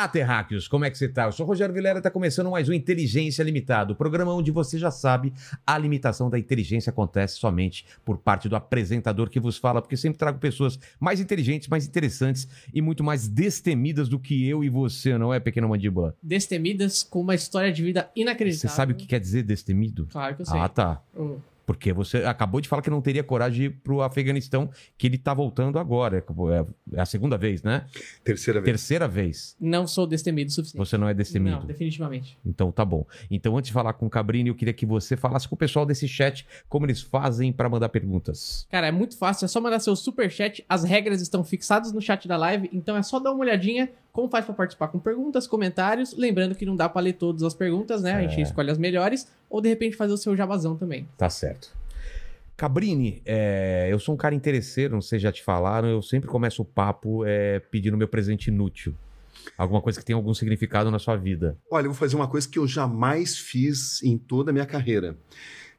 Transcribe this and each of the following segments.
Olá, terráqueos, como é que você tá? Eu sou o Rogério Vilera e tá começando mais um Inteligência Limitada, o programa onde você já sabe a limitação da inteligência acontece somente por parte do apresentador que vos fala, porque sempre trago pessoas mais inteligentes, mais interessantes e muito mais destemidas do que eu e você, não é, pequena mandíbula? Destemidas com uma história de vida Você inacreditável. sabe o que quer dizer destemido? Claro que eu sei. Ah, tá. Hum. Porque você acabou de falar que não teria coragem de ir pro Afeganistão, que ele tá voltando agora. É é a segunda vez, né? Terceira vez. Terceira vez. Não sou destemido o suficiente. Você não é destemido. Não, definitivamente. Então tá bom. Então antes de falar com o Cabrini, eu queria que você falasse com o pessoal desse chat como eles fazem para mandar perguntas. Cara, é muito fácil, é só mandar seu superchat. As regras estão fixadas no chat da live, então é só dar uma olhadinha como faz pra participar com perguntas, comentários. Lembrando que não dá pra ler todas as perguntas, né? A gente É. escolhe as melhores, ou de repente fazer o seu jabazão também. Tá certo. Cabrini, é, eu sou um cara interesseiro, não sei se já te falaram, eu sempre começo o papo é, pedindo meu presente inútil. Alguma coisa que tenha algum significado na sua vida. Olha, eu vou fazer uma coisa que eu jamais fiz em toda a minha carreira.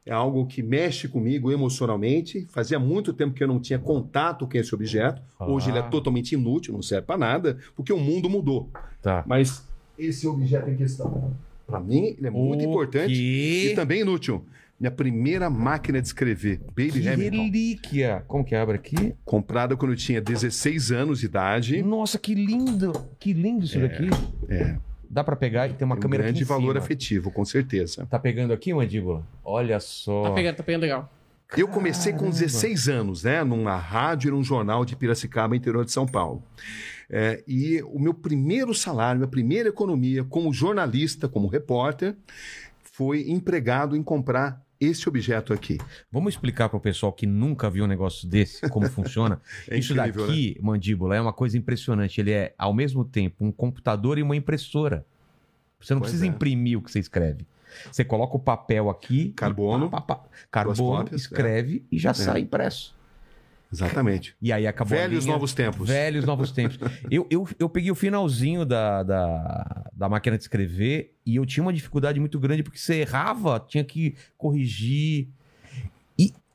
É algo que mexe comigo emocionalmente. Fazia muito tempo que eu não tinha contato com esse objeto. Hoje ele é Ah. totalmente inútil, não serve para nada, porque o mundo mudou. Tá. Mas esse objeto em questão, para mim, ele é muito O importante quê? e também inútil. Minha primeira máquina de escrever, Baby Que Hamilton, relíquia! Como que abre aqui? comprada quando eu tinha 16 anos de idade. Nossa, que lindo! Que lindo isso daqui. É, Dá pra pegar e tem uma tem um câmera aqui grande valor cima. afetivo, com certeza. Tá pegando aqui, mandíbula? Olha só. Tá pegando, tá pegando legal. Eu comecei com Caramba. 16 anos, né? Numa rádio e num jornal de Piracicaba, interior de São Paulo. É, e o meu primeiro salário, minha primeira economia como jornalista, como repórter, foi empregado em comprar esse objeto aqui. Vamos explicar para o pessoal que nunca viu um negócio desse, como funciona. É Isso incrível, daqui, mandíbula, é uma coisa impressionante. Ele é, ao mesmo tempo, um computador e uma impressora. Você não Pois precisa é. imprimir o que você escreve. Você coloca o papel aqui, e Carbono. pá, pá, pá. carbono, cópias, escreve e já sai impresso. Exatamente. E aí acabou Velhos linha- novos tempos. Velhos novos tempos. Eu, eu, eu peguei o finalzinho da, da, da máquina de escrever e eu tinha uma dificuldade muito grande porque você errava, tinha que corrigir.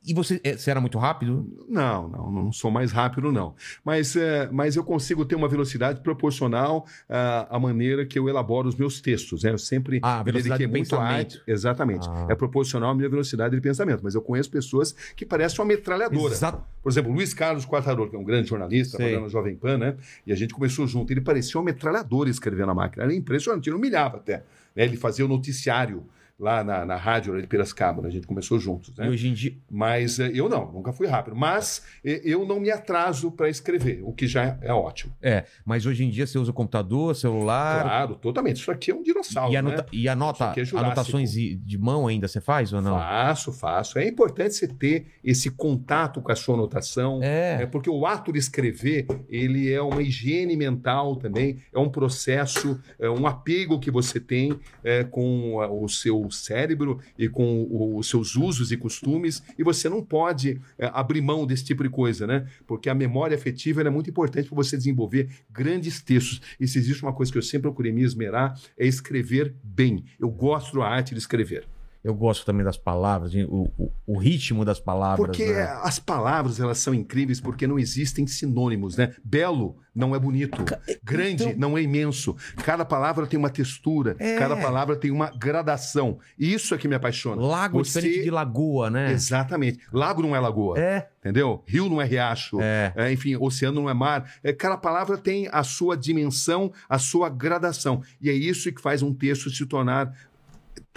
E, você, eh, você era muito rápido? Não, não, não sou mais rápido, não. Mas, é, mas eu consigo ter uma velocidade proporcional à, à maneira que eu elaboro os meus textos. Né? Eu sempre Ah, a velocidade do muito pensamento. Exatamente. Ah. É proporcional à minha velocidade de pensamento. Mas eu conheço pessoas que parecem uma metralhadora. Exato. Por exemplo, Luiz Carlos Quartarolo, que é um grande jornalista, trabalhando na Jovem Pan, né? E a gente começou junto. Ele parecia uma metralhadora escrevendo na máquina. Era impressionante, ele humilhava até. né? Ele fazia o noticiário lá na, na rádio de Piracicaba. né? A gente começou juntos. Né? E hoje em dia. Mas eh, eu não, nunca fui rápido. Mas eh, eu não me atraso para escrever, o que já é ótimo. É, mas hoje em dia você usa computador, celular. Claro, totalmente. Isso aqui é um dinossauro. E, anota, né? e anota é anotações de, mão ainda, você faz ou não? Faço, faço. É importante você ter esse contato com a sua anotação. É É. porque o ato de escrever, ele é uma higiene mental também, é um processo, é um apego que você tem é, com o seu cérebro e com o- os seus usos e costumes, e você não pode é, abrir mão desse tipo de coisa, né? Porque a memória afetiva é muito importante para você desenvolver grandes textos. E se existe uma coisa que eu sempre procurei me esmerar, é escrever bem. Eu gosto da arte de escrever. Eu gosto também das palavras, o, o, o ritmo das palavras. Porque né? as palavras elas são incríveis porque não existem sinônimos, né? Belo não é bonito, grande então- não é imenso. Cada palavra tem uma textura, É. cada palavra tem uma gradação. E isso é que me apaixona. Lago é Você- diferente de lagoa, né? Exatamente. Lago não é lagoa, É. entendeu? Rio não é riacho. É. É, enfim, oceano não é mar. É, cada palavra tem a sua dimensão, a sua gradação. E é isso que faz um texto se tornar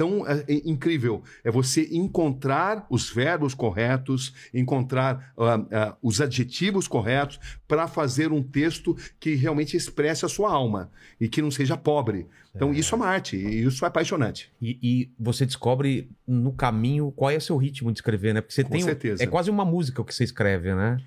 tão é, é, incrível. É você encontrar os verbos corretos, encontrar ah, ah, os adjetivos corretos para fazer um texto que realmente expresse a sua alma e que não seja pobre. Então, isso é uma arte e isso é apaixonante. E, e você descobre no caminho qual é o seu ritmo de escrever, né? Porque você Com tem. certeza. É quase uma música o que você escreve, né?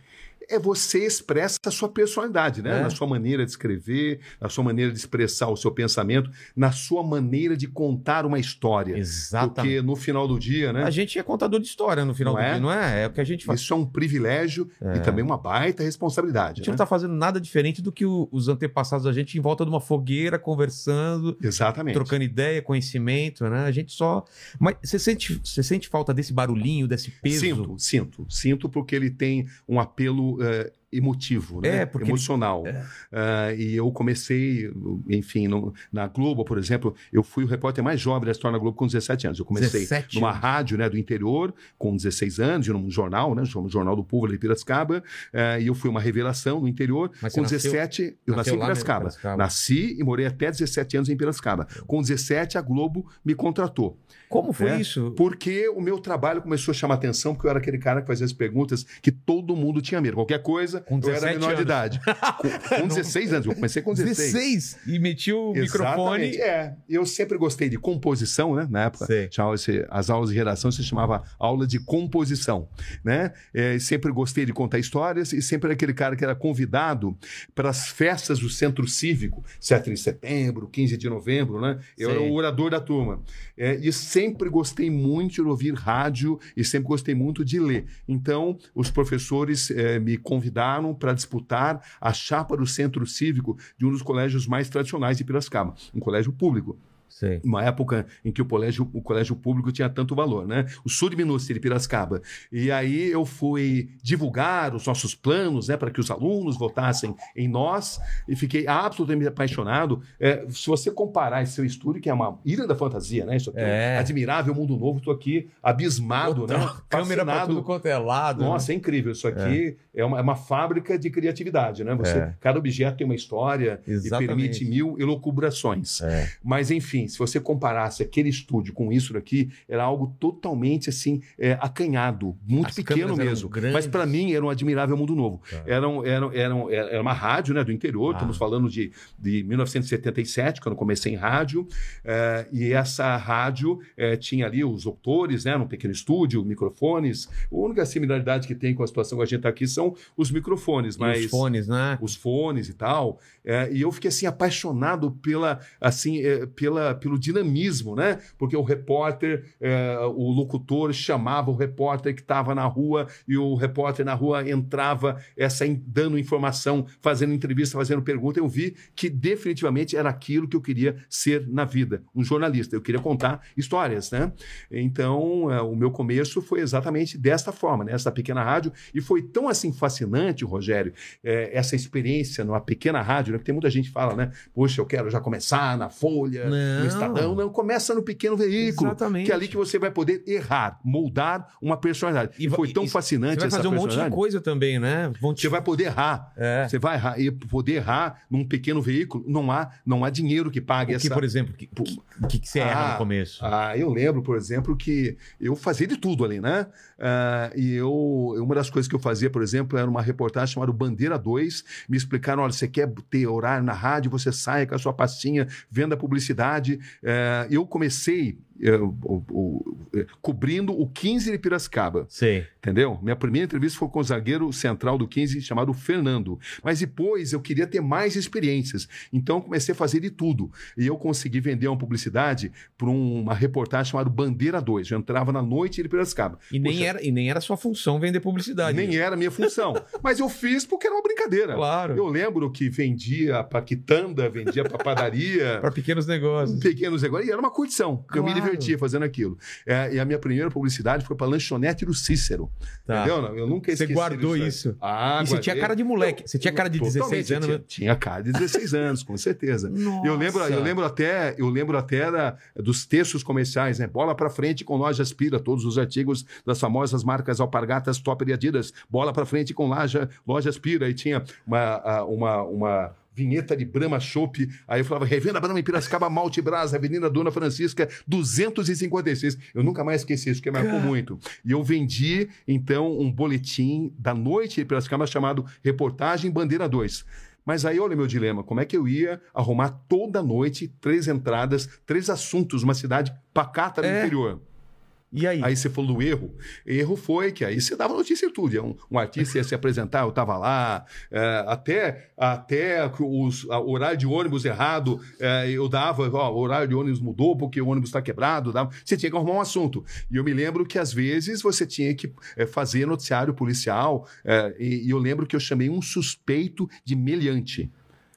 É você expressa a sua personalidade, né? É. Na sua maneira de escrever, na sua maneira de expressar o seu pensamento, na sua maneira de contar uma história. Exatamente. Porque no final do dia, né? A gente é contador de história no final Não do é? dia, não é? É o que a gente faz. Isso é um privilégio e também uma baita A responsabilidade. gente né? não tá fazendo nada diferente do que o- os antepassados da gente em volta de uma fogueira, conversando, Exatamente. trocando ideia, conhecimento, né? A gente só. Mas você sente, você sente falta desse barulhinho, desse peso? Sinto, sinto. Sinto porque ele tem um apelo eh, emotivo, né? É, porque ele- emocional. Ah, e eu comecei, enfim, no- na Globo, por exemplo, eu fui o repórter mais jovem da história da Globo com 17 anos. Eu comecei 17 numa anos. rádio né, do interior, com 16 anos, num jornal, né? Jornal do Povo de Piracicaba. ah, e eu fui uma revelação no interior. Mas com nasceu- 17, eu nasci em Piracicaba. Piracicaba. Nasci e morei até 17 anos em Piracicaba. Com 17, a Globo me contratou. Como foi É, isso? Porque o meu trabalho começou a chamar atenção, porque eu era aquele cara que fazia as perguntas que todo mundo tinha medo. Qualquer coisa, Com eu era 17 menor de anos. idade. Com, com 16 anos, eu comecei com 16. 16! E meti o microfone. É, eu sempre gostei de composição, né? Na época, chamava-se, as aulas de redação se chamava aula de composição, né? É, sempre gostei de contar histórias e sempre era aquele cara que era convidado para as festas do Centro Cívico, 7 de setembro, 15 de novembro, né? Eu era Sei. o orador da turma. É, e sempre gostei muito de ouvir rádio e sempre gostei muito de ler. Então, os professores eh, me convidaram para disputar a chapa do Centro Cívico de um dos colégios mais tradicionais de Piracicaba, um colégio público. Sei. Uma época em que o colégio, o colégio público tinha tanto valor, né? O Surminúcio de Piracicaba. E aí eu fui divulgar os nossos planos, né, para que os alunos votassem em nós e fiquei absolutamente apaixonado. É, se você comparar esse seu estúdio, que é uma ilha da fantasia, né? Isso aqui é, É. admirável mundo novo, estou aqui abismado, né? Câmera Fascinado. tudo quanto é lado. né? Nossa, é incrível. Isso aqui é, uma, é uma fábrica de criatividade, né? Você, É. Cada objeto tem uma história Exatamente. e permite mil elucubrações. É. Mas, enfim, se você comparasse aquele estúdio com isso daqui, era algo totalmente, assim, é, acanhado, muito As pequeno eram mesmo. Mas, para mim, era um admirável mundo novo. Tá. Era, um- era, era, um- uma rádio né, do interior, Ah. estamos falando de, de 1977, quando comecei em rádio, eh, e essa rádio eh, tinha ali os locutores, né, num pequeno estúdio, microfones. A única similaridade que tem com a situação que a gente está aqui são os microfones, mas os fones, né? os fones e tal. É, e eu fiquei assim apaixonado pela assim é, pelo dinamismo, né? Porque o repórter, é, o locutor chamava o repórter que estava na rua e o repórter na rua entrava essa dando informação, fazendo entrevista, fazendo pergunta. Eu vi que definitivamente era aquilo que eu queria ser na vida, um jornalista. Eu queria contar histórias, né? Então é, o meu começo foi exatamente desta forma, nessa pequena rádio e foi tão assim fascinante, Rogério, é, essa experiência numa pequena rádio, né? Porque tem muita gente que fala, né? Poxa, eu quero já começar na Folha, Não. No Estadão. Não, começa no pequeno veículo. Exatamente. Que é ali que você vai poder errar, moldar uma personalidade. E E, foi tão e- fascinante Você vai essa fazer um monte de coisa também, né? Vão te... Você vai poder errar. É. Você vai errar. E poder errar num pequeno veículo, não há, não há dinheiro que pague O que, essa. por exemplo, o que, que, que que você erra no começo? Ah, eu lembro, por exemplo, que eu fazia de tudo ali, né? Ah, e eu, uma das coisas que eu fazia, por exemplo, era uma reportagem chamada Bandeira 2. Me explicaram: olha, você quer ter horário na rádio, você sai com a sua pastinha, venda publicidade. Eh, eu comecei o- o- eh, cobrindo o 15 de Piracicaba. Sei. Entendeu? Minha primeira entrevista foi com o zagueiro central do 15, chamado Fernando. Mas depois eu queria ter mais experiências. Então eu comecei a fazer de tudo. E eu consegui vender uma publicidade para uma reportagem chamada Bandeira 2. Eu entrava na noite de Piracicaba. E nem, Poxa, era, e nem era sua função vender publicidade. nem era a minha função. Mas eu fiz porque era uma brincadeira. Claro. Eu lembro que vendia para quitanda, vendia para padaria. Para pequenos negócios. Pequenos negócios. E era uma curtição. Eu me Claro. Divertia fazendo aquilo. É, e a minha primeira publicidade foi para lanchonete do Cícero. Tá. Entendeu? Eu nunca Você esqueci. guardou disso aí. isso. Ah, E você tinha cara de moleque. Você tinha cara de Totalmente, 16 anos, Tinha, né? tinha cara de 16 anos, com certeza. Nossa. Eu lembro, eu lembro até, eu lembro até da- dos textos comerciais, né? Bola pra frente com loja Aspira, todos os artigos das famosas marcas Alpargatas, Topper e Adidas. Bola pra frente com loja, loja Aspira. E tinha uma, uma, uma vinheta de Brahma Chopp. Aí eu falava, revenda Brahma em Piracicaba, Malte Brás, Avenida Dona Francisca, 256. Eu nunca mais esqueci isso, que marcou muito. E eu vendi, então, um boletim da noite de Piracicaba chamado Reportagem Bandeira 2. Mas aí, olha o meu dilema, como é que eu ia arrumar toda noite três entradas, três assuntos, uma cidade pacata no É. interior? E aí? Aí você falou do erro. Erro foi que aí você dava notícia em tudo. Um, um artista ia se apresentar, eu estava lá. é, até até os, a- o horário de ônibus errado, é, eu dava, ó, o horário de ônibus mudou porque o ônibus está quebrado. dava- você tinha que arrumar um assunto. E eu me lembro que às vezes você tinha que é, fazer noticiário policial. é, e, e eu lembro que eu chamei um suspeito de meliante.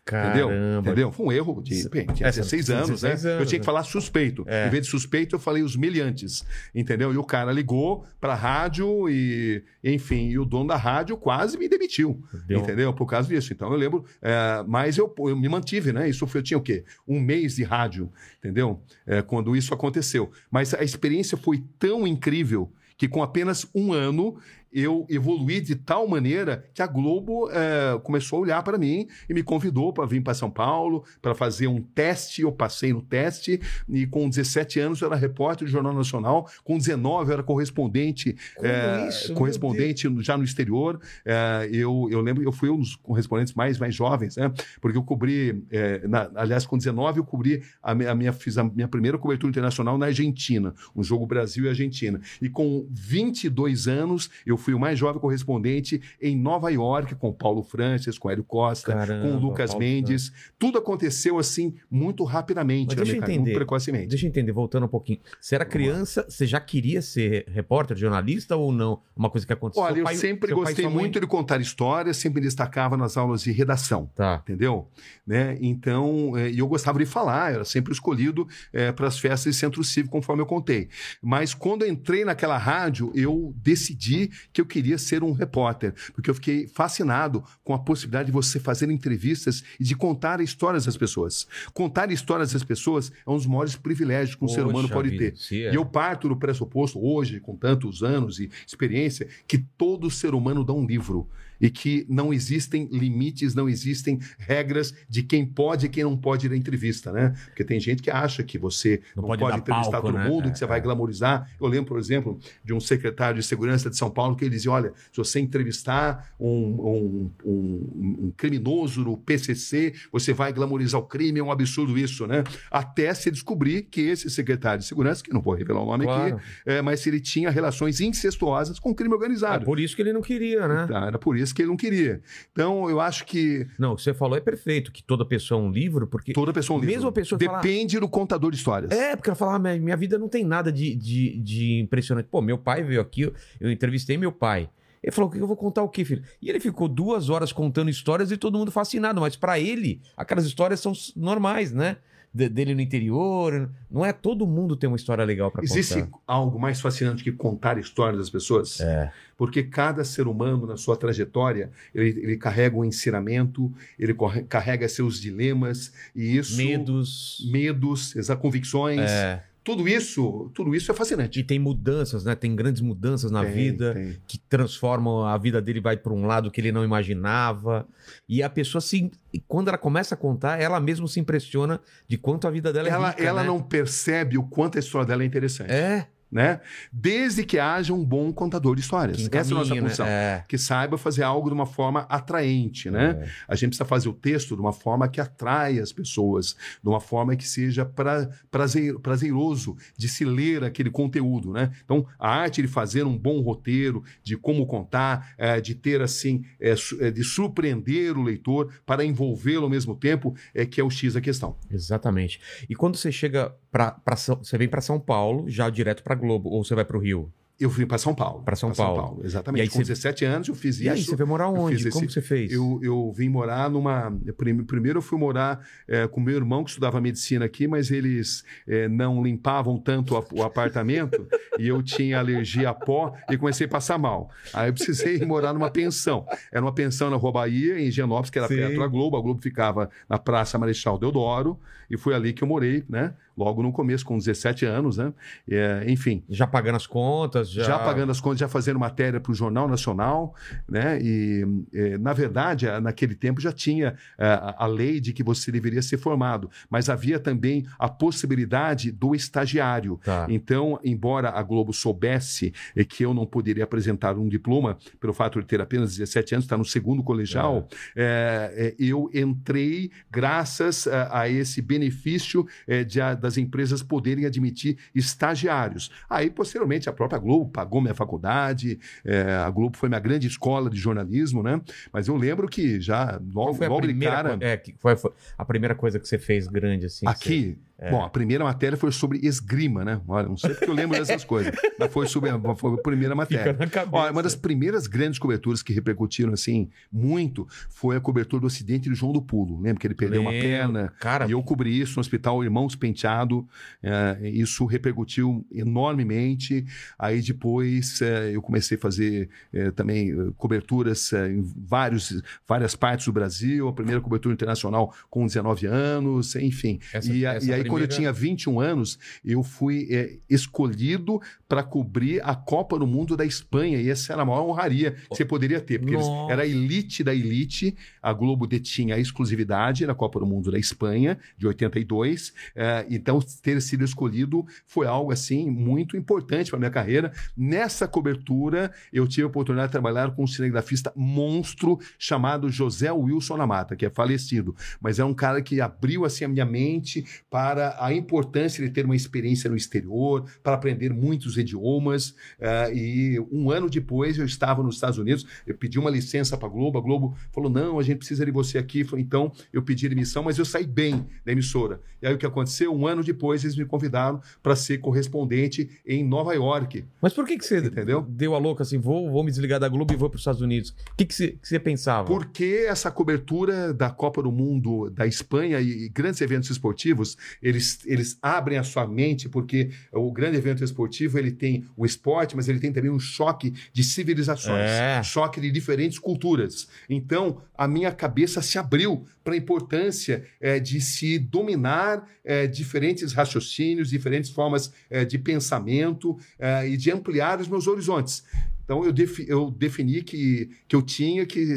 Entendeu? Caramba. Entendeu? Foi um erro de. Bem, tinha Essa- 16 anos, 16 né? anos, eu tinha que falar suspeito. É. Em vez de suspeito, eu falei os meliantes. Entendeu? E o cara ligou pra rádio e, enfim, e o dono da rádio quase me demitiu. Deu- Entendeu? Por causa disso. Então eu lembro. é, mas eu, eu me mantive, né? Isso foi, eu tinha o quê? Um mês de rádio, entendeu? É, quando isso aconteceu. Mas a experiência foi tão incrível que com apenas um ano eu evoluí de tal maneira que a Globo é, começou a olhar para mim e me convidou para vir para São Paulo para fazer um teste. Eu passei no teste e com 17 anos eu era repórter do Jornal Nacional, com 19 eu era correspondente, é, isso? Correspondente já no exterior. É, eu, eu lembro, eu fui um dos correspondentes mais, mais jovens, né? Porque eu cobri, é, na- aliás, com 19 eu cobri a, minha- a minha, fiz a minha primeira cobertura internacional na Argentina, um jogo Brasil e Argentina. E com 22 anos eu fui o mais jovem correspondente em Nova York com Paulo Francis, com Hélio Costa, Caramba, com Lucas Paulo Mendes. Tudo aconteceu assim muito rapidamente, deixa eu carreira, muito entender. precocemente. Deixa eu entender, voltando um pouquinho. Você era criança, você já queria ser repórter, jornalista ou não? Uma coisa que aconteceu. Olha, Seu eu pai- sempre pai gostei muito de contar histórias, sempre destacava nas aulas de redação. Tá. entendeu? Né? Então, é, e eu gostava de falar, era sempre escolhido para as festas de centro cívico, conforme eu contei. Mas quando eu entrei naquela rádio, eu decidi que eu queria ser um repórter, porque eu fiquei fascinado com a possibilidade de você fazer entrevistas e de contar histórias das pessoas. Contar histórias das pessoas é um dos maiores privilégios que um ser humano Poxa pode vida, ter. é. E eu parto do pressuposto, hoje, com tantos anos e experiência, que todo ser humano dá um livro. E que não existem limites, não existem regras de quem pode e quem não pode ir à entrevista, né? Porque tem gente que acha que você Não não, pode pode, entrevistar palco, todo né? mundo, É, que você vai glamorizar. Eu lembro, por exemplo, de um secretário de segurança de São Paulo que ele dizia: olha, se você entrevistar um, um- um- um criminoso no PCC, você vai glamorizar o crime, é um absurdo isso, né? Até se descobrir que esse secretário de segurança, que não vou revelar o nome Claro. aqui, é, mas ele tinha relações incestuosas com o crime É organizado. por isso que ele não queria, né? Tá, Era por isso que ele não queria. Então, eu acho que Não, o que você falou é perfeito, que toda pessoa é um livro, porque. toda pessoa é um livro. Mesmo a pessoa Depende do contador de histórias. É, porque ela fala, ah, minha vida não tem nada de, de, de impressionante. Pô, meu pai veio aqui, eu, entrevistei meu pai. Ele falou, o que eu vou contar o quê, filho? E ele ficou duas horas contando histórias e todo mundo fascinado. Mas pra ele, aquelas histórias são normais, né? De- dele no interior. Não é todo mundo tem uma história legal Existe contar. algo mais fascinante que contar histórias das pessoas? É. Porque cada ser humano, na sua trajetória, ele, ele carrega um ensinamento, ele corre- carrega seus dilemas, e isso. Medos. Medos, essas convicções. É. Tudo isso, tudo isso é fascinante. E tem mudanças, né? Tem grandes mudanças na Tem, vida. tem. que transformam a vida dele vai para um lado que ele não imaginava e a pessoa se quando ela começa a contar ela mesma se impressiona de quanto a vida dela é Ela, rica, ela né? não percebe o quanto a história dela é interessante. é Né? Desde que haja um bom contador de histórias. Essa é a nossa né? função. É. Que saiba fazer algo de uma forma atraente, né? É. A gente precisa fazer o texto de uma forma que atrai as pessoas, de uma forma que seja pra, prazer, prazeroso de se ler aquele conteúdo, né? Então, a arte de fazer um bom roteiro, de como contar, eh, de ter assim, su- eh, de surpreender o leitor para envolvê-lo ao mesmo tempo, é que é o X da questão. exatamente e quando você chega para você vem para São Paulo já direto para Globo ou você vai para o Rio Eu vim para São Paulo. Pra São Paulo. Exatamente. E aí Com você- 17 anos eu fiz e aí isso. você vai morar onde como esse- você fez Eu, eu vim morar numa. prim- Primeiro eu fui morar eh, com meu irmão, que estudava medicina aqui, mas eles eh, não limpavam tanto o apartamento e eu tinha alergia a pó e comecei a passar mal. Aí eu precisei morar numa pensão. Era uma pensão na Rua Bahia, em Higienópolis, que era Sim. perto da Globo. A Globo ficava na Praça Marechal Deodoro e foi ali que eu morei, né? Logo no começo, com 17 anos, né? Eh, enfim. já pagando as contas já, Já pagando as contas, já fazendo matéria para o Jornal Nacional, né? E, eh, na verdade, naquele tempo já tinha eh, a, a lei de que você deveria ser formado, mas havia também a possibilidade do estagiário. tá Então, embora a Globo soubesse eh, que eu não poderia apresentar um diploma, pelo fato de ter apenas 17 anos, estar no segundo colegial, eh, eh, eu entrei graças a, a esse benefício de da das empresas poderem admitir estagiários. Aí, posteriormente, a própria Globo pagou minha faculdade, é, a Globo foi minha grande escola de jornalismo, né? Mas eu lembro que já logo, foi a logo de primeira, cara. é, foi, foi a primeira coisa que você fez grande assim? Aqui, bom, a primeira matéria foi sobre esgrima, né? Olha, não sei porque eu lembro dessas coisas, mas foi sobre a, foi a primeira você matéria. Olha, uma das primeiras grandes coberturas que repercutiram assim muito foi a cobertura do acidente de João do Pulo. Lembra que ele perdeu uma Lembro. perna? Cara, E eu cobri isso no Hospital Irmãos Penteado. eh, isso repercutiu enormemente. Aí depois eh, eu comecei a fazer eh, também eh, coberturas eh, em vários, várias partes do Brasil. A primeira cobertura internacional com 19 anos, enfim. Essa- e, essa e aí, quando eu primeira- tinha 21 anos, eu fui eh, escolhido para cobrir a Copa do Mundo da Espanha. E essa era a maior honraria que você poderia ter, porque eles, era a elite da elite. A Globo detinha a exclusividade na Copa do Mundo da Espanha, de 82. Eh, então, ter sido escolhido foi algo assim muito importante para minha carreira. Nessa cobertura, eu tive a oportunidade de trabalhar com um cinegrafista monstro chamado José Wilson Namata, que é falecido, mas é um cara que abriu assim a minha mente para a importância de ter uma experiência no exterior, para aprender muitos idiomas. eh, e um ano depois eu estava nos Estados Unidos, eu pedi uma licença para a Globo, a Globo falou: não, a gente precisa de você aqui. Então eu pedi demissão, mas eu saí bem da emissora. E aí o que aconteceu? Um ano depois eles me convidaram para ser correspondente em Nova York. Mas por que, que você Entendeu? deu a louca assim, vou, vou me desligar da Globo e vou para os Estados Unidos? O que, que, você, que você pensava? Porque essa cobertura da Copa do Mundo da Espanha e, e grandes eventos esportivos, eles, eles abrem a sua mente, porque o grande evento esportivo ele tem o esporte, mas ele tem também um choque de civilizações, É. choque de diferentes culturas. Então, a minha cabeça se abriu para a importância eh, de se dominar eh, diferentes raciocínios, diferentes formas eh, de pensamento eh, e de ampliar os meus horizontes. Então, eu, defi- eu defini que, que eu tinha que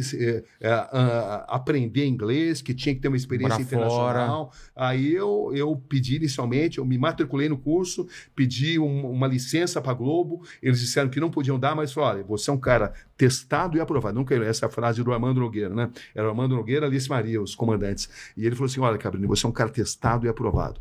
ah, aprender inglês, que tinha que ter uma experiência internacional. Aí eu, eu pedi inicialmente, eu me matriculei no curso, pedi um- uma licença para a Globo. Eles disseram que não podiam dar, mas falaram: olha, você é um cara testado e aprovado. Nunca essa é a frase do Armando Nogueira, né? Era o Armando Nogueira, Alice Maria, os comandantes. E ele falou assim: olha, Cabrini, você é um cara testado e aprovado.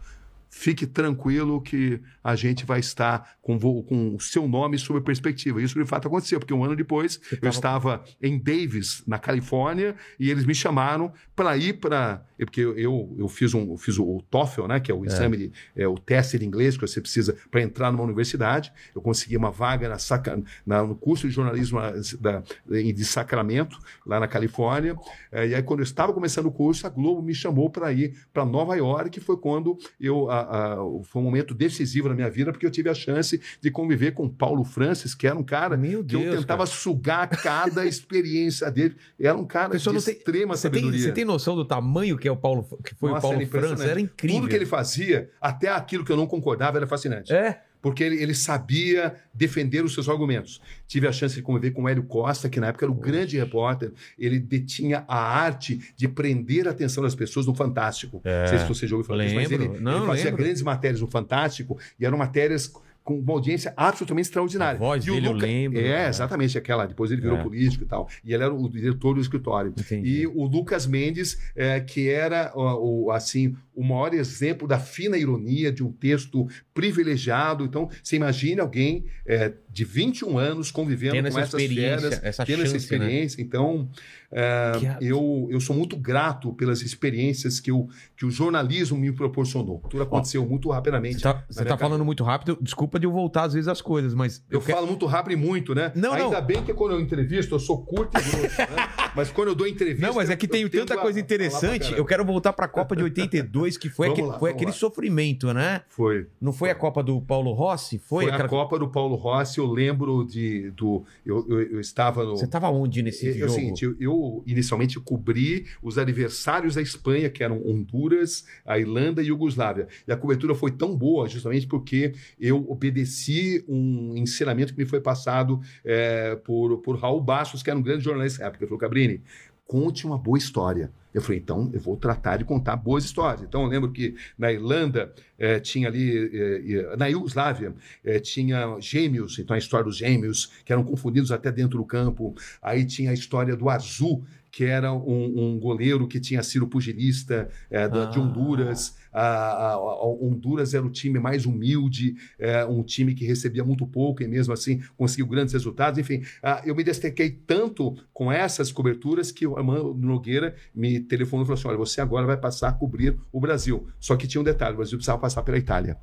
Fique tranquilo que a gente vai estar com, com o seu nome sob perspectiva. Isso de fato aconteceu, porque um ano depois eu tava- estava em Davis, na Califórnia, e eles me chamaram para ir para. Porque eu, eu, eu fiz, um, eu fiz o, o TOEFL, né, que é o exame, de, é, o teste de inglês que você precisa para entrar numa universidade. Eu consegui uma vaga na, Saca- na- no curso de jornalismo na- da- de Sacramento, lá na Califórnia. É, e aí, quando eu estava começando o curso, a Globo me chamou para ir para Nova York, que foi quando eu. a- a- foi um momento decisivo na minha vida, porque eu tive a chance de conviver com Paulo Francis, que era um cara Meu que eu tentava cara. sugar cada experiência dele. Era um cara de Pessoal, tem- extrema Você tem, sabedoria. você tem noção do tamanho que é o Paulo, que foi Nossa, o Paulo. França? Era incrível. Tudo que ele fazia, até aquilo que eu não concordava, era fascinante. É. Porque ele, ele sabia defender os seus argumentos. Tive a chance de conviver com o Hélio Costa, que na época era o grande repórter. Ele detinha a arte de prender a atenção das pessoas no Fantástico. É. Não sei se você já ouviu falar disso, mas ele. Não, ele fazia lembro. grandes matérias no Fantástico e eram matérias com uma audiência absolutamente extraordinária. A voz e o dele eu Luca- lembro. É, É. exatamente aquela. Depois ele virou É. político e tal. E ele era o diretor do escritório. Entendi. E o Lucas Mendes, é, que era o, o, assim o maior exemplo da fina ironia de um texto privilegiado. Então, você imagina alguém é, de 21 anos convivendo Tendo com essa essas feras, essa tendo essa chance, né? experiência. Então, é, eu, eu sou muito grato pelas experiências que, o que o jornalismo me proporcionou. Tudo aconteceu muito rapidamente. Você tá, na você minha tá falando muito rápido. Desculpa de eu voltar às vezes as coisas, mas Eu, eu quero- falo muito rápido e muito, né? Não, não. Ainda bem que quando eu entrevisto, eu sou curto e grosso, né? Mas quando eu dou entrevista. Não, mas é que eu- tem eu tanta coisa a- interessante. Eu quero voltar pra Copa de 82, que foi, aquele, lá, foi aquele lá. sofrimento, né? Foi. Não foi a Copa do Paulo Rossi? Foi, Foi, aquela... a Copa do Paulo Rossi, eu lembro de. Do, eu, eu, eu estava no. Você tava onde nesse o jogo? seguinte, eu, inicialmente cobri os aniversários da Espanha, que eram Honduras, a Irlanda e Iugoslávia. E a cobertura foi tão boa, justamente porque eu obedeci um ensinamento que me foi passado é, por, por Raul Bastos, que era um grande jornalista na época. Ele falou, Cabrini, conte uma boa história. Eu falei, então eu vou tratar de contar boas histórias. Então eu lembro que na Irlanda eh, tinha ali, eh, eh, na Iugoslávia, eh, tinha gêmeos, então a história dos gêmeos, que eram confundidos até dentro do campo. Aí tinha a história do Arzu, que era um, um goleiro que tinha sido pugilista eh, da- de Ah. Honduras. A, a- a Honduras era o time mais humilde, eh, um time que recebia muito pouco e mesmo assim conseguiu grandes resultados. Enfim, ah, eu me destaquei tanto com essas coberturas que o Armando Nogueira me telefonou e falou assim: olha, você agora vai passar a cobrir o Brasil. Só que tinha um detalhe: o Brasil precisava passar pela Itália.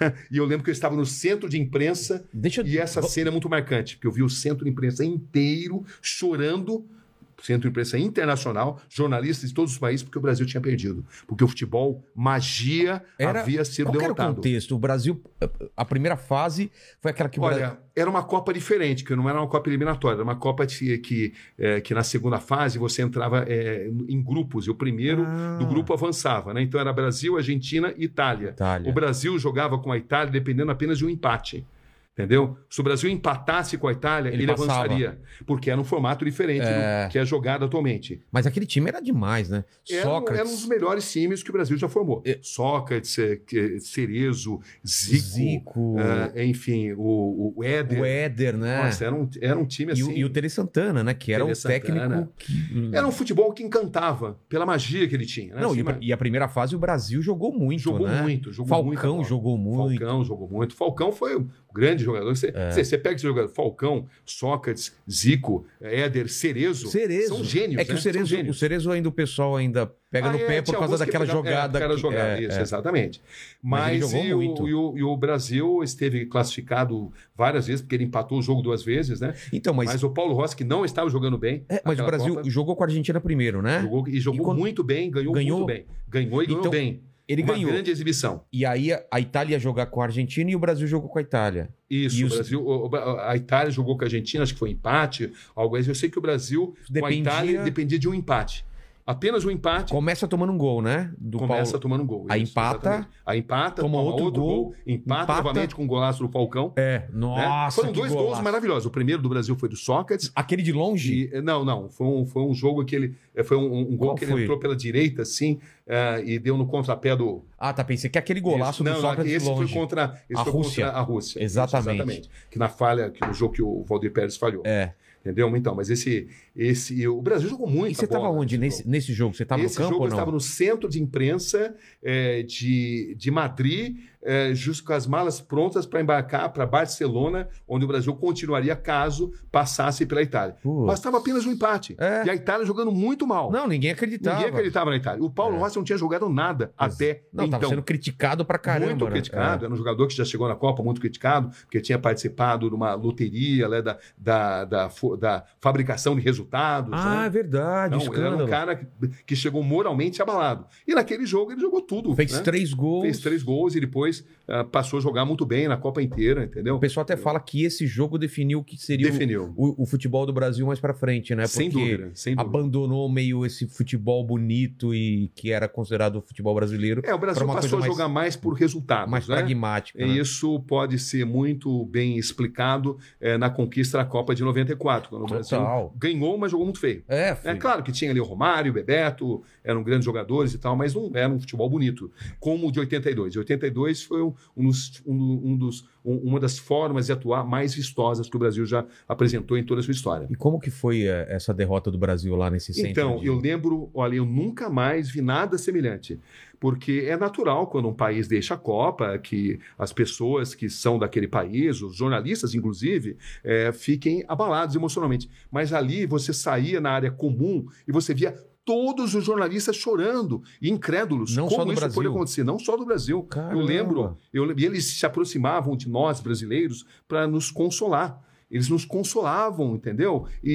e eu lembro que eu estava no centro de imprensa Deixa eu... e essa cena é muito marcante, porque eu vi o centro de imprensa inteiro chorando. Centro de imprensa internacional, jornalistas de todos os países, porque o Brasil tinha perdido. Porque o futebol, magia, Era- havia sido Qual que era o derrotado. contexto? O Brasil, a primeira fase foi aquela que Brasil... Olha, era uma Copa diferente, que não era uma Copa eliminatória, era uma Copa que, que, eh, que na segunda fase você entrava eh, em grupos, e o primeiro Ah. do grupo avançava, né? Então era Brasil, Argentina e Itália. Itália. O Brasil jogava com a Itália dependendo apenas de um empate. Entendeu? Se o Brasil empatasse com a Itália, Ele ele, avançaria. Porque era um formato diferente É. do que é jogado atualmente. Mas aquele time era demais, né? Era, um- Sócrates, era um dos melhores times que o Brasil já formou. É. Sócrates, eh, que- Cerezo, Zico, Zico, eh, enfim, o, o Éder. o Éder, né? Nossa, era um, era um time e, assim. o, e o Tele Santana, né? Que era o técnico Santana. que... Era um futebol que encantava pela magia que ele tinha. Né? Não, e, Assim, e a primeira fase o Brasil jogou muito, jogou né? muito, jogou Falcão muita bola. jogou muito. Falcão jogou muito. Falcão foi um grande jogador. Você, É. você, pega esse jogador, Falcão, Sócrates, Zico, Éder, Cerezo. Cerezo. São gênios. É que né? o Cerezo, o. Cerezo ainda o pessoal ainda pega Ah, no é, pé por causa daquela pegavam- jogada. É, aquela que- jogada, é, isso, é. exatamente. Mas Mas, jogou e, o, e o- e o Brasil esteve classificado várias vezes, porque ele empatou o jogo duas vezes, né? Então, mas, Mas, o Paulo Rossi, que não estava jogando bem. é, mas o Brasil Copa, jogou com a Argentina primeiro, né? jogou, e jogou E quando- muito bem, ganhou, Ganhou? muito bem. Ganhou e ganhou Então, bem. Ele Uma ganhou. grande exibição. E aí a, Itália ia jogar com a Argentina e o Brasil jogou com a Itália. Isso, E o Brasil, a Itália jogou com a Argentina, acho que foi empate, algo assim. Eu sei que o Brasil com a Dependia- Itália dependia de um empate. Apenas um empate Começa tomando um gol, né? Do começa Paulo. tomando um gol. Aí empata, exatamente. Aí empata, toma outro outro, gol, gol, empata, empata. novamente com o golaço do Falcão. É, né? nossa, Foram que dois gols golaço. maravilhosos. O primeiro do Brasil foi do Sócrates. Aquele de longe? E, não, não. Foi um, foi um jogo que ele. eh, Foi um, um Qual gol que foi? ele entrou pela direita, assim, eh, e deu no contrapé do. Ah, tá, pensei que aquele golaço Isso. do não, Sócrates esse longe. foi contra, esse A foi Rússia. contra a Rússia. Exatamente. Isso, Que na falha, que no jogo que o Valdir Pérez falhou. É. Entendeu? Então, mas esse. esse o Brasil jogou muito. E você tava onde nesse, nesse jogo? Você tava Esse no campo jogo ou eu não? estava no centro de imprensa eh, de, de Madrid, eh, justo com as malas prontas para embarcar para Barcelona, onde o Brasil continuaria caso passasse pela Itália. Pô. Bastava apenas um empate. É. E a Itália jogando muito mal. Não, ninguém acreditava. Ninguém acreditava na Itália. O Paulo É. Rossi não tinha jogado nada até Não, então. tava sendo criticado pra caramba. muito né? criticado, era um jogador que já chegou na Copa muito criticado, porque tinha participado de uma loteria né, da, da, da, da fabricação de resultados. Ah, né? é verdade, Não, ele era escândalo. um cara que, que chegou moralmente abalado. E naquele jogo ele jogou tudo. Fez né? três gols. Fez três gols e depois ah, passou a jogar muito bem na Copa inteira, entendeu? O pessoal até fala que esse jogo definiu o que seria o- Definiu. o, o futebol do Brasil mais pra frente, né? sem Porque dúvida, sem dúvida. abandonou meio esse futebol bonito e que era considerado o futebol brasileiro, É, o Brasil passou a coisa mais- jogar mais por resultados, mais né? pragmático. E né? isso pode ser muito bem explicado eh, na conquista da Copa de 94, quando o Brasil Total. ganhou, mas jogou muito feio. É, É claro que tinha ali o Romário, o Bebeto, eram grandes jogadores e tal, mas não era um futebol bonito, como o de 82. De 82 foi um, um dos, um- um dos- um- uma das formas de atuar mais vistosas que o Brasil já apresentou em toda a sua história. E como que foi eh, essa derrota do Brasil lá nesse centro? Então, de- eu lembro, olha, eu nunca mais vi nada semelhante. Porque é natural quando um país deixa a Copa que as pessoas que são daquele país, os jornalistas inclusive, eh, fiquem abalados emocionalmente. Mas ali você saía na área comum e você via todos os jornalistas chorando e incrédulos. Não Como só do isso Brasil. pode acontecer? Não só do Brasil. Caramba. Eu lembro, eu, e eles se aproximavam de nós, brasileiros, para nos consolar. Eles nos consolavam, entendeu? E,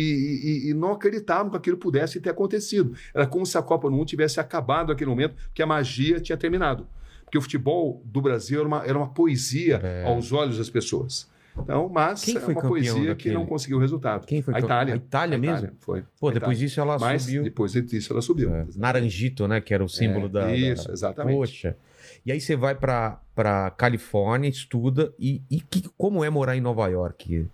e- e não acreditavam que aquilo pudesse ter acontecido. Era como se a Copa do Mundo tivesse acabado naquele momento, que a magia tinha terminado. Porque o futebol do Brasil era uma, era uma poesia É. aos olhos das pessoas. Então, mas Quem é foi uma campeão poesia que daquele? não conseguiu resultado. Quem foi A campe- Itália. A Itália mesmo? Foi. Pô, A depois Itália. disso ela Mas subiu. depois disso ela subiu. É, Naranjito, né? Que era o símbolo É, da. da- Isso, exatamente. Poxa. E aí você vai pra Califórnia, estuda. E, e que- como é morar em Nova York?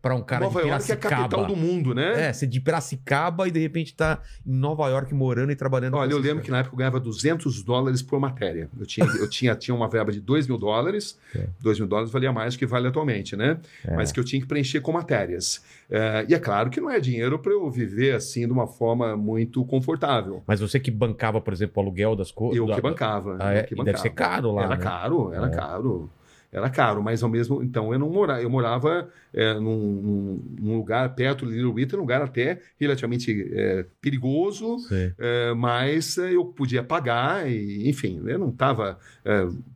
Pra um cara Nova de York é a Piracicaba. capital do mundo, né? É, você de Piracicaba e de repente tá em Nova York morando e trabalhando. Olha, eu lembro que na época eu ganhava 200 dólares por matéria. Eu tinha, eu tinha, tinha uma verba de 2 mil dólares. É. 2 mil dólares valia mais do que vale atualmente, né? É. Mas que eu tinha que preencher com matérias. É, e é claro que não é dinheiro para eu viver assim de uma forma muito confortável. Mas você que bancava, por exemplo, o aluguel das coisas. Eu que bancava. Ah, é? que E deve bancava. ser caro lá. Era né? caro, era É. caro. Era caro, mas ao mesmo então eu não morava, eu morava é, num, num- lugar perto de Little Italy, um lugar até relativamente é, perigoso, é, mas é, eu podia pagar e enfim, eu não estava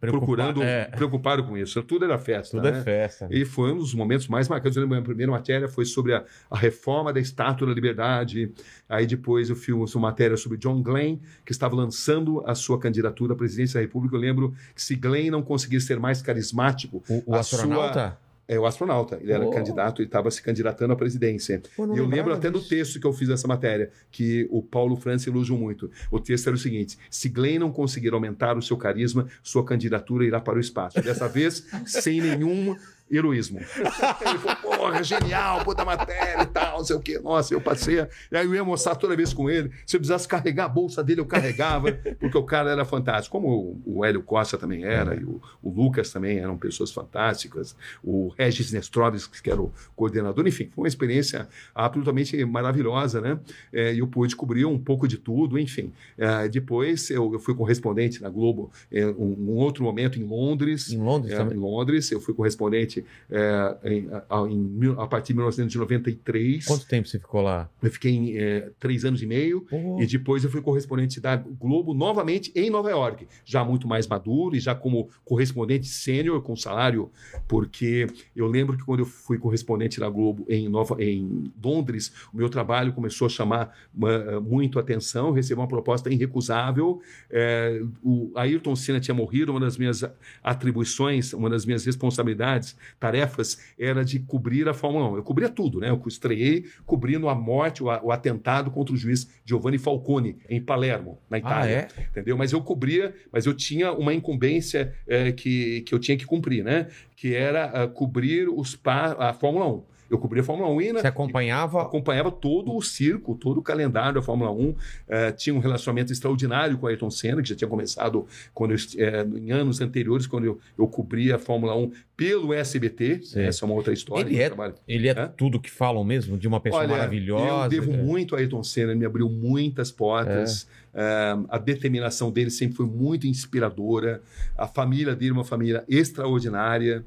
procurando é. preocupado com isso. Tudo era festa, Tudo né? é festa. E foi um dos momentos mais marcantes. Eu lembro, a minha primeira matéria foi sobre a, a reforma da Estátua da Liberdade. Aí depois eu fiz uma matéria sobre John Glenn, que estava lançando a sua candidatura à presidência da República. Eu lembro que se Glenn não conseguisse ser mais carismático, O, o a astronauta? é o astronauta. Ele era Oh. candidato e estava se candidatando à presidência. Pô, E eu lembro até do texto que eu fiz dessa matéria, que o Paulo França elogiou muito. O texto era o seguinte: se Glenn não conseguir aumentar o seu carisma, sua candidatura irá para o espaço. Dessa vez, sem nenhum heroísmo. Ele falou, porra, genial, puta matéria e tal, não sei o quê. Nossa, eu passei. E aí eu ia mostrar toda vez com ele. Se eu precisasse carregar a bolsa dele, eu carregava, porque o cara era fantástico. Como o, o Hélio Costa também era, e o, o Lucas também eram pessoas fantásticas. O Regis Nestrovis, que era o coordenador. Enfim, foi uma experiência absolutamente maravilhosa, né? É, E eu pude cobrir um pouco de tudo, enfim. É, depois eu, eu fui correspondente na Globo, é, um, um outro momento em Londres. Em Londres É, também. em Londres, eu fui correspondente é, em- a, em a partir de 1993. Quanto tempo você ficou lá? Eu fiquei é, três anos e meio. E depois eu fui correspondente da Globo novamente em Nova York, já muito mais maduro e já como correspondente sênior com salário, porque eu lembro que quando eu fui correspondente da Globo em, Nova, em Londres, o meu trabalho começou a chamar uma- muito atenção, eu recebi uma proposta irrecusável. É, o Ayrton Senna tinha morrido, uma das minhas atribuições, uma das minhas responsabilidades, tarefas, era de cobrir a Fórmula 1. Eu cobria tudo, né? Eu estreiei cobrindo a morte, o, o atentado contra o juiz Giovanni Falcone, em Palermo, na ah, Itália é? entendeu? Mas eu cobria, mas eu tinha uma incumbência eh, que, que eu tinha que cumprir, né? Que era ah, cobrir os a Fórmula 1. Eu cobria a Fórmula 1 e, né, Você acompanhava. acompanhava todo o circo, todo o calendário da Fórmula 1. Eh, tinha um relacionamento extraordinário com o Ayrton Senna, que já tinha começado quando eu, eh, em anos anteriores, quando eu, eu cobria a Fórmula 1 pelo SBT. Certo. Essa é uma outra história. Ele é- trabalho. Ele é Hã? tudo que falam mesmo, de uma pessoa Olha, maravilhosa. Eu devo é. muito a Ayrton Senna, ele me abriu muitas portas. Eh, a determinação dele sempre foi muito inspiradora. A família dele é uma família extraordinária.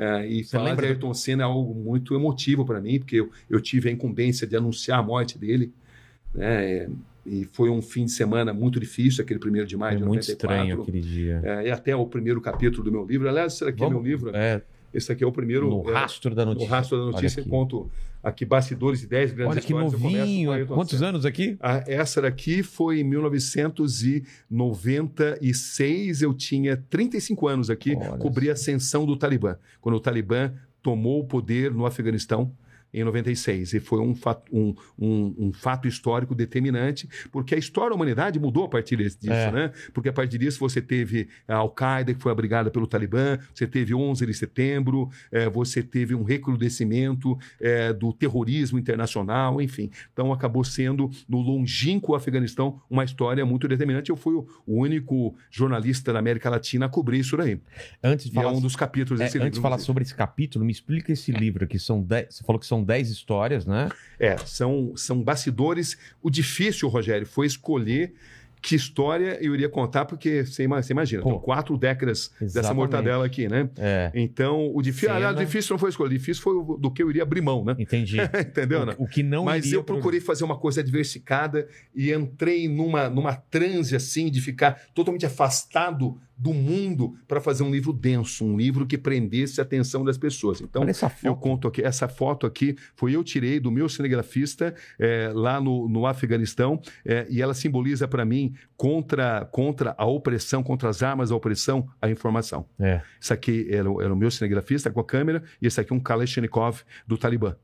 Eh, e Você falar lembra de Ayrton Senna é algo muito emotivo para mim, porque eu, eu tive a incumbência de anunciar a morte dele. Né? Eh, E foi um fim de semana muito difícil, aquele primeiro de maio de muito 94. estranho aquele dia. Eh, e até o primeiro capítulo do meu livro. Aliás, aqui é Vamos- meu livro. É, Esse aqui é o primeiro. no eh, rastro da no notícia. rastro da notícia, conto aqui bastidores de 10 grandes Olha que histórias. Começo com novinho. Quantos anos aqui? Ah, essa daqui foi em 1996, eu tinha 35 anos aqui, Olha cobri a ascensão do Talibã, quando o Talibã tomou o poder no Afeganistão em 96. E foi um fato, um, um, um fato histórico determinante, porque a história da humanidade mudou a partir disso, É. né? Porque a partir disso você teve a Al-Qaeda, que foi abrigada pelo Talibã, você teve 11 de setembro, eh, você teve um recrudescimento eh, do terrorismo internacional, enfim. Então acabou sendo, no longínquo Afeganistão, uma história muito determinante. Eu fui o, único jornalista da América Latina a cobrir isso daí. Antes de é falar, um dos capítulos é, desse antes livro. de falar sobre esse capítulo, me explica esse livro aqui. São dez, você falou que são 10 histórias, né? É, são, são bastidores. O difícil, Rogério, foi escolher que história eu iria contar, porque você ima- você imagina, Pô. são quatro décadas dessa Exatamente. mortadela aqui, né? É, Então, o difícil, Cena. aliás, o difícil não foi escolher, o difícil foi o do que eu iria abrir mão, né? entendi. Entendeu? né? o, o que não Mas eu pro- procurei fazer uma coisa diversificada e entrei numa, numa transe assim de ficar totalmente afastado do mundo para fazer um livro denso, um livro que prendesse a atenção das pessoas. Então, eu conto aqui, essa foto aqui foi eu tirei do meu cinegrafista eh, lá no, no Afeganistão eh, e ela simboliza para mim contra, contra a opressão, contra as armas da opressão, a informação. É. Isso aqui era, o- era o meu cinegrafista com a câmera e esse aqui é um Kalashnikov do Talibã.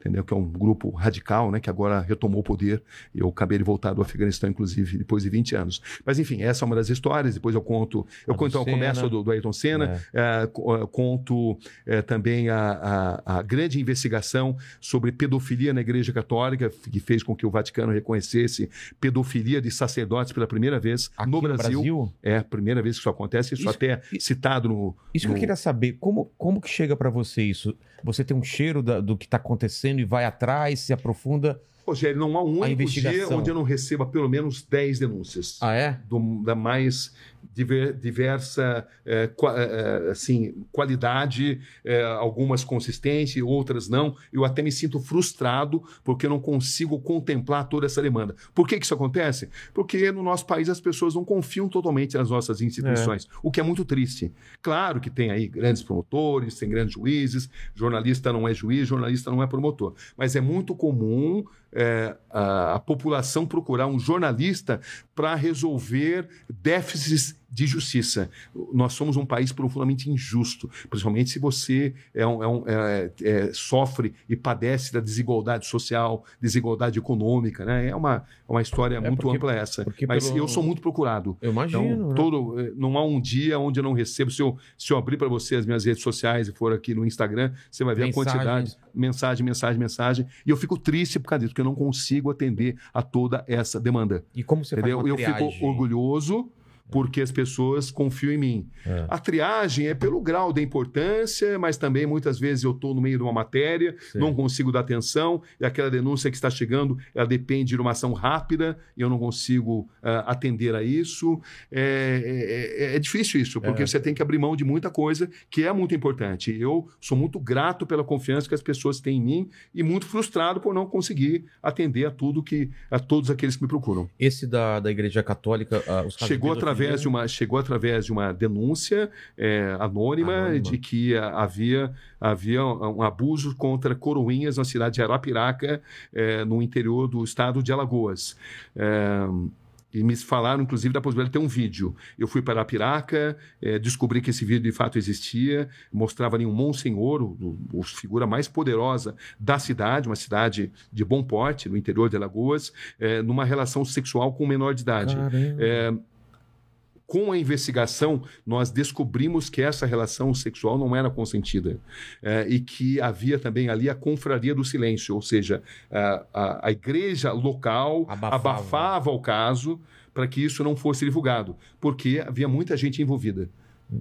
Entendeu? Que é um grupo radical, né? Que agora retomou o poder. Eu acabei de voltar do Afeganistão, inclusive, depois de 20 anos. Mas enfim, essa é uma das histórias. Depois eu conto, eu conto então, o Senna. comércio do, do Ayrton Senna, eh, co- eh, conto eh, também a, a- a grande investigação sobre pedofilia na Igreja Católica, que fez com que o Vaticano reconhecesse pedofilia de sacerdotes pela primeira vez Aqui no Brasil. É a primeira vez que isso acontece, isso, Isso- até isso- citado no. Isso que eu no- queria saber, como, como que chega pra você isso? Você tem um cheiro da- do que tá acontecendo e vai atrás, se aprofunda. Rogério, não há um único dia onde eu não receba pelo menos 10 denúncias. Ah, é? do- da mais diver- diversa eh, qua- eh, assim, qualidade, eh, algumas consistentes, outras não. Eu até me sinto frustrado porque eu não consigo contemplar toda essa demanda. Por que, que isso acontece? Porque no nosso país as pessoas não confiam totalmente nas nossas instituições, o que é muito triste. Claro que tem aí grandes promotores, tem grandes juízes, jornalista não é juiz, jornalista não é promotor, mas é muito comum eh, a, a população procurar um jornalista para resolver déficits de justiça. Nós somos um país profundamente injusto, principalmente se você é um- é um- é- é- sofre e padece da desigualdade social, desigualdade econômica. Né? É uma, é uma história É, muito porque- ampla essa. Mas pelo- eu sou muito procurado. Eu imagino. Então, né? todo, eh, não há um dia onde eu não recebo. Se eu, se eu abrir para você as minhas redes sociais e for aqui no Instagram, você vai ver Mensagens. a quantidade. Mensagem, mensagem, mensagem. E eu fico triste por causa disso, porque eu não consigo atender a toda essa demanda. E como você entendeu? faz Eu fico orgulhoso porque as pessoas confiam em mim. É. A triagem é pelo grau da importância, mas também muitas vezes eu estou no meio de uma matéria, Sim. não consigo dar atenção, e aquela denúncia que está chegando, ela depende de uma ação rápida, e eu não consigo ah, atender a isso. É, é- é- é difícil isso, porque É. você tem que abrir mão de muita coisa que é muito importante. Eu sou muito grato pela confiança que as pessoas têm em mim e muito frustrado por não conseguir atender a tudo que a todos aqueles que me procuram. Esse da, da Igreja Católica, ah, os casos Chegou de através, de uma, chegou através de uma denúncia é, anônima, Anônima. de que havia, havia um abuso contra coroinhas na cidade de Arapiraca, é, no interior do estado de Alagoas. É, e me falaram, inclusive, da possibilidade de ter um vídeo. Eu fui para Arapiraca, eh, descobri que esse vídeo de fato existia, mostrava ali um Monsenhor, o, o figura mais poderosa da cidade, uma cidade de bom porte, no interior de Alagoas, eh, numa relação sexual com um menor de idade. É, com a investigação, nós descobrimos que essa relação sexual não era consentida é, e que havia também ali a confraria do silêncio, ou seja, a, a- a igreja local Abafava. abafava, o caso para que isso não fosse divulgado, porque havia muita gente envolvida.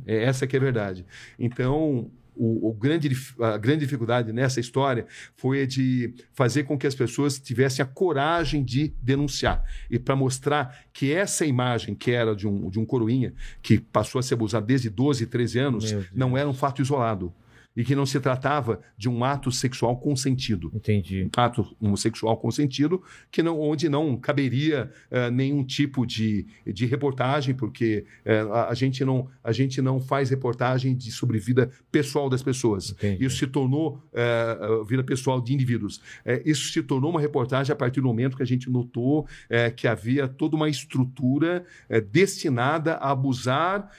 É, essa que é a verdade. Então, o, o grande, a grande dificuldade nessa história foi a de fazer com que as pessoas tivessem a coragem de denunciar. E para mostrar que essa imagem, que era de um, de um coroinha, que passou a ser abusado desde 12, 13 anos, não era um fato isolado. E que não se tratava de um ato sexual consentido Entendi. ato homossexual consentido, que não, onde não caberia eh, nenhum tipo de, de reportagem, porque eh, a, a gente não, a gente não faz reportagem de, sobre vida pessoal das pessoas. Entendi. Isso se tornou a vida pessoal de indivíduos. Isso se tornou uma reportagem a partir do momento que a gente notou que havia toda uma estrutura destinada a abusar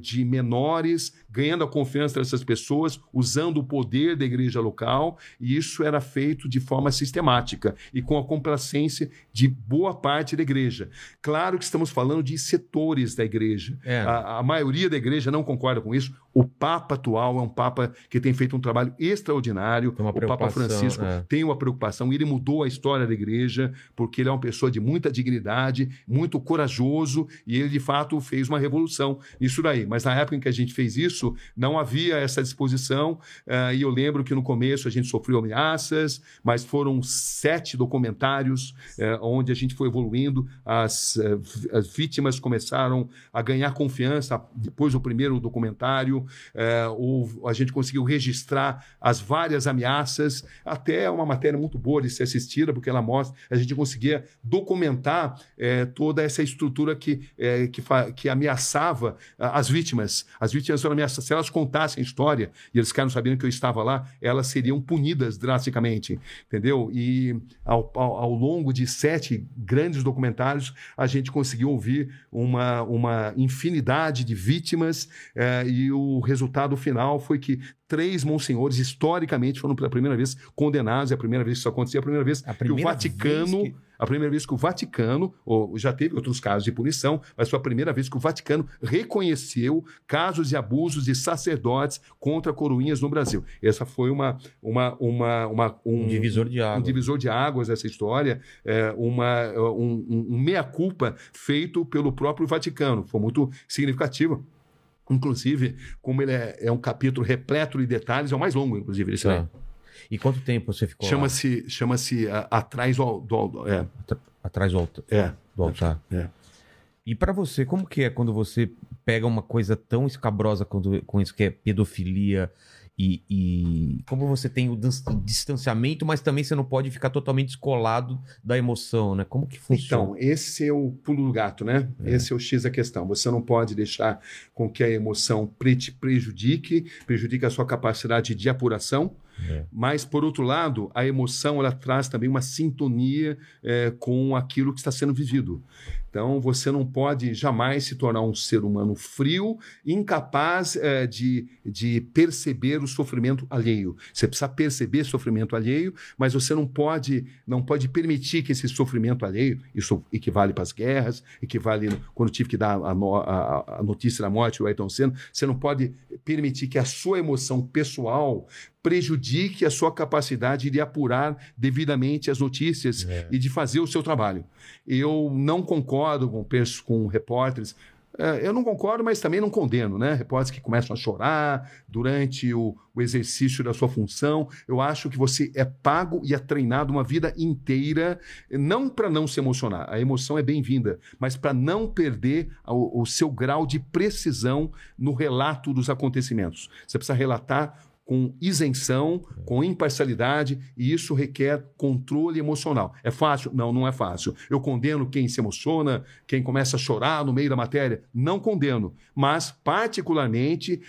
de menores, ganhando a confiança dessas pessoas, usando o poder da igreja local, e isso era feito de forma sistemática e com a complacência de boa parte da igreja. Claro que estamos falando de setores da igreja. É. A, a maioria da igreja não concorda com isso. O Papa atual é um Papa que tem feito um trabalho extraordinário. O Papa Francisco é. tem uma preocupação. Ele mudou a história da igreja porque ele é uma pessoa de muita dignidade, muito corajoso e ele de fato fez uma revolução nisso daí. Mas na época em que a gente fez isso, não havia essa disposição. eh, e eu lembro que no começo a gente sofreu ameaças, mas foram sete documentários eh, onde a gente foi evoluindo. As, vi- as vítimas começaram a ganhar confiança depois do primeiro documentário. Eh, houve- a gente conseguiu registrar as várias ameaças, até uma matéria muito boa de ser assistida, porque ela mostra, a gente conseguia documentar eh, toda essa estrutura que, eh, que, que ameaçava as vítimas. As vítimas foram ameaçadas. Se elas contassem a história e eles ficaram sabendo que eu estava lá, elas seriam punidas drasticamente, entendeu? E ao, ao, ao longo de sete grandes documentários, a gente conseguiu ouvir uma, uma infinidade de vítimas eh, e o, o resultado final foi que três monsenhores, historicamente, foram pela primeira vez condenados. É a primeira vez que isso acontecia, é a primeira vez A que o primeira Vaticano. que- A primeira vez que o Vaticano, ou já teve outros casos de punição, mas foi a primeira vez que o Vaticano reconheceu casos de abusos de sacerdotes contra coroinhas no Brasil. Essa foi uma, uma, uma, uma- Um divisor de água. um divisor de águas essa história, é, uma, um, um- um meia-culpa feito pelo próprio Vaticano. Foi muito significativo. Inclusive, como ele é, é um capítulo repleto de detalhes, é o mais longo, inclusive, esse aí. Tá. E quanto tempo você ficou? Chama-se chama-se Atrás do, do- é, atrás do altar? é, Do altar. é. E pra você, como que é quando você pega uma coisa tão escabrosa quando, com isso que é pedofilia e, e como você tem o dis- distanciamento, mas também você não pode ficar totalmente descolado da emoção, né? Como que funciona? Então, esse é o pulo do gato, né? Esse é o X da questão. Você não pode deixar com que a emoção pre- te prejudique, prejudique a sua capacidade de apuração. É. Mas, por outro lado, a emoção ela traz também uma sintonia eh, com aquilo que está sendo vivido. Então, você não pode jamais se tornar um ser humano frio, incapaz eh, de, de perceber o sofrimento alheio. Você precisa perceber sofrimento alheio, mas você não pode, não pode permitir que esse sofrimento alheio, isso equivale para as guerras, equivale quando tive que dar a, no- a- a notícia da morte do Ayrton Senna, você não pode permitir que a sua emoção pessoal prejudique a sua capacidade de apurar devidamente as notícias e de fazer o seu trabalho. Eu não concordo com, com repórteres. eh, Eu não concordo, mas também não condeno, né? Repórteres que começam a chorar durante o, o exercício da sua função. Eu acho que você é pago e é treinado uma vida inteira, não para não se emocionar. A emoção é bem-vinda, mas para não perder o, o seu grau de precisão no relato dos acontecimentos. Você precisa relatar com isenção, com imparcialidade, e isso requer controle emocional. É fácil? Não, não é fácil. Eu condeno quem se emociona, quem começa a chorar no meio da matéria. Não condeno. Mas, particularmente,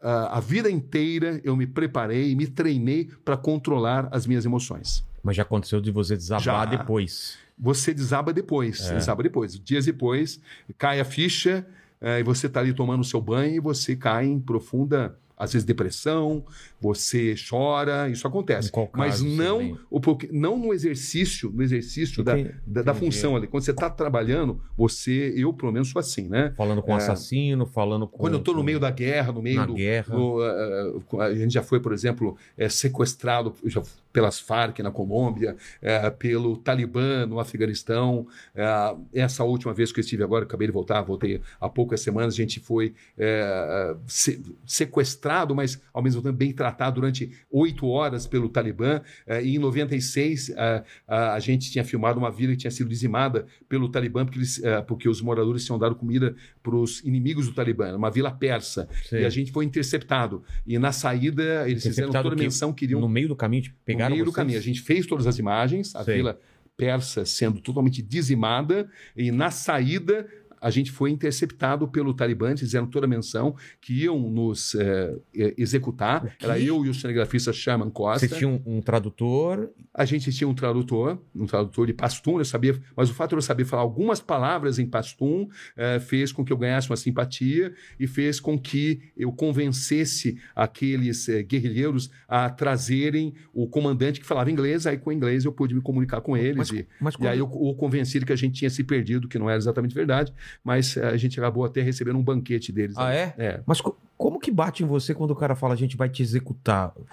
a vida inteira eu me preparei, me treinei para controlar as minhas emoções. Mas já aconteceu de você desabar Já. depois. Você desaba depois, É. desaba depois. Dias depois, cai a ficha, eh, e você está ali tomando o seu banho e você cai em profunda, às vezes, depressão, você chora, isso acontece. Mas não, o, porque- não no exercício, no exercício da, Entendi. da, da função ali. Quando você está trabalhando, você, eu pelo menos sou assim, né? Falando com o É. assassino, falando com. Quando eu estou no meio da guerra, no meio Na do, guerra. no, eh, a gente já foi, por exemplo, eh, sequestrado já pelas Farc na Colômbia, eh, pelo Talibã no Afeganistão. Eh, essa última vez que eu estive agora, acabei de voltar, voltei há poucas semanas, a gente foi eh, se- sequestrado, mas ao mesmo tempo bem tratado durante oito horas pelo Talibã. Eh, e em 96, eh, a, a gente tinha filmado uma vila que tinha sido dizimada pelo Talibã, porque, eles, eh, porque os moradores tinham dado comida para os inimigos do Talibã, uma vila persa. Sei. E a gente foi interceptado. E na saída, eles fizeram toda a menção, queriam No meio do caminho, te pegaram no meio do vocês? caminho. A gente fez todas as imagens, a vila persa sendo totalmente dizimada, e na saída a gente foi interceptado pelo Talibã, fizeram toda a menção que iam nos eh, executar. Era eu e o cinegrafista Sherman Costa. Vocês tinham um tradutor. A gente tinha um tradutor, um tradutor de pastum, eu sabia, mas o fato de eu saber falar algumas palavras em pastum eh, fez com que eu ganhasse uma simpatia e fez com que eu convencesse aqueles eh, guerrilheiros a trazerem o comandante que falava inglês, aí com o inglês eu pude me comunicar com eles Mas, e, mas e aí eu o convenci de que a gente tinha se perdido, que não era exatamente verdade, mas eh, a gente acabou até recebendo um banquete deles. Ah, ali. é? É. Mas co- como que bate em você quando o cara fala a gente vai te executar? Porque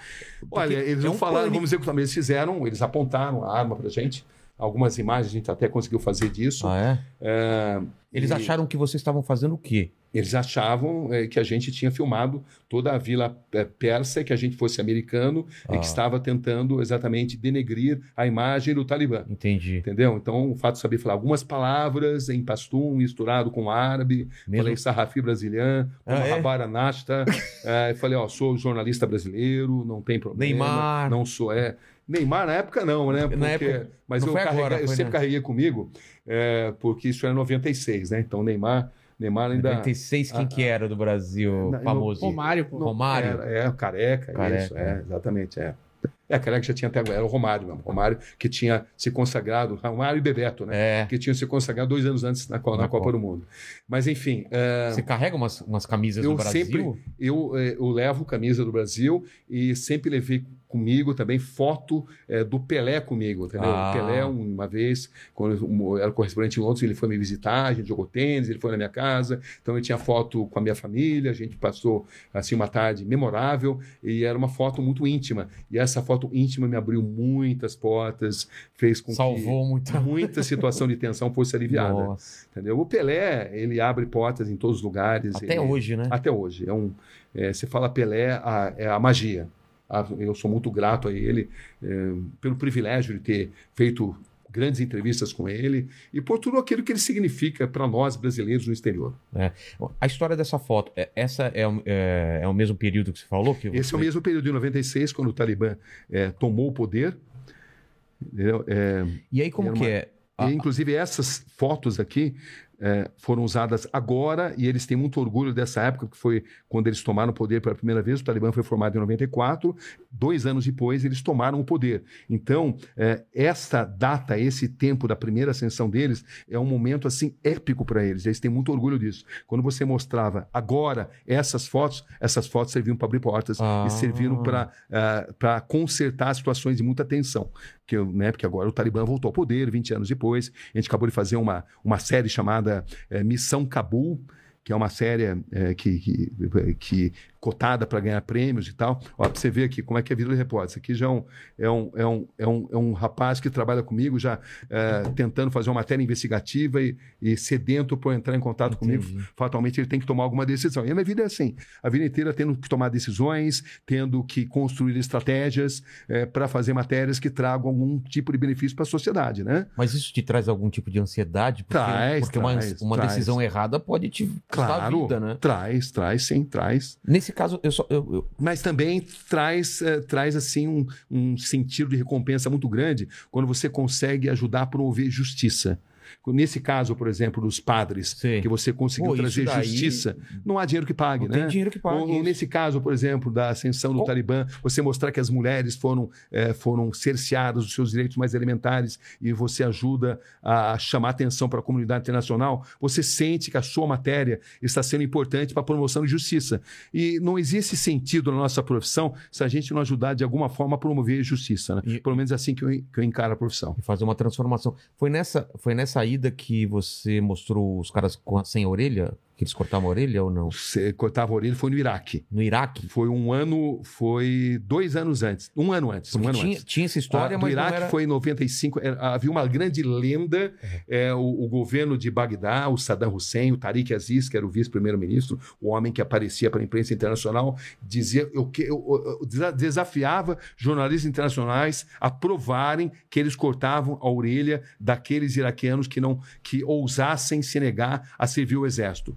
Olha, eles é não um falaram, pânico. vamos executar, mas eles fizeram, eles apontaram a arma pra gente. Algumas imagens a gente até conseguiu fazer disso. Ah, é? É, Eles e acharam que vocês estavam fazendo o quê? Eles achavam é, que a gente tinha filmado toda a vila é, persa, que a gente fosse americano e Ah. que estava tentando exatamente denegrir a imagem do Talibã. Entendi. Entendeu? Então, o fato de saber falar algumas palavras em pastum, misturado com árabe, Mesmo- falei sarrafi brasileiro, Ah, é? Rabara Nasta, é, falei, ó, sou jornalista brasileiro, não tem problema. Neymar. Não sou, é. Neymar na época não, né? Porque, Na época- mas não eu, foi agora, carrega- eu sempre carreguei comigo, é, porque isso era 96, né? Então, Neymar, Neymar ainda... 96, quem Ah, que era do Brasil Não, famoso? Romário, pô. Romário. Era, é, careca, Careca, isso, é. é, exatamente, é. É, Careca já tinha até agora, era o Romário mesmo. Romário que tinha se consagrado, Romário e Bebeto, né? É. Que tinham se consagrado dois anos antes na, na Na Copa Copa. do Mundo. Mas enfim, é, Você carrega umas, umas camisas eu do Brasil? sempre eu, eh, eu levo camisa do Brasil e sempre levei comigo também foto eh, do Pelé comigo, entendeu? Ah. O Pelé, um- uma vez, quando eu era correspondente em Londres, ele foi me visitar, a gente jogou tênis, ele foi na minha casa, então eu tinha foto com a minha família, a gente passou assim uma tarde memorável e era uma foto muito íntima. E essa foto íntima me abriu muitas portas, fez com Salvou que muita. muita situação de tensão fosse aliviada, Nossa. entendeu? O Pelé, ele abre portas em todos os lugares. Até ele- hoje, né? até hoje. É um, é, você fala Pelé, a, é a magia. Eu sou muito grato a ele é, pelo privilégio de ter feito grandes entrevistas com ele e por tudo aquilo que ele significa para nós brasileiros no exterior. A história dessa foto, é- essa é, é, é o mesmo período que você falou? Que Esse você- é o mesmo período de 96, quando o Talibã é, tomou o poder. É, E aí, como Era que uma- é? A- E, inclusive, essas fotos aqui eh, foram usadas agora e eles têm muito orgulho dessa época, que foi quando eles tomaram o poder pela primeira vez. O Talibã foi formado em 94. Dois anos depois, eles tomaram o poder. Então, eh, essa data, esse tempo da primeira ascensão deles, é um momento assim épico para eles. Eles têm muito orgulho disso. Quando você mostrava agora essas fotos, essas fotos serviam para abrir portas Ah. e serviram para para consertar situações de muita tensão. Que, né, porque agora o Talibã voltou ao poder 20 anos depois. A gente acabou de fazer uma, uma série chamada eh, Missão Cabul, que é uma série eh, que, que, que cotada para ganhar prêmios e tal. Ó, pra você ver aqui como é que é a vida do repórter. Isso aqui já é um, é um, é um, é um, é um rapaz que trabalha comigo, já eh, tentando fazer uma matéria investigativa e, e sedento por entrar em contato comigo. Entendi. Fatalmente ele tem que tomar alguma decisão. E a minha vida é assim: a vida inteira tendo que tomar decisões, tendo que construir estratégias para fazer matérias que tragam algum tipo de benefício para a sociedade, né? Mas isso te traz algum tipo de ansiedade? Porque, Traz, porque uma, traz, uma traz. decisão errada pode te custar a Claro, vida, né? traz, traz, sim, traz. Nesse caso, eu só. eu- eu- Mas também traz, eh, traz assim um, um sentido de recompensa muito grande quando você consegue ajudar a promover justiça. Nesse caso, por exemplo, dos padres, Sei. que você conseguiu Pô, trazer daí- justiça, não há dinheiro que pague, não né? tem dinheiro que pague. Ou, nesse caso, por exemplo, da ascensão do Talibã, você mostrar que as mulheres foram, eh, foram cerceadas dos seus direitos mais elementares e você ajuda a chamar atenção para a comunidade internacional, você sente que a sua matéria está sendo importante para a promoção de justiça. E não existe sentido na nossa profissão se a gente não ajudar de alguma forma a promover justiça. Né? E- Pelo menos é assim que eu, que eu encaro a profissão. E fazer uma transformação. Foi nessa, foi nessa ida que você mostrou os caras sem a orelha? Que eles cortavam a orelha ou não? Você cortava a orelha, foi no Iraque. No Iraque? Foi um ano, foi dois anos antes. Um ano antes. Um ano tinha, antes. tinha essa história, Ah, mas Iraque não era... foi em 95. é, havia uma grande lenda. é, o, o governo de Bagdá, o Saddam Hussein, o Tariq Aziz, que era o vice-primeiro-ministro, o homem que aparecia para a imprensa internacional, dizia eu, que- eu- eu- eu desa- desafiava jornalistas internacionais a provarem que eles cortavam a orelha daqueles iraquianos que não que ousassem se negar a servir o exército.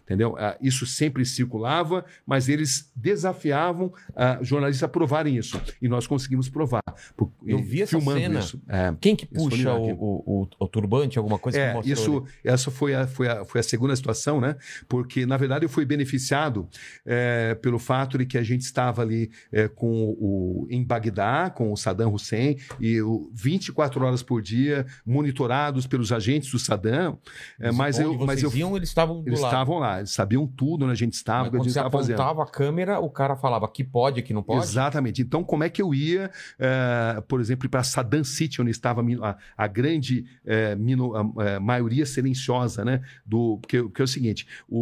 Entendeu? Ah, Isso sempre circulava, mas eles desafiavam ah, jornalistas a provarem isso. E nós conseguimos provar. por- Eu vi essa filmando cena. Isso. É. Quem que puxa o, o, o- turbante, alguma coisa que É, a isso, essa foi a, foi, a, foi a segunda situação, né? Porque, na verdade, eu fui beneficiado é, pelo fato de que a gente estava ali é, com o, em Bagdá, com o Saddam Hussein, e o, 24 horas por dia, monitorados pelos agentes do Saddam. É, mas eu, mas eu, iam, eles estavam do eles lado. estavam lá, eles sabiam tudo onde a gente estava, Mas o que a gente você estava fazendo. apontava a câmera, o cara falava aqui pode, aqui não pode? Exatamente. Então, como é que eu ia, eh, por exemplo, para Saddam City, onde estava a, a- a grande eh, mino- a- eh, maioria silenciosa, né? Do, porque, porque é o seguinte: o,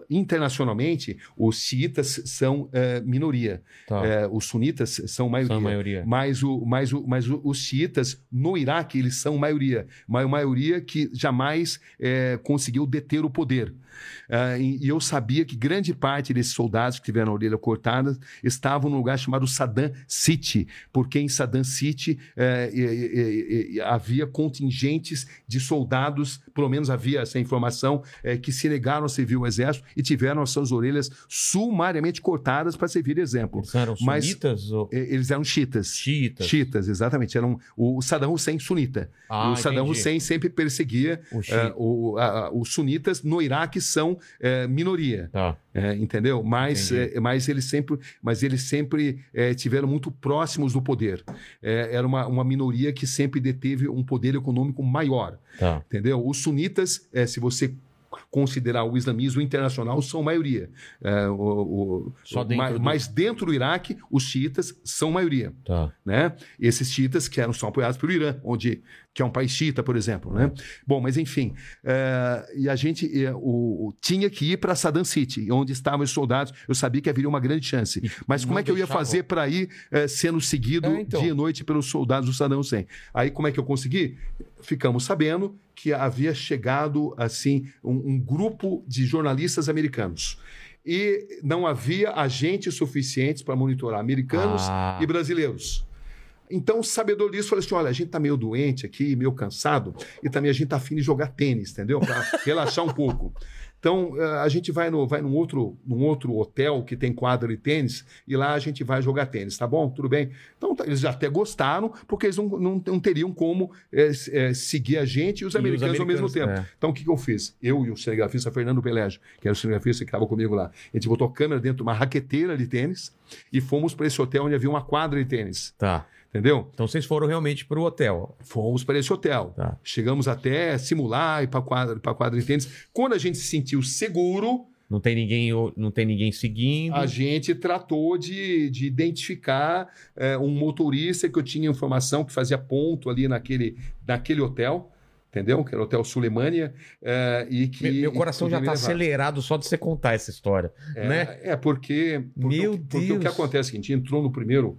o- internacionalmente, os xiitas são eh, minoria, Tá, os sunitas são maioria. são a maioria. Mas, o, mas, o, mas os xiitas no Iraque, eles são maioria. Uma maioria que jamais conseguiu deter o poder. Ah, e, e eu sabia que grande parte desses soldados que tiveram a orelha cortada estavam num lugar chamado Saddam City, porque em Saddam City eh, e- e- havia contingentes de soldados, pelo menos havia essa informação, eh, que se negaram a servir o exército e tiveram as suas orelhas sumariamente cortadas para servir de exemplo. Eles eram Mas- sunitas ou Eles eram chiitas. Chiitas, exatamente. Eram o Saddam Hussein sunita. Ah, o Saddam entendi. Hussein sempre perseguia O eh, o- os sunitas no Iraque são são é, minoria. Tá. É, entendeu? Mas, é, mas eles sempre, mas eles sempre é, tiveram muito próximos do poder. É, era uma, uma minoria que sempre deteve um poder econômico maior. Tá. Entendeu? Os sunitas, é, se você considerar o islamismo internacional, são maioria. É, o, o- Só dentro ma- do- Mas dentro do Iraque, os xiitas são maioria Tá. né? Esses xiitas que eram são apoiados pelo Irã, onde que é um país xiita, por exemplo, né? Bom, mas enfim, eh, e a gente eh, o, tinha que ir para Saddam City, onde estavam os soldados. Eu sabia que haveria uma grande chance, mas como é que eu ia fazer para ir eh, sendo seguido É, então. dia e noite pelos soldados do Saddam Hussein? Aí como é que eu consegui? Ficamos sabendo que havia chegado assim um- um grupo de jornalistas americanos. E não havia agentes suficientes para monitorar americanos Ah. e brasileiros. Então, o sabedor disso falou assim: olha, a gente tá meio doente aqui, meio cansado, e também a gente tá afim de jogar tênis, entendeu? Para relaxar um pouco. Então, eh, a gente vai, no, vai num, outro, num outro hotel que tem quadra de tênis e lá a gente vai jogar tênis, tá bom? Tudo bem? Então, tá, eles até gostaram, porque eles não, não, não teriam como s- eh, seguir a gente e os E os americanos, ao mesmo americanos, tempo. é. Então, o que, que eu fiz? Eu e o cinegrafista Fernando Pelégio, que era o cinegrafista que estava comigo lá, a gente botou câmera dentro de uma raqueteira de tênis e fomos para esse hotel onde havia uma quadra de tênis, Tá. Entendeu? Então vocês foram realmente pro hotel. Fomos para esse hotel. Tá. Chegamos até simular e para quadra, pra quadra de tênis. Quando a gente se sentiu seguro, Não tem ninguém, não tem ninguém seguindo. a gente tratou de, de identificar eh, um motorista que eu tinha informação que fazia ponto ali naquele, naquele hotel, entendeu? Que era o Hotel Sulemânia. eh, e que, Meu, meu coração já tá levar. acelerado só de você contar essa história. É, né? é porque, porque, Meu o- porque o que Deus. acontece é que a gente entrou no primeiro,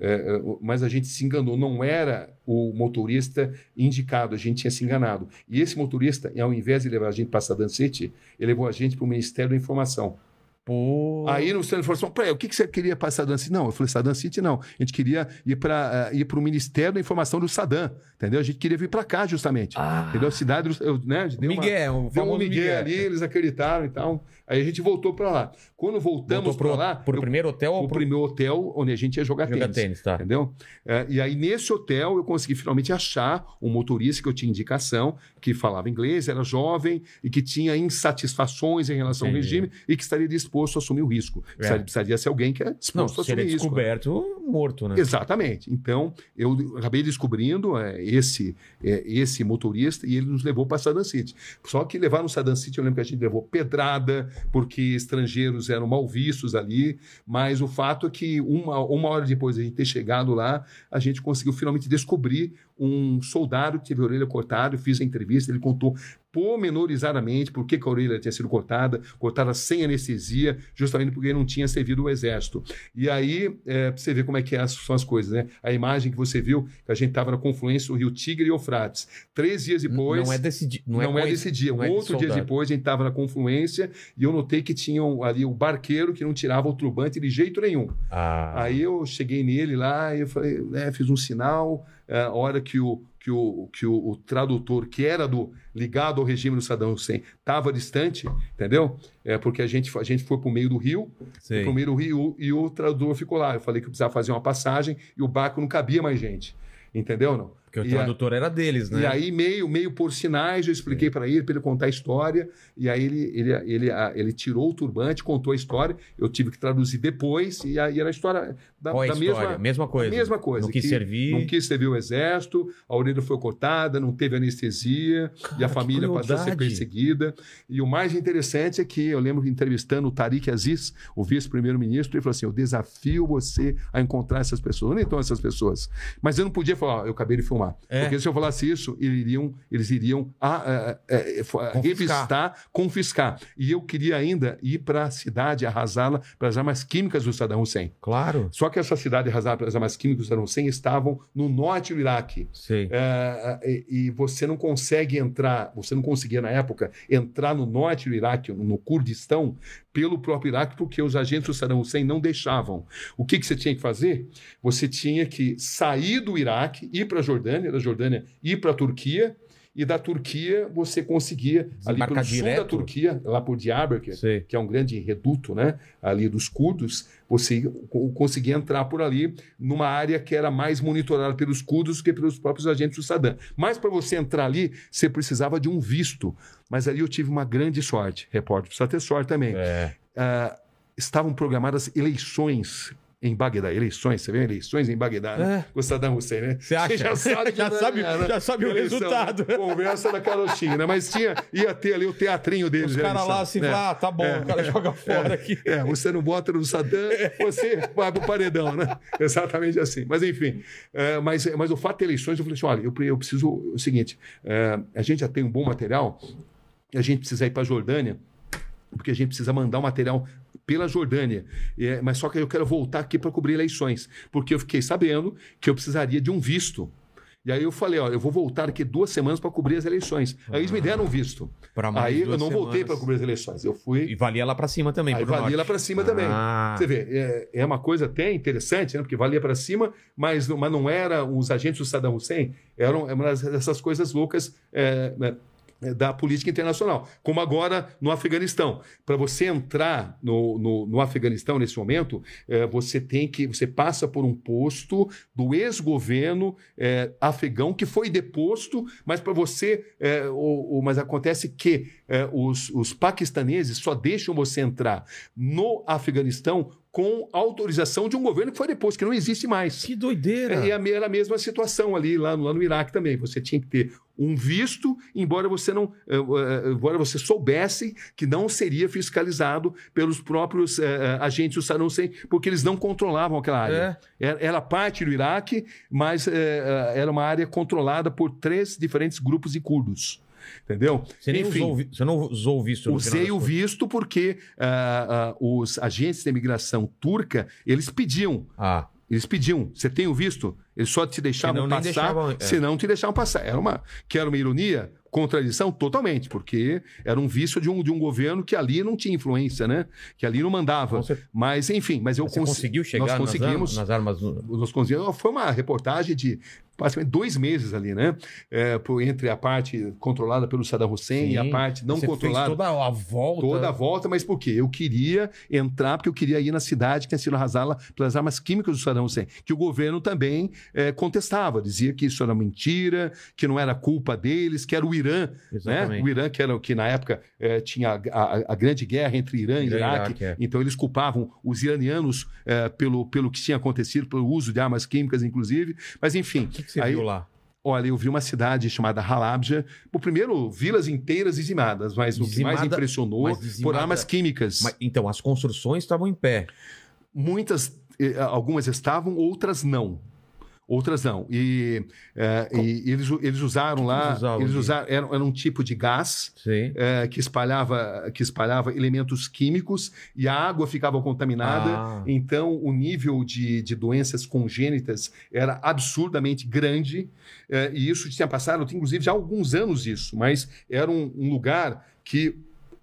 é, é, mas a gente se enganou, não era o motorista indicado, a gente tinha se enganado. E esse motorista, ao invés de levar a gente para Saddam City, ele levou a gente para o Ministério da Informação. Pô. Aí no Ministério da Informação, peraí, o que, que você queria para Saddam City? Não, eu falei Saddam City não. A gente queria ir para ir o Ministério da Informação do Saddam, entendeu? A gente queria vir para cá justamente. Ah. Entendeu? A cidade, do- né? deu uma- Miguel, o Deu um migué Miguel. ali, eles acreditaram e tal. Aí a gente voltou para lá. Quando voltamos para lá, pro eu- primeiro hotel o pro primeiro hotel onde a gente ia jogar, jogar tênis. tênis, tá? Entendeu? É, e aí, nesse hotel, eu consegui finalmente achar um motorista que eu tinha indicação, que falava inglês, era jovem e que tinha insatisfações em relação Entendi. ao regime e que estaria disposto a assumir o risco. É. Precisaria, precisaria ser alguém que é Não, disposto a se ele assumir é risco. descoberto, morto, né? Exatamente. Então, eu acabei descobrindo é, esse, é, esse motorista e ele nos levou para Saddam City. Só que levar no Saddam City, eu lembro que a gente levou pedrada, porque estrangeiros eram mal vistos ali, mas o fato é que uma, uma hora depois de a gente ter chegado lá, a gente conseguiu finalmente descobrir um soldado que teve a orelha cortada, eu fiz a entrevista, ele contou pormenorizadamente por que, a orelha tinha sido cortada, cortada sem anestesia, justamente porque ele não tinha servido o exército. E aí, é, você ver como é que é são as coisas, né? A imagem que você viu, que a gente estava na confluência do rio Tigre e Eufrates. Três dias depois... não é desse dia. Não, Não, é, é, com- desse dia. não Um é outro dia depois, a gente estava na confluência e eu notei que tinha um- ali o barqueiro que não tirava o turbante de jeito nenhum. Ah, Aí eu cheguei nele lá e eu falei, né, fiz um sinal. é, A hora que o, que o, que o, o tradutor, que era do ligado ao regime do Saddam Hussein, estava distante, entendeu? É porque a gente, a gente foi para o meio do rio, para o meio do rio e o tradutor ficou lá. Eu falei que eu precisava fazer uma passagem e o barco não cabia mais gente. Entendeu não? Porque o E a- tradutor era deles, né? E aí, meio, meio por sinais, eu expliquei para ele, para ele contar a história. E aí, ele, ele, ele, a- ele tirou o turbante, contou a história. Eu tive que traduzir depois. E aí era a história da, Qual é a da história? mesma, mesma coisa. a mesma coisa. Não quis que servir. Não quis servir o exército, a orelha foi cortada, não teve anestesia. e Cara, a que família passou a ser perseguida. E o mais interessante é que eu lembro entrevistando o Tariq Aziz, o vice-primeiro-ministro, ele falou assim: Eu desafio você a encontrar essas pessoas. Onde estão essas pessoas? Mas eu não podia falar, ó, eu acabei de filmar. É. Porque se eu falasse isso, eles iriam, eles iriam ah, é, é, fo- revistar, confiscar. E eu queria ainda ir para a cidade, arrasá-la pelas armas químicas do Saddam Hussein. Claro. Só que essa cidade arrasada pelas armas químicas do Saddam Hussein estavam no norte do Iraque. Sei. É, e, e você não consegue entrar, você não conseguia na época entrar no norte do Iraque, no Kurdistão, pelo próprio Iraque, porque os agentes do Saddam Hussein não deixavam. O que, que você tinha que fazer? Você tinha que sair do Iraque, ir para a Jordânia, da Jordânia ir para a Turquia e da Turquia você conseguia, ali pelo sul da direto? Turquia, lá por Diyarbakir, Sei. que é um grande reduto né, ali dos curdos, você co- conseguia entrar por ali numa área que era mais monitorada pelos curdos do que pelos próprios agentes do Saddam. Mas para você entrar ali, você precisava de um visto. Mas ali eu tive uma grande sorte, repórter, precisa ter sorte também. É. Ah, estavam programadas eleições em Bagdá. Eleições, você vê? Eleições em Bagdá, né? É. Com o Saddam Hussein, né? Você acha? já sabe, que Já sabe- né? já sabe o Eleição, resultado. né? Conversa da carochinha, né? Mas tinha, ia ter ali o teatrinho deles. Os de caras lá assim, né? ah, tá bom, É. o cara joga fora aqui. É, você não bota no Saddam, você vai pro paredão, né? Exatamente assim. Mas enfim, é, mas, mas o fato de eleições, eu falei assim: olha, eu, eu preciso. O seguinte, é, a gente já tem um bom material, a gente precisa ir para a Jordânia, porque a gente precisa mandar o material pela Jordânia. É, mas só que eu quero voltar aqui para cobrir eleições, porque eu fiquei sabendo que eu precisaria de um visto. E aí eu falei, ó, eu vou voltar aqui duas semanas para cobrir as eleições. Aí eles me deram um visto. Aí eu não voltei semanas. para cobrir as eleições. Eu fui E valia lá pra cima também. Aí valia norte. lá para cima também. Ah. Você vê, é, é uma coisa até interessante, né? Porque valia para cima, mas, não- mas não era os agentes do Saddam Hussein, eram uma dessas coisas loucas é, né, da política internacional. Como agora no Afeganistão. Para você entrar no, no, no Afeganistão nesse momento, é, você tem que. Você passa por um posto do ex-governo é, afegão que foi deposto, mas para você. é, o, o- mas acontece que é, os, os paquistaneses só deixam você entrar no Afeganistão com autorização de um governo que foi deposto, que não existe mais. Que doideira. É, e a me- era a mesma situação ali lá, no- lá no Iraque também. Você tinha que ter um visto, embora você não, eh, eh, embora você soubesse que não seria fiscalizado pelos próprios eh, eh, agentes do Saddam Hussein, porque eles não controlavam aquela área. Era, era parte do Iraque, mas eh, eh, era uma área controlada por três diferentes grupos de curdos. Entendeu? Você, nem Enfim. usou, você não usou o visto Usei o visto porque ah, ah, os agentes de imigração turca, eles pediam. Ah, Eles pediam, você tem o visto? Eles só te deixavam Senão passar, deixavam, é. se não te deixavam passar. Era uma, que era uma ironia, contradição totalmente, porque era um visto de um, de um governo que ali não tinha influência, né? Que ali não mandava. Certeza. Mas, enfim, mas eu você cons- conseguiu chegar nós conseguimos, nas, armas, nós conseguimos. Foi uma reportagem de praticamente dois meses ali, né? É, por- entre a parte controlada pelo Saddam Hussein e a Sim. parte não você controlada. Fez toda a volta. Toda a volta, mas por quê? Eu queria entrar, porque eu queria ir na cidade que tinha sido arrasada pelas armas químicas do Saddam Hussein, que o governo também eh, contestava, dizia que isso era mentira, que não era culpa deles, que era o Irã, né? Exatamente. O Irã, que, era, que na época eh, tinha a, a- a grande guerra entre Irã e Irã Iraque, Iraque, é. então eles culpavam os iranianos eh, pelo, pelo que tinha acontecido, pelo uso de armas químicas, inclusive, mas enfim. O que, que você aí- viu lá? Olha, eu vi uma cidade chamada Halabja. O primeiro, vilas inteiras dizimadas, mas o que mais Dizimada- impressionou por dizimada- armas químicas. Mas, então, as construções estavam em pé. Muitas, eh, algumas estavam, outras não. Outras não. E, eh, e eles, eles usaram que lá. eles usavam eles usaram, era, era um tipo de gás eh, que, espalhava, que espalhava elementos químicos e a água ficava contaminada. Ah. Então, o nível de, de doenças congênitas era absurdamente grande, eh, e isso tinha passado, inclusive, já há alguns anos isso, mas era um, um lugar que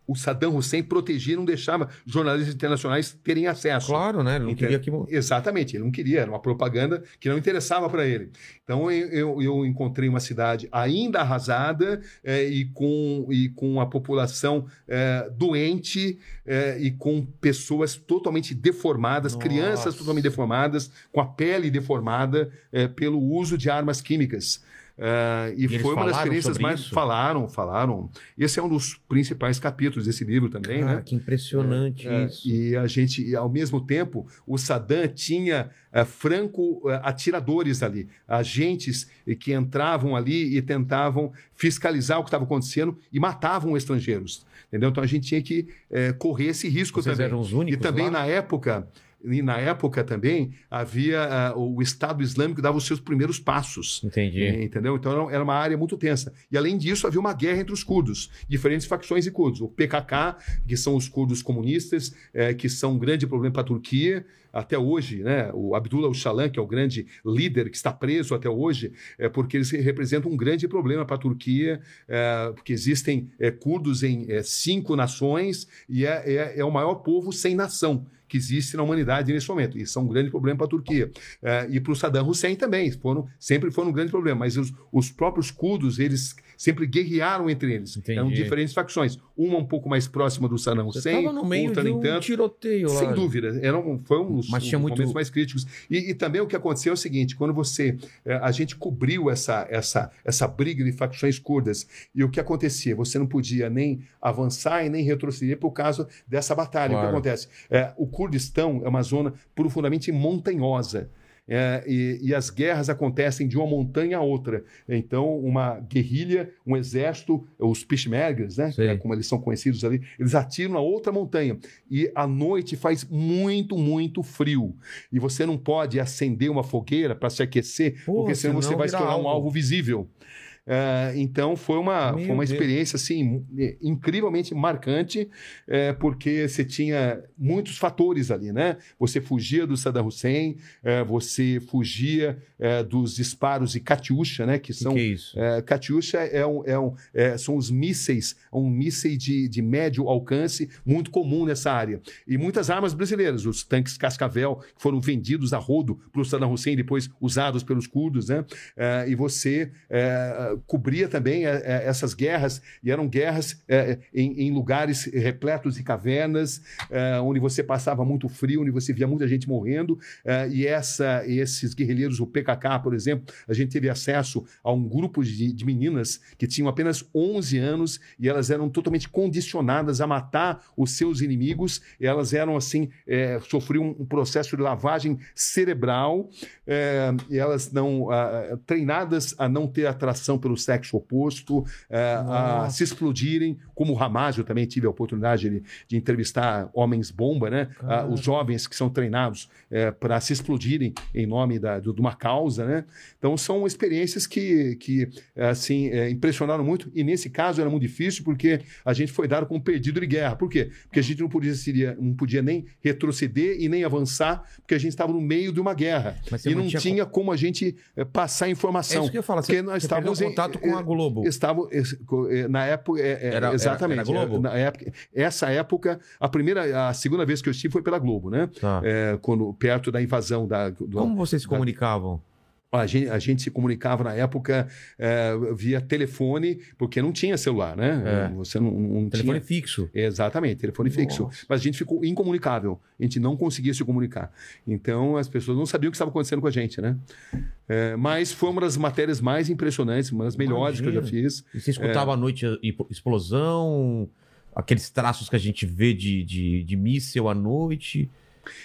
o Saddam Hussein protegia não deixava jornalistas internacionais terem acesso. Claro, né? Ele não queria que. Exatamente, ele não queria, era uma propaganda que não interessava para ele. Então eu, eu- encontrei uma cidade ainda arrasada eh, e, com, e com a população eh, doente eh, e com pessoas totalmente deformadas, Nossa. crianças totalmente deformadas, com a pele deformada eh, pelo uso de armas químicas. Eh, e eles foi uma das experiências mais. isso? Falaram, falaram. Esse é um dos principais capítulos desse livro também, Cara, né? que impressionante É, isso. e a gente, e ao mesmo tempo, o Saddam tinha é, franco é, atiradores ali, agentes que entravam ali e tentavam fiscalizar o que estava acontecendo e matavam estrangeiros. Entendeu? Então a gente tinha que é, correr esse risco Vocês também. eram os E únicos também lá? na época, e na época também havia ah, o Estado Islâmico dava os seus primeiros passos. Entendi. Entendeu? Então era- uma área muito tensa. E além disso, havia uma guerra entre os curdos, diferentes facções de curdos. O PKK, que são os curdos comunistas, eh, que são um grande problema para a Turquia, até hoje, né, o Abdullah Öcalan, que é o grande líder que está preso até hoje, é porque eles representam um grande problema para a Turquia, é, porque existem é, curdos em é, cinco nações e é, é, é o maior povo sem nação que existe na humanidade nesse momento. Isso é um grande problema para a Turquia. É, e para o Saddam Hussein também, foram, sempre foram um grande problema. Mas os, os próprios curdos, eles sempre guerrearam entre eles. Entendi. Eram diferentes facções. Uma um pouco mais próxima do Saddam Hussein, tava no meio outra nem um tanto. tiroteio lá. Sem dúvida, era um, foi um dos Mas um muito- momentos mais críticos. E, e também o que aconteceu é o seguinte: quando você. eh, a gente cobriu essa, essa, essa briga de facções curdas, e o que acontecia? Você não podia nem avançar e nem retroceder por causa dessa batalha. O Claro. que acontece? Eh, o Kurdistão é uma zona profundamente montanhosa. É, e, e as guerras acontecem de uma montanha a outra. Então, uma guerrilha, um exército, os Peshmergas, né, é como eles são conhecidos ali, eles atiram na outra montanha. E à noite faz muito, muito frio. E você não pode acender uma fogueira para se aquecer, Pô, porque senão, senão você vai tornar um alvo visível. É, então foi uma, Meu foi uma Deus. experiência assim eh, incrivelmente marcante, é, porque você tinha muitos fatores ali, né? Você fugia do Saddam Hussein, é, você fugia é, dos disparos de Katyusha, né? Que são que é isso? é, Katyusha é um, é um- é, são os mísseis, um míssil de, de médio alcance muito comum nessa área. E muitas armas brasileiras, os tanques Cascavel, que foram vendidos a rodo para o Saddam Hussein, depois usados pelos curdos, né? É, e você é, cobria também é, é, essas guerras, e eram guerras é, em, em lugares repletos de cavernas, onde você passava muito frio, onde você via muita gente morrendo, e essa, esses guerrilheiros, o PKK, por exemplo, a gente teve acesso a um grupo de, de meninas que tinham apenas 11 anos e elas eram totalmente condicionadas a matar os seus inimigos. Elas eram assim, é, sofriam um processo de lavagem cerebral é, elas não ah, treinadas a não ter atração pelo sexo oposto, é, a Nossa. se explodirem, como o Hamas, eu também tive a oportunidade de, de entrevistar homens bomba, né? Ah, os jovens que são treinados para se explodirem em nome da, do- de uma causa, né? Então são experiências que, que assim é, impressionaram muito e nesse caso era muito difícil porque a gente foi dado como perdido de guerra. Por quê? Porque a gente não podia, seria, não podia nem retroceder e nem avançar porque a gente estava no meio de uma guerra e não tinha como a gente eh, passar É informação. isso que eu falar. porque nós estávamos em- contato com a Globo. Estavam eh, na época eh, eh, Era- era- exatamente era Globo? eh, na época essa época a primeira a segunda vez que eu estive foi pela Globo né Tá. Eh, quando perto da invasão da do- Como vocês se da- comunicavam? A gente, a gente se comunicava na época eh, via telefone porque não tinha celular né É. você não, não Telefone tinha fixo. Exatamente, telefone fixo. Nossa. Mas a gente ficou incomunicável. A gente não conseguia se comunicar. Então as pessoas não sabiam o que estava acontecendo com a gente, né? É, mas foi uma das matérias mais impressionantes, uma das melhores que eu já Imagina. fiz. E você escutava É. à noite explosão, aqueles traços que a gente vê de, de, de míssel à noite.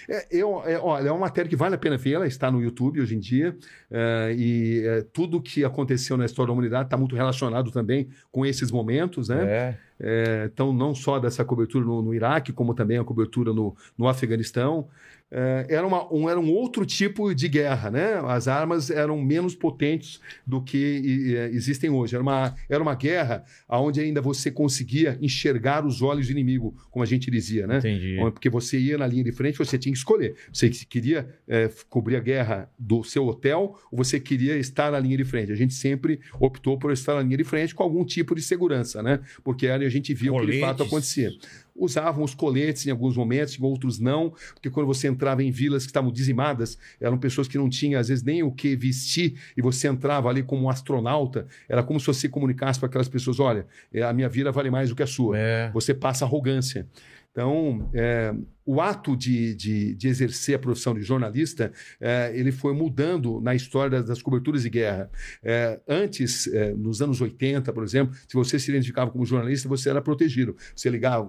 É, eu, é, olha, é uma matéria que vale a pena ver, ela está no YouTube hoje em dia, é, e é, tudo que aconteceu na história da humanidade está muito relacionado também com esses momentos, né? É. É, então, não só dessa cobertura no, no Iraque, como também a cobertura no, no Afeganistão. É, era, uma, um, era um outro tipo de guerra, né? As armas eram menos potentes do que e, e, existem hoje. Era uma, era uma guerra onde ainda você conseguia enxergar os olhos do inimigo, como a gente dizia, né? Entendi. Porque você ia na linha de frente, você tinha que escolher. Você queria é, cobrir a guerra do seu hotel ou você queria estar na linha de frente. A gente sempre optou por estar na linha de frente com algum tipo de segurança, né? Porque ali a gente o que de fato Coletes. acontecia. Usavam os coletes em alguns momentos, em outros não, porque quando você entrava em vilas que estavam dizimadas, eram pessoas que não tinham, às vezes, nem o que vestir, e você entrava ali como um astronauta, era como se você comunicasse para aquelas pessoas: olha, é, a minha vida vale mais do que a sua É. você passa arrogância. Então, é, o ato de, de, de exercer a profissão de jornalista, é, ele foi mudando na história das, das coberturas de guerra. É, antes, é, nos anos 80, por exemplo, se você se identificava como jornalista, você era protegido. Você ligava,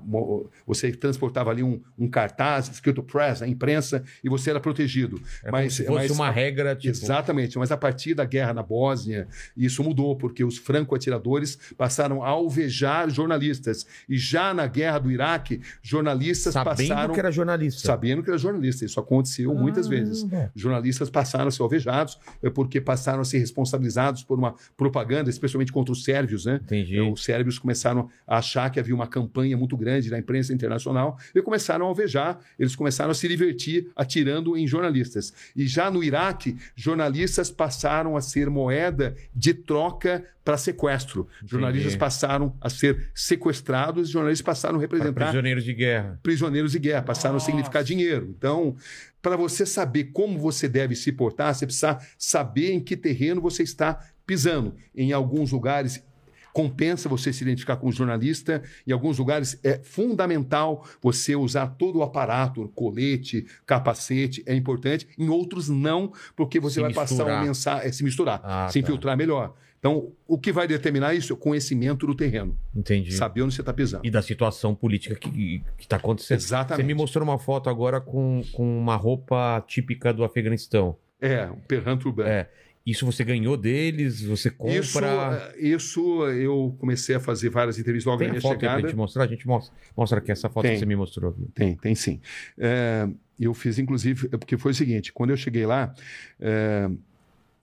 você transportava ali um, um cartaz escrito press, a imprensa, e você era protegido. Era como se fosse uma regra, tipo. Exatamente, mas a partir da guerra na Bósnia, isso mudou, porque os franco-atiradores passaram a alvejar jornalistas. E já na guerra do Iraque, jornalistas Sabendo passaram era jornalista. sabendo que era jornalista. Isso aconteceu muitas vezes. Caramba. Jornalistas passaram a ser alvejados é, porque passaram a ser responsabilizados por uma propaganda, especialmente contra os sérvios, né? Entendi. Os sérvios começaram a achar que havia uma campanha muito grande na imprensa internacional e começaram a alvejar, eles começaram a se divertir atirando em jornalistas. E já no Iraque, jornalistas passaram a ser moeda de troca para sequestro. Jornalistas passaram a ser sequestrados, jornalistas passaram a Para representar prisioneiros de guerra. prisioneiros de guerra, passaram a Nossa. significar dinheiro. Então, para você saber como você deve se portar, você precisa saber em que terreno você está pisando. Em alguns lugares compensa você se identificar com o jornalista, em alguns lugares é fundamental você usar todo o aparato, colete, capacete, é importante, em outros não, porque você Se vai passar misturar. uma mensagem, é, se misturar, Ah, se tá. infiltrar melhor. Então, o que vai determinar isso é o conhecimento do terreno, Entendi. saber onde você está pisando. E da situação política que, que tá acontecendo. Exatamente. Você me mostrou uma foto agora com, com uma roupa típica do Afeganistão. É, o Perran Turban. É. Isso você ganhou deles? Você compra? Isso, eh, isso eu comecei a fazer várias entrevistas logo Tem na minha foto chegada. gente mostrar? A gente mostra, mostra aqui essa foto Tem. que você me mostrou aqui. Tem, tem sim. É, eu fiz, inclusive, é porque foi o seguinte: quando eu cheguei lá, é,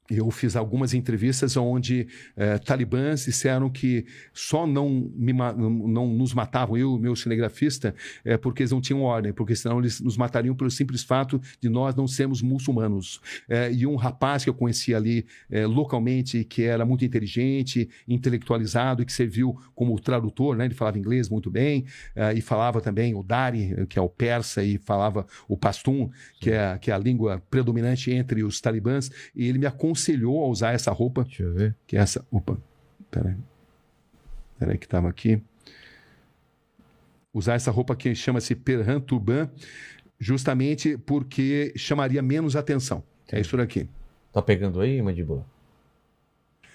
eu fiz algumas entrevistas onde é, talibãs disseram que só não, me não nos matavam, eu e o meu cinegrafista, é, porque eles não tinham ordem, porque senão eles nos matariam pelo simples fato de nós não sermos muçulmanos. É, e um rapaz que eu conheci ali localmente, que era muito inteligente, intelectualizado e que serviu como tradutor, né? ele falava inglês muito bem, eh, e falava também o Dari, que é o persa, e falava o pastum, que é, que é a língua predominante entre os talibãs, e ele me aconselhou a usar essa roupa, Deixa eu ver. que é essa. Opa, peraí. Peraí, que estava aqui. Usar essa roupa que chama-se Perhan Turban, justamente porque chamaria menos atenção. É isso daqui. Tá pegando aí, mandíbula?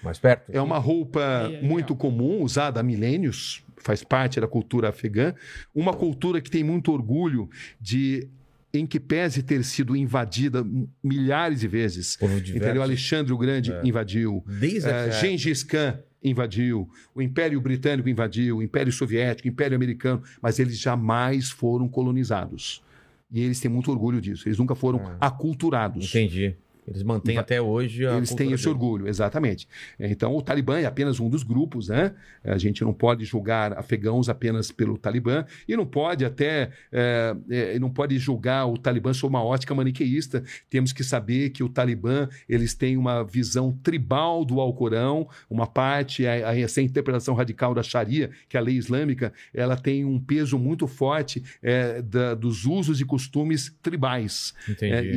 Mais perto? É uma roupa Aí, aí, muito ó. comum, usada há milênios, faz parte da cultura afegã. Uma cultura que tem muito orgulho de, em que pese ter sido invadida milhares de vezes. Entendeu? Alexandre o Grande invadiu, Desde a... Gengis Khan invadiu, o Império Britânico invadiu, o Império Soviético, o Império Americano, mas eles jamais foram colonizados. E eles têm muito orgulho disso. Eles nunca foram Ah. aculturados. Entendi. Eles mantêm até hoje a Eles têm esse deles. orgulho, exatamente. Então, o Talibã é apenas um dos grupos, né? A gente não pode julgar afegãos apenas pelo Talibã e não pode até é, é, não pode julgar o Talibã sob uma ótica maniqueísta. Temos que saber que o Talibã eles têm uma visão tribal do Alcorão, uma parte a, a, essa interpretação radical da Sharia, que é a lei islâmica, ela tem um peso muito forte é, da- dos usos e costumes tribais.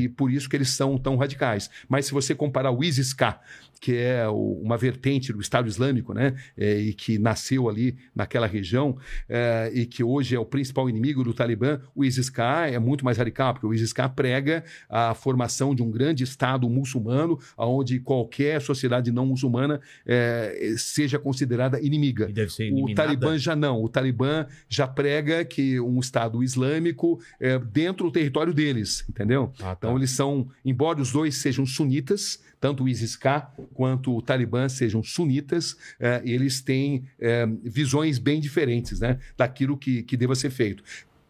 E por isso que eles são tão radicais. Mas se você comparar o ISIS-K, que é o- uma vertente do Estado Islâmico, né, é, e que nasceu ali naquela região, é, e que hoje é o principal inimigo do Talibã, o ISIS-K é muito mais radical, porque o ISIS-K prega a formação de um grande Estado muçulmano, onde qualquer sociedade não muçulmana é, seja considerada inimiga. E deve ser O. Talibã já não. O Talibã já prega que um Estado islâmico é dentro do território deles, entendeu? Ah, tá. Então eles são, embora os dois sejam sunitas, tanto o ISIS-K quanto o Talibã sejam sunitas, eh, eles têm eh, visões bem diferentes né, daquilo que, que deva ser feito.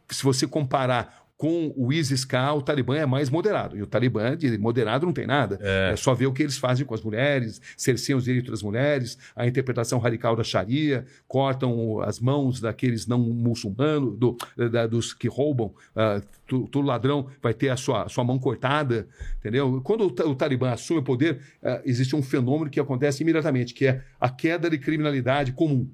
Se você comparar com o ISIS-K, o Talibã é mais moderado. E o Talibã, de moderado, não tem nada. É. só ver o que eles fazem com as mulheres, cerceiam os direitos das mulheres, a interpretação radical da Sharia, cortam as mãos daqueles não muçulmanos, do, da, dos que roubam. Uh, todo ladrão vai ter a sua, sua mão cortada, entendeu? Quando o, o Talibã assume o poder, uh, existe um fenômeno que acontece imediatamente, que é a queda de criminalidade comum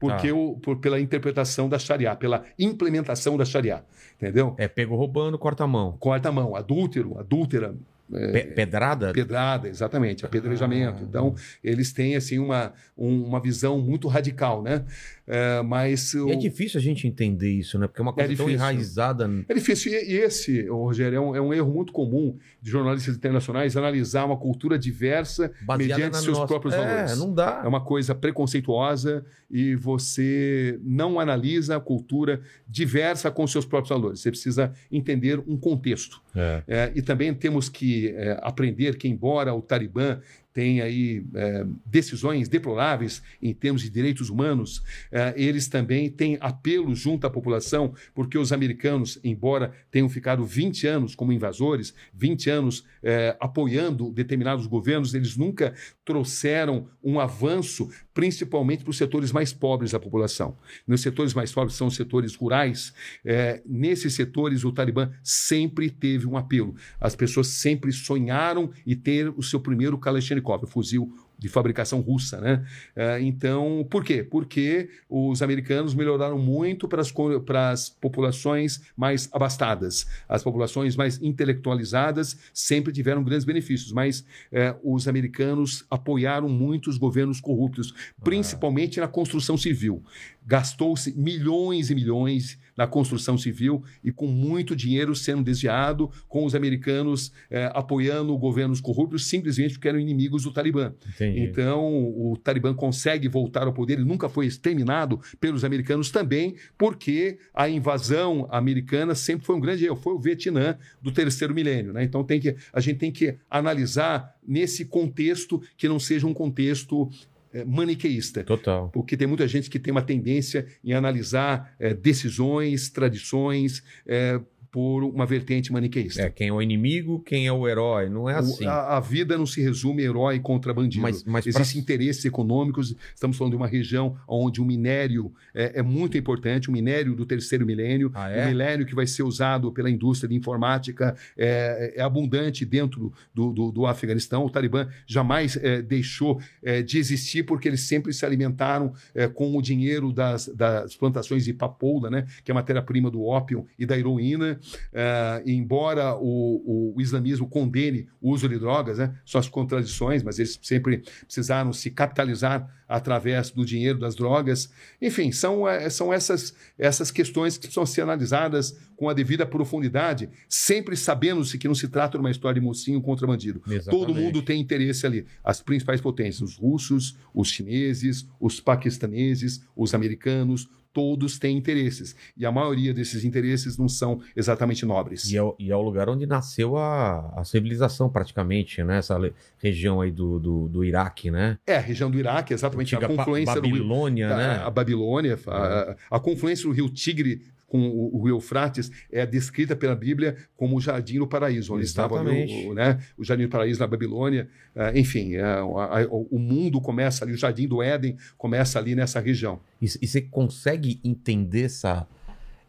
porque tá. o, por, pela interpretação da Sharia, pela implementação da Sharia, entendeu? É pego roubando, corta a mão. Corta a mão, adúltero, adúltera. É, pedrada? Pedrada, exatamente, apedrejamento. Ah. Então, eles têm assim uma, um, uma visão muito radical, né? É, mas o... é difícil a gente entender isso, né? Porque é uma coisa é tão enraizada. É difícil. E, e esse, Rogério, é um, é um, erro muito comum de jornalistas internacionais analisar uma cultura diversa Baseada mediante seus nossa... próprios valores. É, não dá. É uma coisa preconceituosa e você não analisa a cultura diversa com seus próprios valores. Você precisa entender um contexto. É. e também temos que aprender que, embora o Talibã têm aí é, decisões deploráveis em termos de direitos humanos, é, eles também têm apelo junto à população, porque os americanos, embora tenham ficado 20 anos como invasores, 20 anos é, apoiando determinados governos, eles nunca trouxeram um avanço, principalmente para os setores mais pobres da população. Nos setores mais pobres são os setores rurais. É, nesses setores, o Talibã sempre teve um apelo. As pessoas sempre sonharam em ter o seu primeiro Kalashnikov, o fuzil de fabricação russa, né? É, então, por quê? Porque os americanos melhoraram muito para as, para as populações mais abastadas. As populações mais intelectualizadas sempre tiveram grandes benefícios, mas é, os americanos apoiaram muito os governos corruptos, principalmente na construção civil. Gastou-se milhões e milhões na construção civil e com muito dinheiro sendo desviado, com os americanos é, apoiando governos corruptos simplesmente porque eram inimigos do Talibã. Entendi. Então, o Talibã consegue voltar ao poder, ele nunca foi exterminado pelos americanos também, porque a invasão americana sempre foi um grande erro, foi o Vietnã do terceiro milênio. Né? Então, tem que, a gente tem que analisar nesse contexto que não seja um contexto maniqueísta. Total. Porque tem muita gente que tem uma tendência em analisar é, decisões, tradições, é, por uma vertente maniqueísta. É, quem é o inimigo, quem é o herói. Não é assim. O- A, a vida não se resume herói contra bandido. Mas- mas pra- Existem interesses econômicos. Estamos falando de uma região onde o minério é, é muito importante, o minério do terceiro milênio, Ah, o é? milênio que vai ser usado pela indústria de informática é, é abundante dentro do, do, do Afeganistão. O Talibã jamais é, deixou é, de existir porque eles sempre se alimentaram é, com o dinheiro das, das plantações de papoula, né, que é a matéria-prima do ópio e da heroína. É, embora o, o islamismo condene o uso de drogas, né, são as contradições, mas eles sempre precisaram se capitalizar através do dinheiro das drogas. Enfim, são, eh, são essas, essas questões que precisam ser analisadas com a devida profundidade, sempre sabendo-se que não se trata de uma história de mocinho contra bandido. Todo Exatamente. mundo tem interesse ali. As principais potências, os russos, os chineses, os paquistaneses, os americanos, todos têm interesses. E a maioria desses interesses não são exatamente nobres. E é, o- e é o lugar onde nasceu a, a civilização, praticamente, né? Essa região aí do, do, do Iraque, né? É, a região do Iraque, exatamente Antiga a confluência do rio, Babilônia, a, né? a Babilônia, a, a confluência do rio Tigre com o, o Eufrates é descrita pela Bíblia como o Jardim do Paraíso, onde estava Exatamente. o, o, né, o Jardim do Paraíso na Babilônia. Ah, enfim, a- a- o mundo começa ali, o Jardim do Éden começa ali nessa região. E, e você consegue entender essa,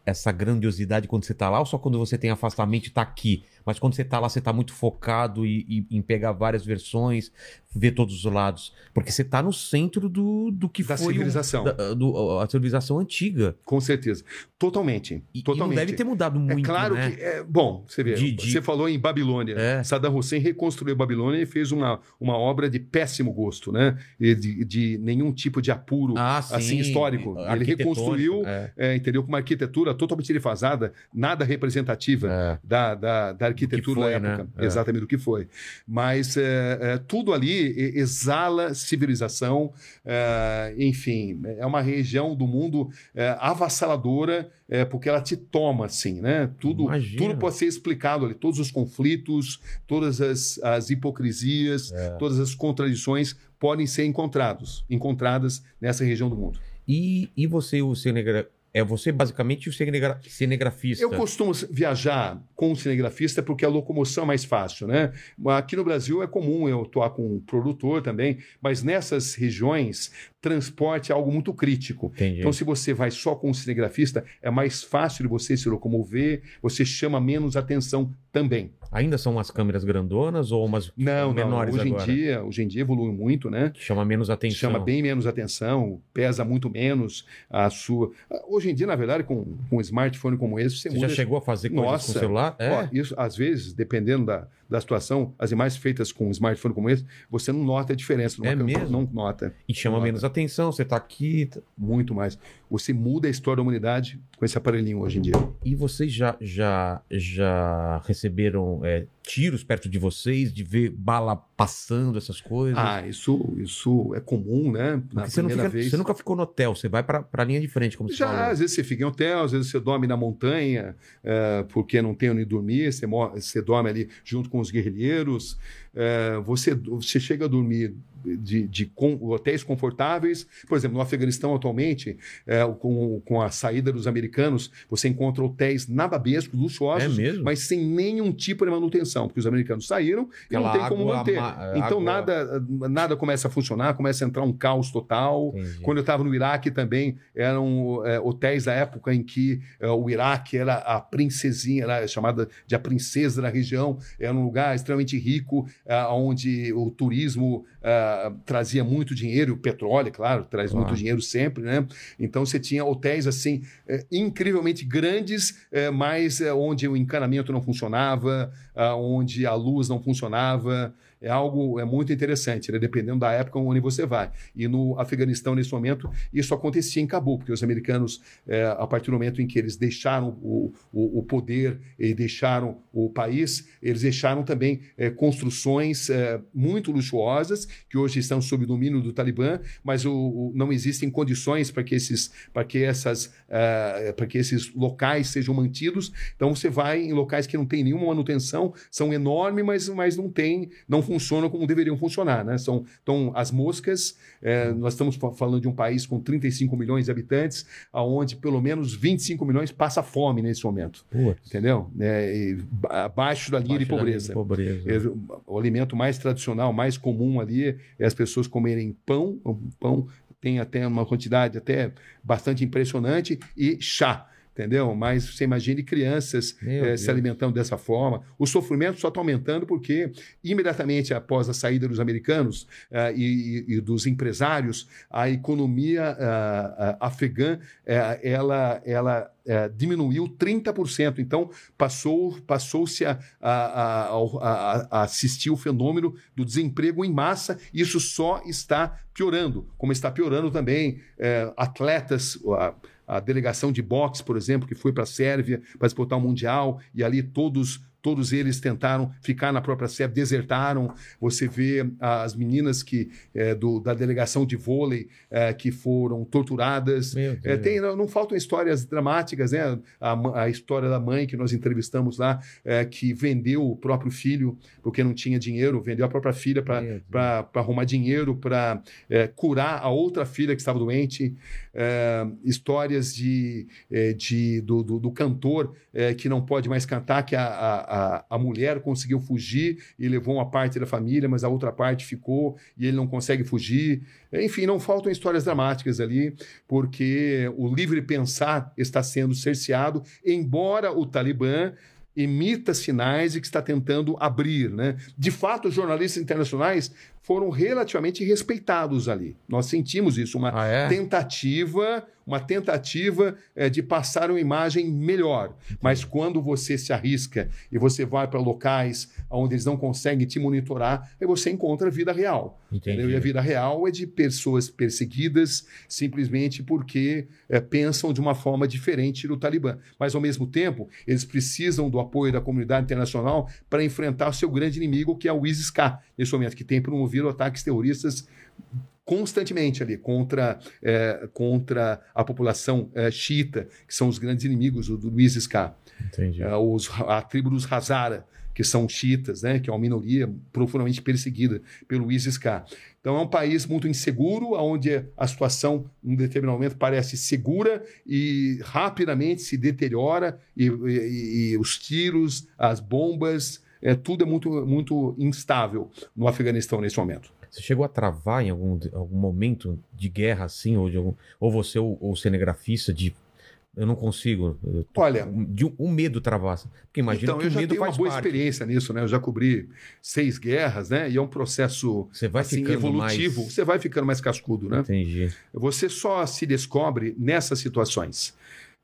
essa grandiosidade quando você tá lá ou só quando você tem afastamento e tá aqui? Mas quando você tá lá, você tá muito focado e, e- em pegar várias versões, ver todos os lados. Porque você tá no centro do, do que Da foi o- civilização. da- do- a civilização antiga. Com certeza. Totalmente. E, e não totalmente. deve ter mudado muito, É claro né? que. É, bom, você vê. De- de- Você falou em Babilônia. É. Saddam Hussein reconstruiu Babilônia e fez uma, uma obra de péssimo gosto, né? De, de nenhum tipo de apuro Ah, sim. assim, histórico. Ele reconstruiu, é. é, entendeu? Com uma arquitetura totalmente defasada, nada representativa É. da, da, da arquitetura foi, da né? época. É. Exatamente do que foi. Mas é, é, tudo ali exala civilização, é, enfim, é uma região do mundo avassaladora, porque ela te toma, assim, né? Tudo, Imagina. tudo pode ser explicado ali, todos os conflitos, todas as, as hipocrisias, É. todas as contradições podem ser encontrados, encontradas nessa região do mundo. E, e você, o cinegra... é você basicamente o cinegra... cinegrafista. Eu costumo viajar com um cinegrafista porque a locomoção é mais fácil, né? Aqui no Brasil é comum eu atuar com um produtor também, mas nessas regiões, transporte é algo muito crítico. Entendi. Então, se você vai só com um cinegrafista, é mais fácil de você se locomover, você chama menos atenção também. Ainda são umas câmeras grandonas ou umas Não, menores não. Hoje agora? em dia, hoje em dia evoluiu muito, né? Chama menos atenção. Chama bem menos atenção, pesa muito menos a sua. Hoje em dia, na verdade, com, com um smartphone como esse, você, Você já chegou a fazer coisas Nossa. com o celular? É. Ó, isso, às vezes, dependendo da, da situação, as imagens feitas com um smartphone como esse, você não nota a diferença. numa É câmera, mesmo? Não nota. e chama nota. menos atenção, você tá aqui. tá- Muito mais. Você muda a história da humanidade com esse aparelhinho hoje em dia. E vocês já, já, já receberam é, tiros perto de vocês, de ver bala passando, essas coisas? Ah, isso, isso é comum, né? Na você, não primeira fica- vez. você nunca ficou no hotel, você vai pra, pra linha de frente, como você Já, às vezes você fica em hotel, às vezes você dorme na montanha, eh, porque não tem onde dormir, você, você dorme ali junto com os guerrilheiros, eh, você, você chega a dormir de, de com- hotéis confortáveis. Por exemplo, no Afeganistão, atualmente, eh, com, com a saída dos americanos, você encontra hotéis nababescos, É luxuosos, mesmo? mas sem nenhum tipo de manutenção, porque os americanos saíram e não Aquela tem como água manter. ama- Então, água- nada, nada começa a funcionar, começa a entrar um caos total. Entendi. Quando eu estava no Iraque também, eram é, hotéis da época em que é, o Iraque era a princesinha, era chamada de a princesa da região, era um lugar extremamente rico, é, onde o turismo é, trazia muito dinheiro, o petróleo, claro, traz Claro. muito dinheiro sempre, né? Então você tinha hotéis assim, é, incrivelmente grandes, é, mas é, onde o encanamento não funcionava, onde a luz não funcionava. É algo é muito interessante, né? dependendo da época onde você vai. E no Afeganistão, nesse momento, isso acontecia em Cabul, porque os americanos, é, a partir do momento em que eles deixaram o, o, o poder e deixaram o país, eles deixaram também é, construções é, muito luxuosas, que hoje estão sob domínio do Talibã, mas o, o- não existem condições para que esses, para que essas, eh, para que esses locais sejam mantidos. Então você vai em locais que não tem nenhuma manutenção, são enormes, mas, mas não tem, não funcionam como deveriam funcionar, né? São, então as moscas, eh, nós estamos fa- falando de um país com 35 milhões de habitantes, aonde pelo menos 25 milhões passa fome nesse momento, Putz, entendeu? É, ba- abaixo da linha de baixa da linha pobreza. de pobreza. É, O alimento mais tradicional, mais comum ali é as pessoas comerem pão, pão tem até uma quantidade até bastante impressionante, e chá. Entendeu? Mas você imagine crianças Deus. se alimentando dessa forma. O sofrimento só está aumentando porque, imediatamente após a saída dos americanos ah, e, e- dos empresários, a economia ah, ah, afegã ela, ela diminuiu 30%. Então, passou, passou-se a, a, a- a- assistir o fenômeno do desemprego em massa. Isso só está piorando, como está piorando também atletas. A, delegação de boxe, por exemplo, que foi para a Sérvia para disputar o Mundial, e ali todos. Todos eles tentaram ficar na própria Sérvia, desertaram. Você vê as meninas que eh, do- da delegação de vôlei eh, que foram torturadas. É, tem, não, não faltam histórias dramáticas, né? A, a história da mãe que nós entrevistamos lá, é, que vendeu o próprio filho porque não tinha dinheiro, vendeu a própria filha para arrumar dinheiro, para curar a outra filha que estava doente. É, histórias de, é, de, do, do, do cantor é, que não pode mais cantar, que a, a, a, a mulher conseguiu fugir e levou uma parte da família, mas a outra parte ficou e ele não consegue fugir. Enfim, não faltam histórias dramáticas ali, porque o livre pensar está sendo cerceado, embora o Talibã emita sinais de que está tentando abrir, né? De fato, os jornalistas internacionais foram relativamente respeitados ali. Nós sentimos isso, uma Ah, é? tentativa, uma tentativa eh, de passar uma imagem melhor. Mas quando você se arrisca e você vai para locais onde eles não conseguem te monitorar, aí você encontra a vida real. E a vida real é de pessoas perseguidas simplesmente porque eh, pensam de uma forma diferente do Talibã. Mas, ao mesmo tempo, eles precisam do apoio da comunidade internacional para enfrentar o seu grande inimigo, que é o ISIS-K, nesse momento, que tem promovido ataques terroristas constantemente ali contra, eh, contra a população eh, xiita, que são os grandes inimigos do, do ISIS-K. Entendi. É, os, a tribo dos Hazara, que são xiitas, né, que é uma minoria profundamente perseguida pelo ISIS-K. Então é um país muito inseguro, onde a situação, em determinado momento, parece segura e rapidamente se deteriora, e, e- e os tiros, as bombas, é, tudo é muito, muito instável no Afeganistão nesse momento. Você chegou a travar em algum, algum momento de guerra assim, ou, de algum- ou você, ou, ou cinegrafista, de eu não consigo. eu Olha- de um, um medo travar. Porque imagina então, que eu já medo tenho uma boa parte. experiência nisso, né? Eu já cobri seis guerras, né? E é um processo Você vai assim, ficando evolutivo. mais... Você vai ficando mais cascudo, né? Entendi. Você só se descobre nessas situações.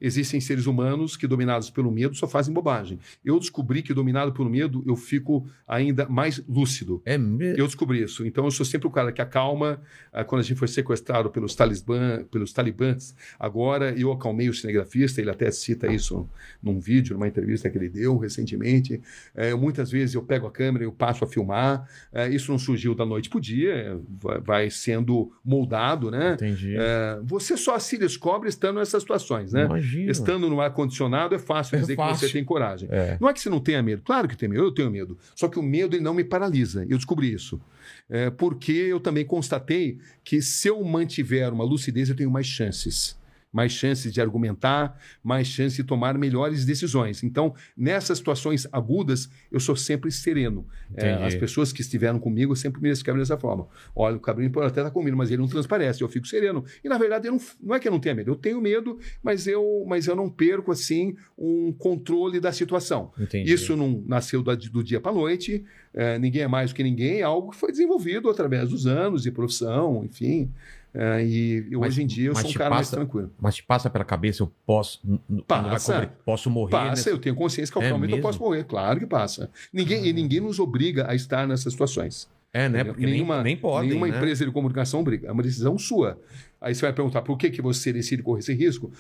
Existem seres humanos que, dominados pelo medo, só fazem bobagem. Eu descobri que, dominado pelo medo, eu fico ainda mais lúcido. É mesmo? Eu descobri isso. Então, eu sou sempre o cara que acalma. Ah, Quando a gente foi sequestrado pelos, talisbã, pelos talibãs, agora eu acalmei o cinegrafista. Ele até cita isso num vídeo, numa entrevista que ele deu recentemente. Eh, muitas vezes eu pego a câmera e eu passo a filmar. Eh, isso não surgiu da noite para o dia, vai, sendo moldado, né? Entendi. Eh, você só se descobre estando nessas situações, né? Imagina. Estando no ar-condicionado é fácil É dizer que fácil. você tem coragem. É. Não é que você não tenha medo. Claro que tem medo. Eu tenho medo. Só que o medo ele não me paralisa. Eu descobri isso. É, porque eu também constatei que se eu mantiver uma lucidez, eu tenho mais chances. Mais chances de argumentar, mais chances de tomar melhores decisões. Então, nessas situações agudas, eu sou sempre sereno. É, as pessoas que estiveram comigo sempre me descrevem dessa forma. Olha, o Cabrinho pode até estar comigo, mas ele não transparece, eu fico sereno. E, na verdade, eu não, não é que eu não tenha medo, eu tenho medo, mas eu, mas eu não perco, assim, um controle da situação. Entendi. Isso não nasceu da- do dia para a noite, é, ninguém é mais do que ninguém, é algo que foi desenvolvido através dos anos de profissão, enfim. É, e Mas- hoje em dia eu sou um cara mais passa- tranquilo. Mas te passa pela cabeça, eu posso. Passa. posso morrer. Passa, nessa- eu tenho consciência que a É eu posso morrer. Claro que passa. Ninguém, e ninguém nos obriga a estar nessas situações. É, né? Porque nem, nem podem. nenhuma né? empresa de comunicação briga. É uma decisão sua. Aí você vai perguntar por que, que você decide correr esse risco?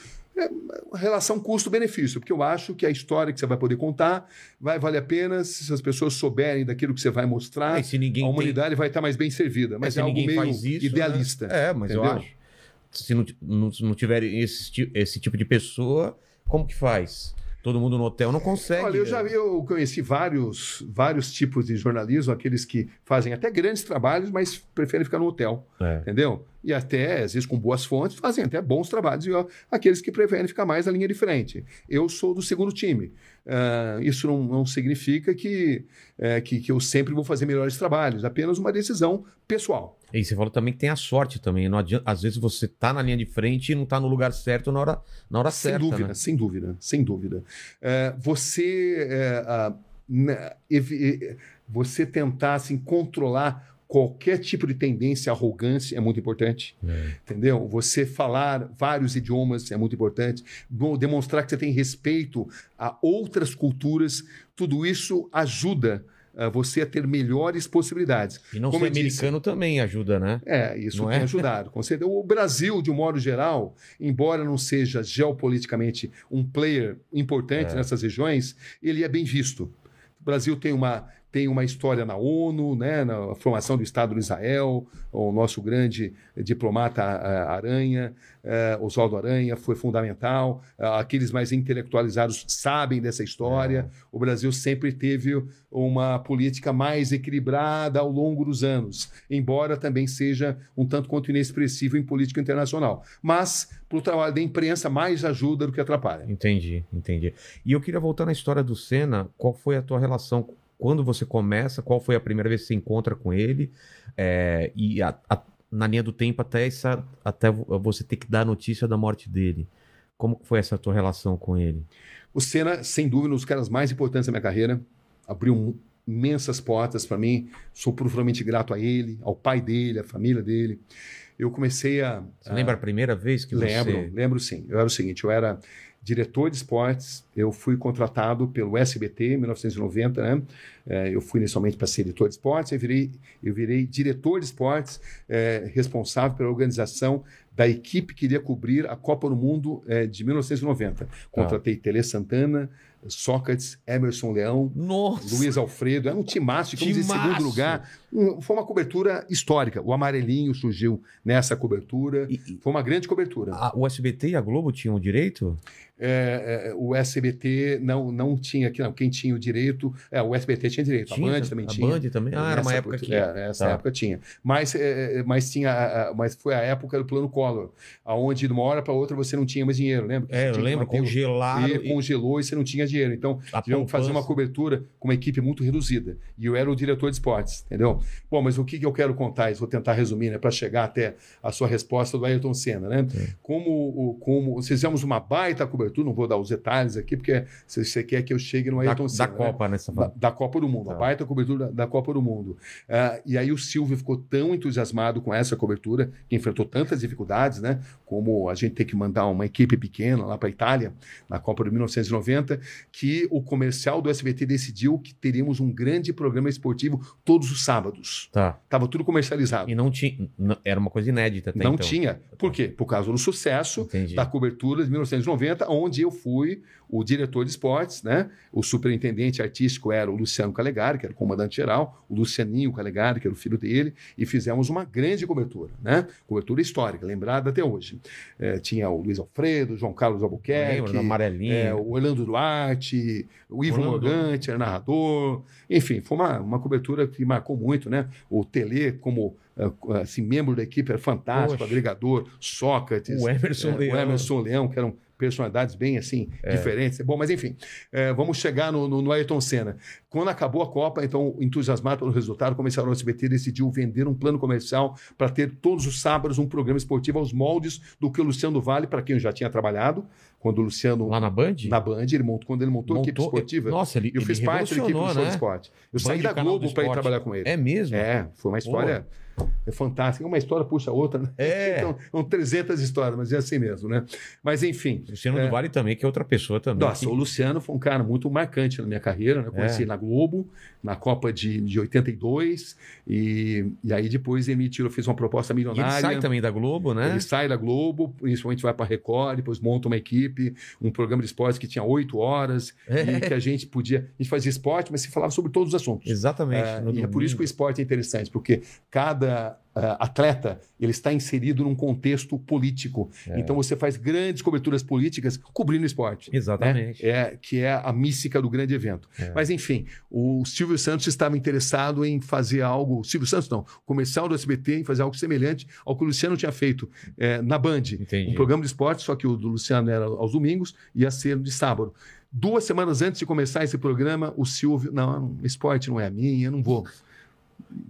É uma relação custo-benefício, porque eu acho que a história que você vai poder contar vai valer a pena se as pessoas souberem daquilo que você vai mostrar. É, se ninguém a tem- humanidade vai estar mais bem servida. É, Mas se é, algo meio faz isso, idealista. né? É, mas eu entendeu? acho. Se não, não, não tiver esse, esse tipo de pessoa, como que faz? Todo mundo no hotel não consegue. Olha, eu já vi, eu conheci vários, vários tipos de jornalismo, aqueles que fazem até grandes trabalhos, mas preferem ficar no hotel, É. entendeu? E até, às vezes, com boas fontes, fazem até bons trabalhos, e ó, aqueles que preferem ficar mais na linha de frente. Eu sou do segundo time. Ah, isso não, não significa que, é, que, que eu sempre vou fazer melhores trabalhos, apenas uma decisão pessoal. E você falou também que tem a sorte também. Adianta, às vezes você tá na linha de frente e não tá no lugar certo na hora, na hora Sem certa. dúvida, né? sem dúvida, sem dúvida. É, você, eh, você tentar assim, controlar qualquer tipo de tendência arrogância é muito importante, É. entendeu? Você falar vários idiomas é muito importante, demonstrar que você tem respeito a outras culturas, tudo isso ajuda ah, você a ter melhores possibilidades. E não Como ser eu disse, americano também ajuda, né? é, isso Não tem é? ajudado. com certeza. O Brasil, de um modo geral, embora não seja geopoliticamente um player importante É. nessas regiões, ele é bem visto. O Brasil tem uma, tem uma história na ONU, né, na formação do Estado de Israel, o nosso grande diplomata ah, Aranha, eh, Oswaldo Aranha, foi fundamental. Ah, Aqueles mais intelectualizados sabem dessa história. O Brasil sempre teve uma política mais equilibrada ao longo dos anos, embora também seja um tanto quanto inexpressivo em política internacional. Mas, para o trabalho da imprensa, mais ajuda do que atrapalha. Entendi, entendi. E eu queria voltar na história do Senna. Qual foi a tua relação? Quando você começa? Qual foi a primeira vez que você encontra com ele? É, e a- a- na linha do tempo até, essa, até vo- você ter que dar a notícia da morte dele. Como foi essa tua relação com ele? O Senna, sem dúvida, um dos caras mais importantes da minha carreira, abriu imensas portas para mim. Sou profundamente grato a ele, ao pai dele, à família dele. Eu comecei a. Você a- lembra a primeira vez que Lembro, você... lembro sim. Eu era o seguinte, eu era diretor de esportes, eu fui contratado pelo SBT em 1990, né? Eh, eu fui inicialmente para ser editor de esportes, eu virei, eu virei diretor de esportes, eh, responsável pela organização da equipe que iria cobrir a Copa do Mundo eh, de 1990. Contratei Tele Santana, Sócrates, Emerson Leão, Nossa! Luiz Alfredo, era um timaço, ficamos em segundo lugar. Um- foi uma cobertura histórica. O amarelinho surgiu nessa cobertura. E- e- Foi uma grande cobertura. a- o SBT e a Globo tinham o direito? É, é, o SBT não, não tinha aqui, não. Quem tinha o direito. É, o SBT tinha direito, Tinha? a Band também a tinha. Band também? Ah, era uma época que... É, nessa Tá. época tinha. Mas, é, é, mas tinha, a- a- mas foi a época do plano Collor, aonde de uma hora para outra você não tinha mais dinheiro, lembra? É, eu lembro, manter o- congelaram e congelou e você não tinha dinheiro. Então, a tivemos que fazer uma cobertura com uma equipe muito reduzida. E eu era o diretor de esportes, entendeu? Então, bom, mas o que, que eu quero contar? Isso vou tentar resumir, né, para chegar até a sua resposta do Ayrton Senna, né? Como, o- como fizemos uma baita cobertura, não vou dar os detalhes aqui, porque se você quer que eu chegue no Da, Ayrton da Senna. né? Copa, né? você Da, da Copa do Mundo, a Tá. baita cobertura da, da Copa do Mundo. Ah, e aí o Silvio ficou tão entusiasmado com essa cobertura, que enfrentou tantas dificuldades, né? Como a gente ter que mandar uma equipe pequena lá para a Itália, na Copa de 1990, que o comercial do SBT decidiu que teríamos um grande programa esportivo todos os sábados. Tá. Tava tudo comercializado. E não tinha. era uma coisa inédita até Não então. tinha. Por quê? Por causa do sucesso Entendi. da cobertura de 1990, onde eu fui o diretor de esportes, né? O superintendente artístico era o Luciano Calegari, que era o comandante geral, o Lucianinho Calegari, que era o filho dele, e fizemos uma grande cobertura, né? Cobertura histórica, lembrada até hoje. Eh, tinha o Luiz Alfredo, João Carlos Lembra Albuquerque, amarelinho. é, o Orlando Duarte, o Ivo. Morgante era narrador. Enfim, foi uma, uma cobertura que marcou muito, né? O Tele, como eh, assim, membro da equipe, era fantástico, Poxa. agregador, Sócrates, O Emerson é, Leão. o Emerson Leão, que eram personalidades bem assim, diferentes. Bom, mas enfim, é, vamos chegar no, no, no Ayrton Senna. Quando acabou a Copa, então, entusiasmado pelo resultado, comercial do SBT decidiu vender um plano comercial para ter todos os sábados um programa esportivo aos moldes do que o Luciano Vale, para quem eu já tinha trabalhado, quando o Luciano Lá na Band? na Band, ele montou, quando ele montou, a equipe Montou- esportiva. Nossa, ele, eu ele fiz parte da equipe do revolucionou, Show né? de Esporte. Eu saí Band, da canal do Globo para ir trabalhar com ele. É mesmo? É, foi uma história é fantástica. Uma história puxa a outra, né? É. Então, são 300 histórias, mas é assim mesmo, né? Mas enfim. Luciano É. do Vale também, que é outra pessoa também. Nossa, que- o Luciano foi um cara muito marcante na minha carreira, né? Eu conheci É. na Globo, na Copa de, de 82, e, e aí depois tirou, fez uma proposta E ele milionária. sai também da Globo, né? Ele sai da Globo, principalmente vai para a Record, depois monta uma equipe, um programa de esportes que tinha oito horas, É. e que a gente podia. A gente fazia esporte, mas se falava sobre todos os assuntos. Exatamente. É, e é por isso que o esporte é interessante, porque cada atleta ele está inserido num contexto político. É. Então você faz grandes coberturas políticas cobrindo esporte. Exatamente. né? É, que é a mística do grande evento. É. Mas, enfim, o Silvio Santos estava interessado em fazer algo. Silvio Santos, não, o comercial do SBT em fazer algo semelhante ao que o Luciano tinha feito eh, na Band. Entendi. Um programa de esporte, só que o do Luciano era aos domingos, ia ser de sábado. Duas semanas antes de começar esse programa, o Silvio, não, esporte não é a minha, eu não vou.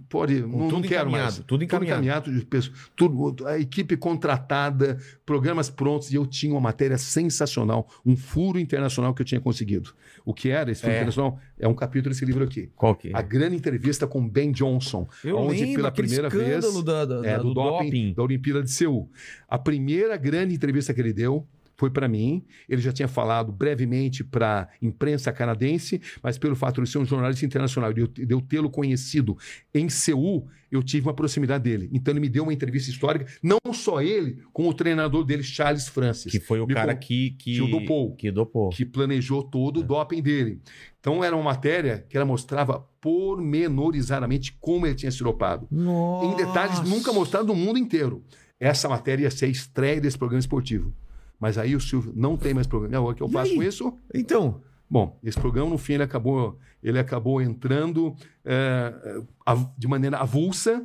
Pode, não, tudo não quero encaminhado, mais. tudo encaminhado. Tudo pessoas, tudo, a equipe contratada, programas prontos, e eu tinha uma matéria sensacional, um furo internacional que eu tinha conseguido. O que era esse furo É. internacional? É um capítulo desse livro aqui. Qual que é? A grande entrevista com Ben Johnson, Eu onde lembro pela primeira vez da, da- é, da- do, doping, da Olimpíada de Seul. A primeira grande entrevista que ele deu foi para mim. Ele já tinha falado brevemente para a imprensa canadense, mas pelo fato de ser um jornalista internacional e de eu- de eu tê-lo conhecido em Seul, eu tive uma proximidade dele. Então ele me deu uma entrevista histórica, não só ele, como o treinador dele, Charles Francis. Que foi o Me cara con- que, que, que o dopou. Que dopou. que planejou todo o doping dele. Então era uma matéria que ela mostrava pormenorizadamente como ele tinha se dopado. Nossa. Em detalhes nunca mostrados no mundo inteiro. Essa matéria ia ser a estreia desse programa esportivo. Mas aí o Silvio não tem mais programa. Agora o que eu E faço aí? com isso? Então, Bom, esse programa, no fim, ele acabou, ele acabou entrando eh, av- de maneira avulsa.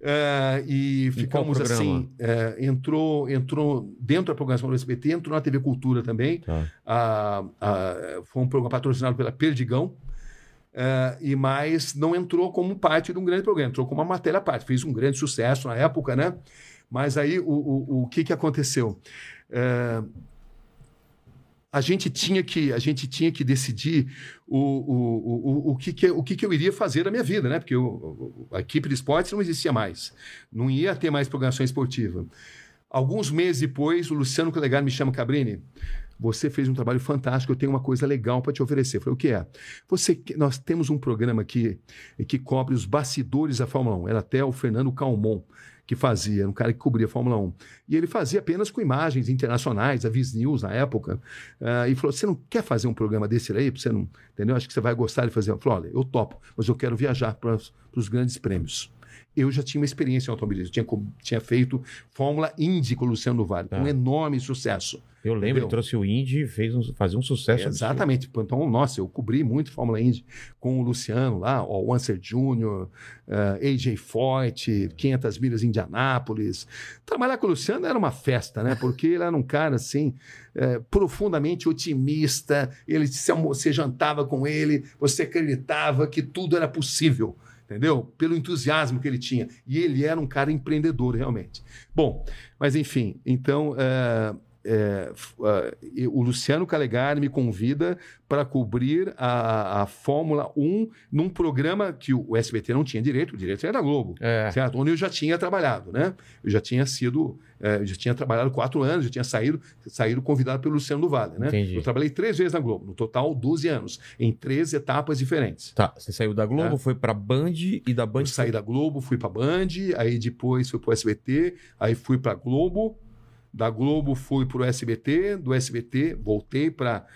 eh, e ficamos assim. eh, entrou, entrou dentro da programação do SBT, entrou na TV Cultura também. Tá. Ah, ah, foi um programa patrocinado pela Perdigão. eh, e mais não entrou como parte de um grande programa, entrou como uma matéria à parte. Fez um grande sucesso na época, né? Mas aí o, o, o que, que aconteceu? Eh, a gente tinha que a gente tinha que decidir o, o, o, o, que, que, o que, que eu iria fazer na minha vida, né? Porque eu, a equipe de esportes não existia mais, não ia ter mais programação esportiva. Alguns meses depois, o Luciano Colegar me chama Cabrini. Você fez um trabalho fantástico, eu tenho uma coisa legal para te oferecer. Eu falei, o que é? Você, nós temos um programa aqui que cobre os bastidores da Fórmula 1. Era até o Fernando Calmon que fazia, um cara que cobria a Fórmula 1. E ele fazia apenas com imagens internacionais, a Viz News na época. Ah, e falou: você não quer fazer um programa desse aí? Você não, entendeu? Acho que você vai gostar de fazer. Eu olha, eu topo, mas eu quero viajar para os grandes prêmios. Eu já tinha uma experiência em automobilismo, tinha, tinha feito Fórmula Indy com o Luciano Vale, Tá. um enorme sucesso. eu lembro, ele trouxe o Indy e fez um, fazia um sucesso. absurdo. Exatamente. Então, nossa, eu cobri muito Fórmula Indy com o Luciano lá, o Wanser Jr., eh, AJ Foyt, 500 milhas em Indianápolis. Trabalhar com o Luciano era uma festa, né? Porque ele era um cara, assim, eh, profundamente otimista. Ele se você jantava com ele, você acreditava que tudo era possível. Entendeu? Pelo entusiasmo que ele tinha. E ele era um cara empreendedor, realmente. Bom, mas enfim, então. é, é, o Luciano Calegari me convida para cobrir a, a Fórmula 1 num programa que o SBT não tinha direito, o direito era da Globo, É. certo? Onde eu já tinha trabalhado, né? Eu já tinha sido, é, eu já tinha trabalhado quatro anos, já tinha saído, saído convidado pelo Luciano do Vale, né? Entendi. Eu trabalhei três vezes na Globo, no total 12 anos, em três etapas diferentes. Tá, você saiu da Globo, É. foi pra Band e da Band. Eu saí da Globo, fui para Band, aí depois fui para o SBT, aí fui para Globo, da Globo fui para o SBT, do SBT voltei para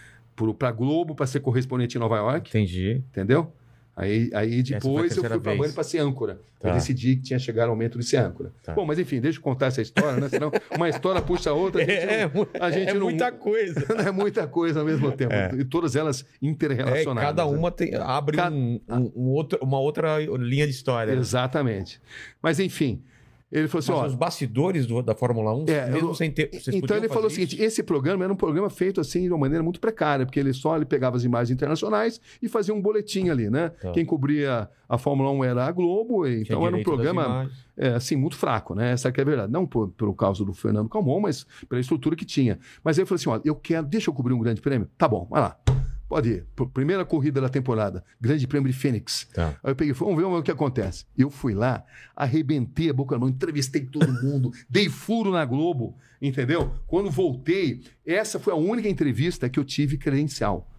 para Globo para ser correspondente em Nova York, Entendi. entendeu? Aí, aí depois eu fui para. Band para ser âncora. Tá. Eu decidi que tinha chegado o momento de ser âncora. Tá. Bom, mas enfim, deixa eu contar essa história, né? Senão uma história puxa a outra. A gente não- mu- a gente é não- muita coisa. é muita coisa ao mesmo tempo. É. E todas elas É, interrelacionadas. cada né? uma tem- abre Ca- um- um- um outro- uma outra linha de história. né? Exatamente. Mas enfim, ele falou assim: Mas ó, os bastidores do- da Fórmula 1, É, mesmo eu- sem ter. Então ele falou o seguinte: esse programa era um programa feito assim de uma maneira muito precária, porque ele só ele pegava as imagens internacionais e fazia um boletim ali, né? Tá. Quem cobria a Fórmula 1 era a Globo, e então era um programa é, assim muito fraco, né? Essa que é a verdade. Não por, por causa do Fernando Calmon, mas pela estrutura que tinha. Mas ele falou assim: ó, eu quero, deixa eu cobrir um grande prêmio. Tá bom, vai lá. Pode ir. Pr- Primeira corrida da temporada, Grande Prêmio de Fênix. Tá. Aí eu peguei, vamos ver o que acontece. Eu fui lá, arrebentei a boca na mão, entrevistei todo mundo, dei furo na Globo, entendeu? Quando voltei, essa foi a única entrevista que eu tive credencial.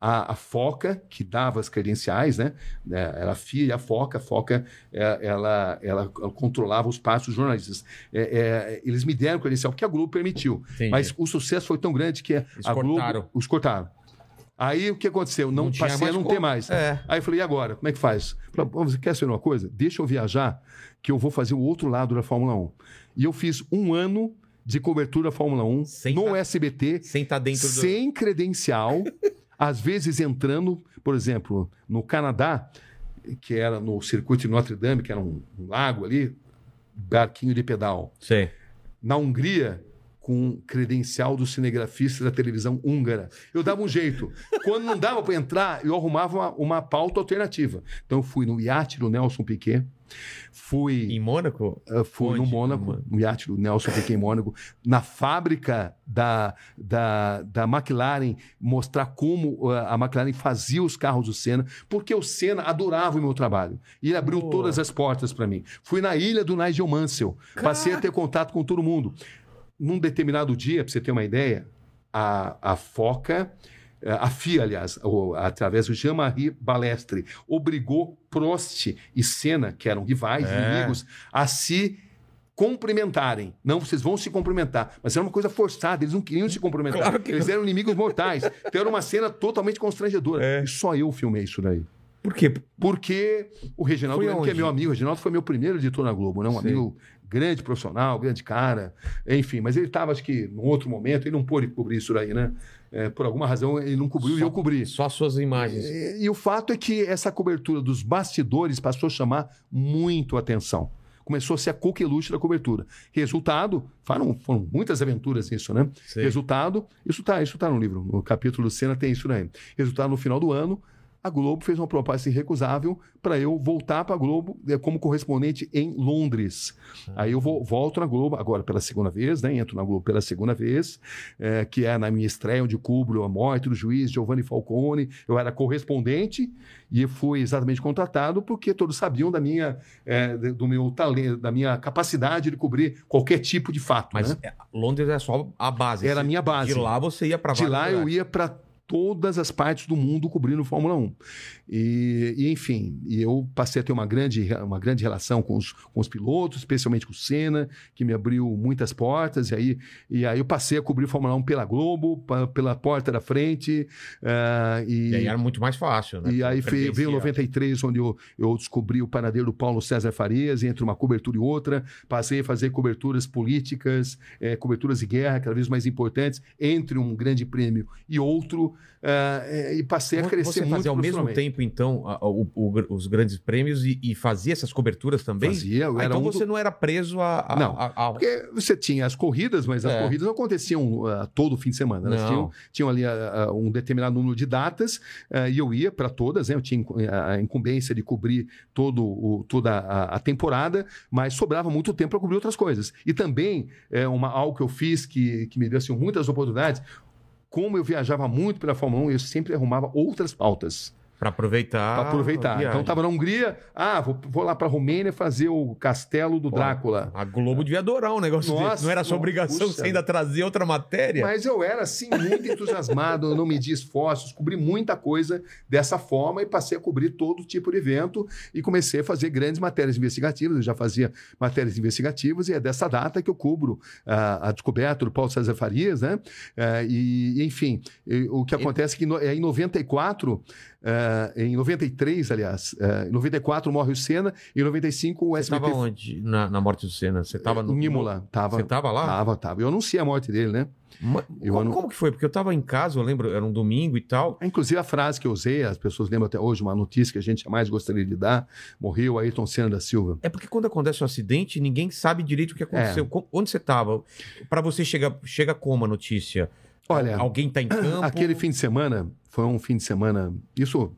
A, a Foca, que dava as credenciais, né? É, Era a FIA e a Foca. A Foca, é, ela, ela controlava os passos dos jornalistas. É, é, eles me deram credencial porque a Globo permitiu. Entendi. Mas o sucesso foi tão grande que Eles a Globo... cortaram. Os cortaram. Aí o que aconteceu? Não, Não passei a não como. ter mais. É. Aí eu falei, e agora? Como é que faz? Falei, "Pô, você quer saber uma coisa? Deixa eu viajar, que eu vou fazer o outro lado da Fórmula 1. E eu fiz um ano de cobertura da Fórmula 1 Sem no tá- SBT, Sem estar dentro do. sem credencial, às vezes entrando, por exemplo, no Canadá, que era no circuito de Notre Dame, que era um, um lago ali, barquinho de pedal. Sei. Na Hungria, com credencial do cinegrafista da televisão húngara. Eu dava um jeito. Quando não dava para entrar, eu arrumava uma, uma pauta alternativa. Então, eu fui no iate do Nelson Piquet, fui, Em Mônaco? uh, fui no onde? Mônaco, no iate do Nelson Piquet em Mônaco, na fábrica da, da, da McLaren, mostrar como uh, a McLaren fazia os carros do Senna, porque o Senna adorava o meu trabalho. E ele abriu Boa. todas as portas para mim. Fui na ilha do Nigel Mansell, passei a ter contato com todo mundo. Num determinado dia, para você ter uma ideia, a, a Foca, eh, a FIA, aliás, o- através do Jean-Marie Balestre, obrigou Prost e Senna, que eram rivais, É. inimigos, a se cumprimentarem. Não, vocês vão se cumprimentar. Mas era uma coisa forçada, eles não queriam se cumprimentar. Claro que eles eram inimigos mortais. Então era uma cena totalmente constrangedora. É. E só eu filmei isso daí. Por quê? Porque o Reginaldo, que é meu amigo, o Reginaldo foi meu primeiro editor na Globo, né? Um Sei. amigo grande profissional, grande cara, enfim, mas ele estava, acho que, num outro momento, ele não pôde cobrir isso daí, né? É, por alguma razão ele não cobriu e Só- eu cobri. Só as suas imagens. E, e o fato é que essa cobertura dos bastidores passou a chamar muito atenção. Começou a ser a coqueluche da cobertura. Resultado, foram, foram muitas aventuras nisso, né? Sei. Resultado, isso tá, isso tá no livro, no capítulo do Senna tem isso daí. Resultado, no final do ano, a Globo fez uma proposta irrecusável para eu voltar para a Globo eh, como correspondente em Londres. Aí eu vou, volto na Globo, agora pela segunda vez, né? Entro na Globo pela segunda vez, eh, que é na minha estreia, onde cubro a morte do juiz Giovanni Falcone. Eu era correspondente e fui exatamente contratado porque todos sabiam da minha, de- do meu talento, da minha capacidade de cobrir qualquer tipo de fato. Mas né? é, Londres é só a base. Era a minha base. De lá você ia pra De lá eu lugares. ia para todas as partes do mundo cobrindo Fórmula 1. E, e, enfim, e eu passei a ter uma grande, uma grande relação com os, com os pilotos, especialmente com o Senna, que me abriu muitas portas. E aí, e aí eu passei a cobrir Fórmula 1 pela Globo, pa- pela porta da frente. ah, e, E aí era muito mais fácil, né? e aí veio, veio pertencia. 93, onde eu, eu descobri o paradeiro do Paulo César Farias, entre uma cobertura e outra, passei a fazer coberturas políticas, eh, coberturas de guerra, cada vez mais importantes, entre um grande prêmio e outro. Eh, e passei a crescer Você muito fazia ao mesmo tempo, então, a- o- o- os grandes prêmios e, e fazia essas coberturas também? Fazia, Ah, então um do- você não era preso a. a- Não, a- a- Porque você tinha as corridas, mas as É. corridas não aconteciam ah, todo fim de semana. Elas tinham, tinham ali ah, um determinado número de datas e eu ia para todas. Né? Eu tinha a incumbência de cobrir todo o- toda a, a temporada, mas sobrava muito tempo para cobrir outras coisas. E também é uma, algo que eu fiz que, que me deu assim, muitas oportunidades. Como eu viajava muito pela Fórmula 1, eu sempre arrumava outras pautas. Pra aproveitar. Para aproveitar. a. Então estava na Hungria, ah, vou, vou lá para Romênia fazer o castelo do Pô, Drácula. A Globo devia adorar um negócio Nossa, desse. Não era sua obrigação puxa. você ainda trazer outra matéria? Mas eu era, assim, muito entusiasmado, eu não medi esforços, cobri muita coisa dessa forma e passei a cobrir todo tipo de evento e comecei a fazer grandes matérias investigativas. Eu já fazia matérias investigativas e é dessa data que eu cubro ah, a descoberta do Paulo César Farias, né? Ah, e, enfim, o que acontece é que é em 94, ah, em 93, aliás, ah, em 94 morre o Senna, em 95 o Você SBT... estava onde na, na morte do Senna? Você estava no. Em Imola, tava, Você estava lá? tava, tava. Eu anunciei a morte dele, né? Ma- Eu como, não- como que foi? Porque eu tava em casa, eu lembro, era um domingo e tal. Inclusive a frase que eu usei, as pessoas lembram até hoje, uma notícia que a gente jamais gostaria de dar, morreu Ayrton Senna da Silva. É porque quando acontece um acidente, ninguém sabe direito o que aconteceu. É. Onde você estava? Para você chega, chega como a notícia? Olha, Alguém tá em campo? aquele fim de semana, foi um fim de semana, isso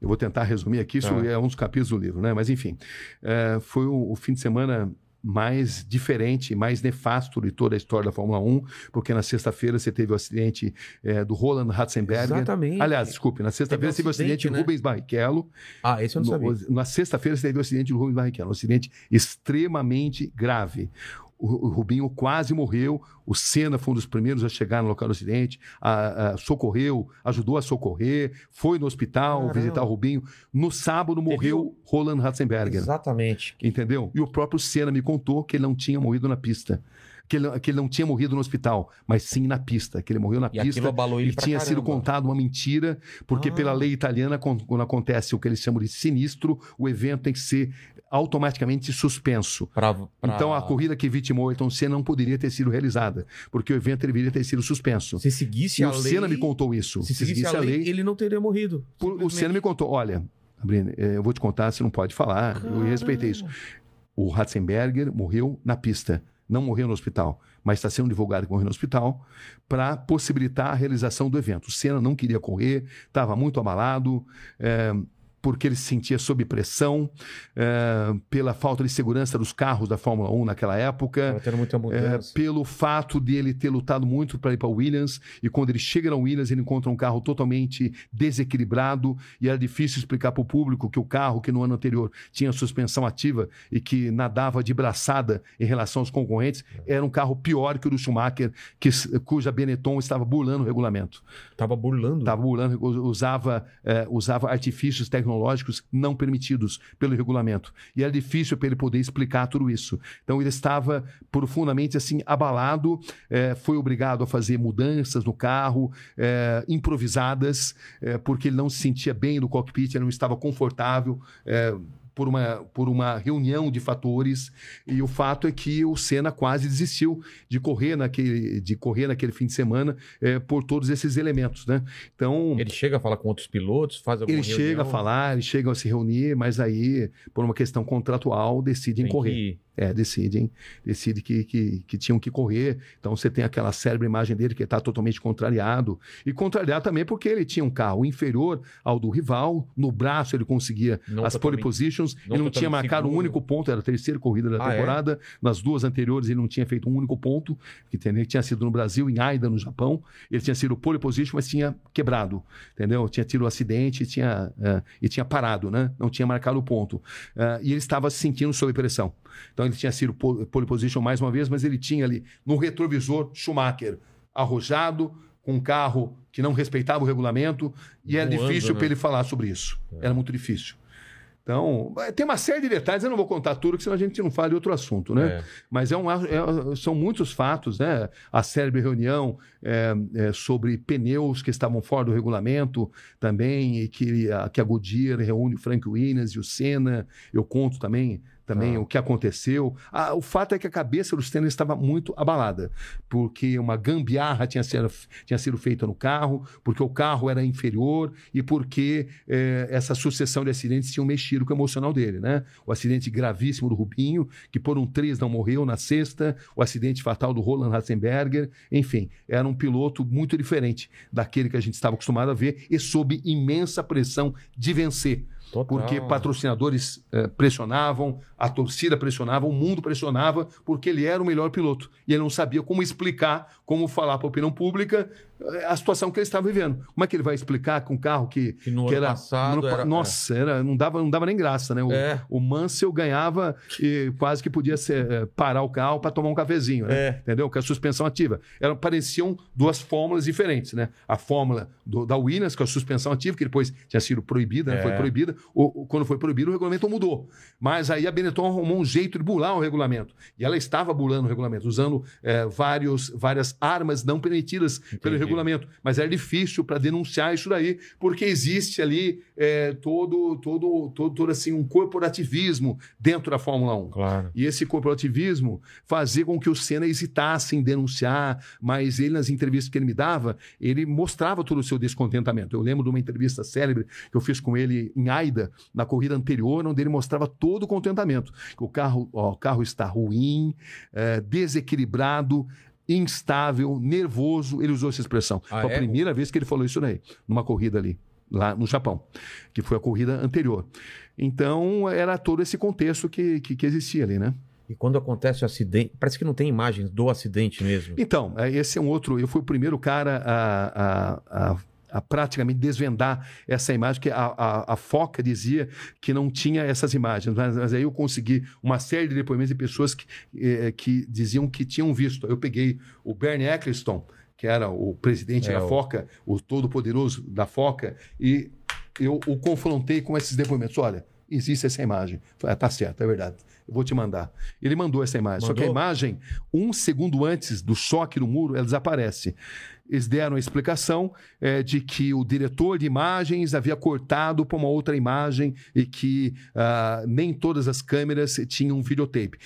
eu vou tentar resumir aqui, isso Tá. é um dos capítulos do livro, né? Mas enfim, é, foi o, o fim de semana mais diferente, mais nefasto de toda a história da Fórmula 1, porque na sexta-feira você teve o acidente é, do Roland Ratzenberger. Exatamente. Aliás, desculpe, na sexta-feira Teve um você teve o acidente acidente, do né? Rubens Barrichello, Ah, esse eu não sabia. No- na sexta-feira você teve o acidente do Rubens Barrichello, um acidente extremamente grave. O, o Rubinho quase morreu, o Senna foi um dos primeiros a chegar no local do acidente, a- a- socorreu, ajudou a socorrer, foi no hospital Caramba. visitar o Rubinho. No sábado morreu Roland Ratzenberger, Exatamente. entendeu? E o próprio Senna me contou que ele não tinha morrido na pista. Que ele, que ele não tinha morrido no hospital, mas sim na pista, que ele morreu na E aquilo pista abalou ele e tinha sido caramba. contado uma mentira, porque Ah. pela lei italiana, quando, acontece o que eles chamam de sinistro, o evento tem que ser automaticamente suspenso. Pra, pra- Então a corrida que vitimou Ayrton Senna não poderia ter sido realizada, porque o evento deveria ter sido suspenso. Se seguisse E a o lei... Senna me contou isso. Se seguisse a lei, ele não teria morrido. o- o. Senna me contou, olha, eh, eu vou te contar, você não pode falar, eu respeitei isso. O Ratzenberger morreu na pista, não morreu no hospital, mas está sendo divulgado que morreu no hospital para possibilitar a realização do evento. O Senna não queria correr, estava muito abalado, eh, porque ele se sentia sob pressão, eh, pela falta de segurança dos carros da Fórmula 1 naquela época. É, pelo fato de ele ter lutado muito para ir para Williams e quando ele chega na Williams ele encontra um carro totalmente desequilibrado e era difícil explicar para o público que o carro que no ano anterior tinha suspensão ativa e que nadava de braçada em relação aos concorrentes era um carro pior que o do Schumacher que, cuja Benetton estava burlando o regulamento Tava burlando. estava burlando, usava, eh, usava artifícios tecnológicos não permitidos pelo regulamento. E era difícil para ele poder explicar tudo isso. Então ele estava profundamente assim abalado, eh, foi obrigado a fazer mudanças no carro, eh, improvisadas, eh, porque ele não se sentia bem no cockpit, ele não estava confortável. Por uma, por uma reunião de fatores e o fato é que o Senna quase desistiu de correr naquele, de correr naquele fim de semana eh, por todos esses elementos, né? Então Ele chega a falar com outros pilotos, faz alguma ele chega a reunião, falar, eles chegam a se reunir, mas aí, por uma questão contratual, decidem tem correr. que- É, decidem, decidem que, que, que tinham que correr. Então você tem aquela célebre imagem dele que está totalmente contrariado. E contrariado também porque ele tinha um carro inferior ao do rival, no braço ele conseguia Não as pole positions, não ele não tinha marcado um único ponto, era a terceira corrida da Ah, é? temporada. Nas duas anteriores ele não tinha feito um único ponto, que entendeu? tinha sido no Brasil, em Aida, no Japão. Ele tinha sido pole position, mas tinha quebrado, entendeu? Tinha tido um acidente e tinha, eh, e tinha parado, né? Não tinha marcado o ponto. Eh, e ele estava se sentindo sob pressão. Então ele tinha sido po- pole position mais uma vez, mas ele tinha ali no retrovisor Schumacher arrojado, com um carro que não respeitava o regulamento, e era Voando, difícil né? para ele falar sobre isso. Era muito difícil. Então, eh, tem uma série de detalhes, eu não vou contar tudo, senão a gente não fala de outro assunto, né? É. Mas é um, é- são muitos fatos, né? A célebre reunião é, é, sobre pneus que estavam fora do regulamento também, e que a, que a Goodyear reúne o Frank Williams e o Senna. Eu conto também também Ah. o que aconteceu. Ah, o fato é que a cabeça do Stanley estava muito abalada, porque uma gambiarra tinha sido, tinha sido feita no carro, porque o carro era inferior e porque eh, essa sucessão de acidentes tinham mexido com o emocional dele, né? O acidente gravíssimo do Rubinho, que por um triz não morreu na sexta, o acidente fatal do Roland Ratzenberger, enfim, era um piloto muito diferente daquele que a gente estava acostumado a ver e sob imensa pressão de vencer. Total. Porque patrocinadores eh, pressionavam, a torcida pressionava, o mundo pressionava, porque ele era o melhor piloto. E ele não sabia como explicar, como falar para a opinião pública a situação que ele estava vivendo. Como é que ele vai explicar com um carro que, Que no que era. passado no era- nossa, era, não, dava, não dava nem graça, né? O, É. o Mansell ganhava e quase que podia ser, eh, parar o carro para tomar um cafezinho, né? É. Entendeu? Com a suspensão ativa. Eram, pareciam duas fórmulas diferentes, né? A fórmula do- da Williams, com a suspensão ativa, que depois tinha sido proibida, né? É. foi proibida. O, quando foi proibido, o regulamento mudou. Mas aí a Benetton arrumou um jeito de bular o regulamento. E ela estava bulando o regulamento, usando eh, vários, várias armas não permitidas pelo Entendi. Regulamento. Mas era difícil para denunciar isso daí, porque existe ali eh, todo, todo, todo, todo assim, um corporativismo dentro da Fórmula 1. Claro. E esse corporativismo fazia com que o Senna hesitasse em denunciar, mas ele, nas entrevistas que ele me dava, ele mostrava todo o seu descontentamento. Eu lembro de uma entrevista célebre que eu fiz com ele em Aida, na corrida anterior, onde ele mostrava todo o contentamento. Que o carro, ó, o carro está ruim, eh, desequilibrado, instável, nervoso. Ele usou essa expressão. Ah, foi a é? primeira vez que ele falou isso daí, numa corrida ali, lá no Japão, que foi a corrida anterior. Então, era todo esse contexto que, que, que existia ali, né? E quando acontece o acidente, parece que não tem imagens do acidente mesmo. Então, é, esse é um outro. Eu fui o primeiro cara a, a, a, a praticamente desvendar essa imagem, que a, a, a Foca dizia que não tinha essas imagens, mas, mas aí eu consegui uma série de depoimentos de pessoas que, eh, que diziam que tinham visto. Eu peguei o Bernie Eccleston, que era o presidente É, da o- Foca, o todo-poderoso da Foca, e eu o confrontei com esses depoimentos. Olha, existe essa imagem. Falei, ah, tá certo, é verdade. Eu vou te mandar. Ele mandou essa imagem. Só que a Mandou? imagem, um segundo antes do choque no muro, ela desaparece. Eles deram a explicação eh, de que o diretor de imagens havia cortado para uma outra imagem e que ah, nem todas as câmeras tinham videotape.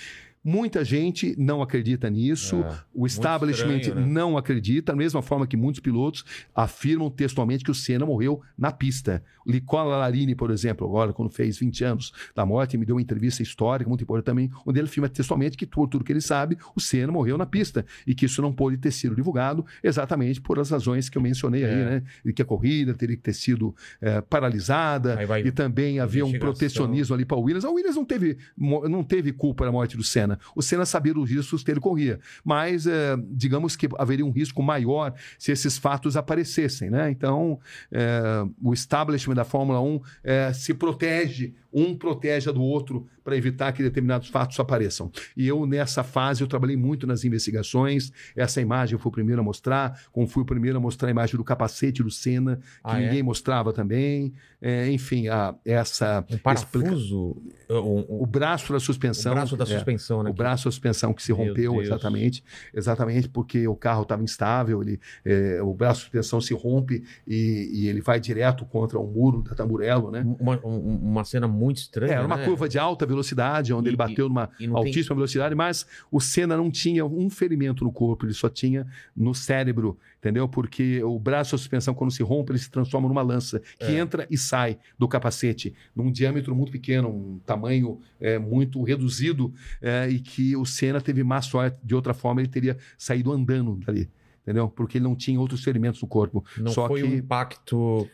Muita gente não acredita nisso, É, o establishment estranho, né? não acredita, da mesma forma que muitos pilotos afirmam textualmente que o Senna morreu na pista. O Nicola Larini, por exemplo, agora, quando fez 20 anos da morte, me deu uma entrevista histórica muito importante também, onde ele afirma textualmente que, por tudo que ele sabe, o Senna morreu na pista e que isso não pôde ter sido divulgado exatamente por as razões que eu mencionei aí, É. né? E que a corrida teria que ter sido eh, paralisada Aí e também havia um protecionismo ali para o Williams. A Williams não teve, não teve culpa na morte do Senna. O Senna sabia dos riscos que ele corria, mas eh, digamos que haveria um risco maior se esses fatos aparecessem, né? Então, eh, o establishment da Fórmula 1 eh, se protege, um protege a do outro para evitar que determinados fatos apareçam. E eu, nessa fase, eu trabalhei muito nas investigações. Essa imagem eu fui o primeiro a mostrar, como fui o primeiro a mostrar a imagem do capacete do Senna, que Ah, é? ninguém mostrava também. Eh, enfim, a, essa Um explica- parafuso. um- um- o braço da suspensão. o braço da é, suspensão, né? o braço da suspensão que se Meu rompeu, Deus. exatamente. Exatamente porque o carro estava instável, ele, é, o braço da suspensão se rompe e, e ele vai direto contra o muro da Tamburello, né? Uma, um- uma cena muito estranha. É, era uma né? curva de alta velocidade, onde E- ele bateu numa não tem- altíssima velocidade, mas o Senna não tinha um ferimento no corpo, ele só tinha no cérebro, entendeu? Porque o braço da suspensão, quando se rompe, ele se transforma numa lança que É. entra e sai do capacete, num diâmetro muito pequeno, um tamanho é, muito reduzido, é, e que o Senna teve má sorte, de outra forma, ele teria saído andando dali. Entendeu? Porque ele não tinha outros ferimentos no corpo. Não Só foi que um impacto.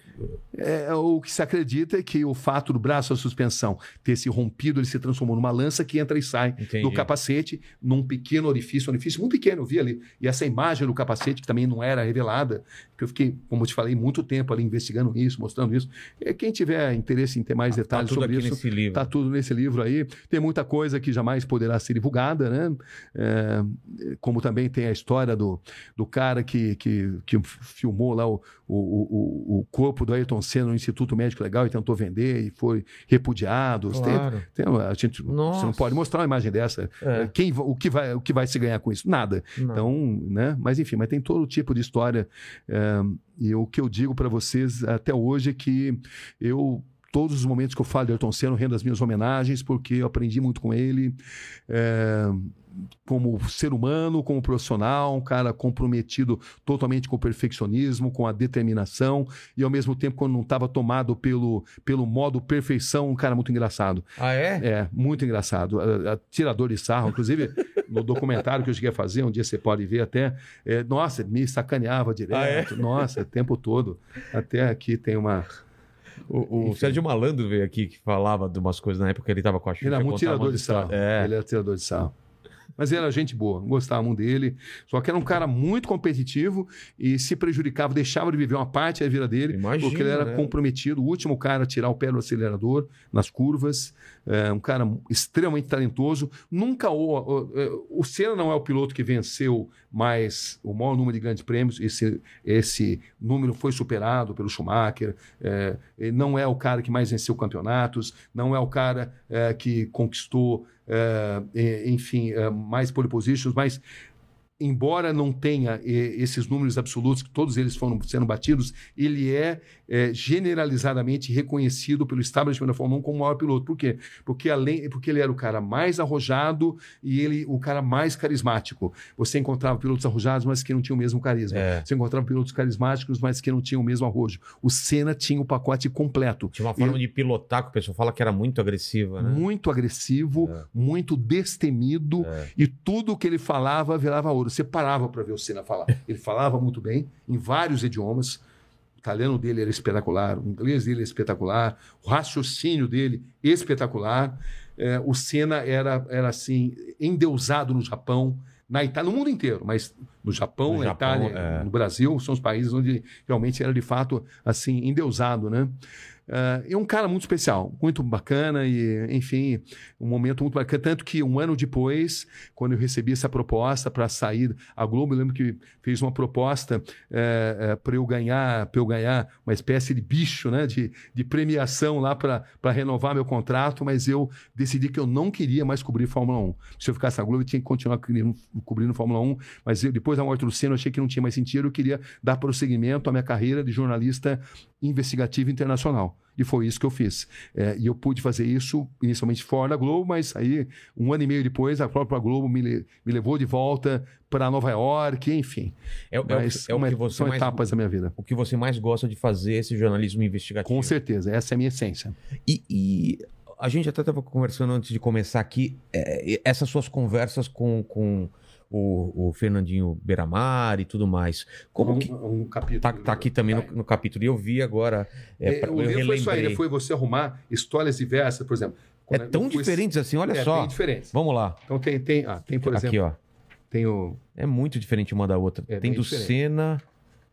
É, o que se acredita é que o fato do braço da suspensão ter se rompido, ele se transformou numa lança que entra e sai Entendi. do capacete, num pequeno orifício, um orifício muito pequeno, eu vi ali. E essa imagem do capacete, que também não era revelada, que eu fiquei, como eu te falei, muito tempo ali investigando isso, mostrando isso. É, quem tiver interesse em ter mais Tá detalhes tudo sobre aqui isso, nesse livro. Tá tudo nesse livro aí. Tem muita coisa que jamais poderá ser divulgada, né? É, como também tem a história do, do cara que, que, que filmou lá o, o, o, o corpo do Ayrton Senna no Instituto Médico Legal e tentou vender e foi repudiado. Claro. Tem, tem- a gente, Nossa. você não pode mostrar uma imagem dessa. É. Quem, va- o, que vai, o que vai se ganhar com isso? Nada. Não. Então, né? Mas enfim, mas tem todo tipo de história. é, e o que eu digo para vocês até hoje é que eu todos os momentos que eu falo de Ayrton Senna, eu rendo as minhas homenagens, porque eu aprendi muito com ele. É, como ser humano, como profissional, um cara comprometido totalmente com o perfeccionismo, com a determinação e ao mesmo tempo quando não estava tomado pelo, pelo modo perfeição, um cara muito engraçado. Ah, é? É, muito engraçado. Tirador de sarro, inclusive no documentário que eu cheguei a fazer, um dia você pode ver até, é, nossa, me sacaneava direto, Ah, nossa, o tempo todo. Até aqui tem uma... O, o Sérgio Malandro veio aqui que falava de umas coisas na época que ele tava com a Xuxa. Ele era muito tirador de sarro. É. Ele era tirador de sarro. Mas ele era gente boa, gostava muito dele. Só que era um cara muito competitivo e se prejudicava, deixava de viver uma parte da vida dele, Imagino, porque ele era né? comprometido. O último cara a tirar o pé do acelerador nas curvas. É, um cara extremamente talentoso. Nunca o, o, o Senna não é o piloto que venceu mais o maior número de grandes prêmios. Esse, esse número foi superado pelo Schumacher. É, ele não é o cara que mais venceu campeonatos. Não é o cara é, que conquistou, é, enfim, é, mais pole positions, mas embora não tenha eh, esses números absolutos, que todos eles foram sendo batidos, ele é, eh, generalizadamente reconhecido pelo establishment da Fórmula 1 como o maior piloto. Por quê? Porque, além, porque ele era o cara mais arrojado e ele o cara mais carismático. Você encontrava pilotos arrojados, mas que não tinham o mesmo carisma. É. Você encontrava pilotos carismáticos, mas que não tinham o mesmo arrojo. O Senna tinha o pacote completo. Tinha uma forma de pilotar que o pessoal fala que era muito agressiva, né? Muito agressivo, É. muito destemido, É. e tudo que ele falava virava ouro. Você parava para ver o Senna falar. Ele falava muito bem, em vários idiomas. O italiano dele era espetacular, o inglês dele era espetacular, o raciocínio dele espetacular. É, o Senna era, era assim, endeusado no Japão, na Itália, no mundo inteiro, mas no Japão, No na Japão, Itália, é. no Brasil, são os países onde realmente era de fato assim, endeusado, né? É, é um cara muito especial, muito bacana e, enfim, um momento muito bacana. Tanto que um ano depois, quando eu recebi essa proposta para sair, a Globo, eu lembro que fez uma proposta para eu ganhar, para eu ganhar uma espécie de bicho, né, de, de premiação lá para renovar meu contrato, mas eu decidi que eu não queria mais cobrir Fórmula 1. Se eu ficasse na Globo, eu tinha que continuar cobrindo, cobrindo Fórmula 1, mas eu, depois da morte do Senna, eu achei que não tinha mais sentido, eu queria dar prosseguimento à minha carreira de jornalista investigativo internacional. E foi isso que eu fiz. É, e eu pude fazer isso inicialmente fora da Globo, mas aí, um ano e meio depois, a própria Globo me, le- me levou de volta para Nova York, enfim. É, é o Mas é o que você são mais, etapas da minha vida. o que você mais gosta de fazer, esse jornalismo investigativo. Com certeza, essa é a minha essência. E, e a gente até estava conversando antes de começar aqui, é, essas suas conversas com, com o, o Fernandinho Beiramar e tudo mais. Como um, que. um capítulo. Tá, tá aqui também no, no capítulo. E eu vi agora. É, É, pra- o eu livro foi isso aí, relembrei. foi você arrumar histórias diversas, por exemplo. É eu tão fui- diferentes assim, olha é, só. bem diferentes. Vamos lá. Então tem, tem, ah, tem por exemplo, aqui, ó. tem o... É muito diferente uma da outra. É Tem do diferente. Senna.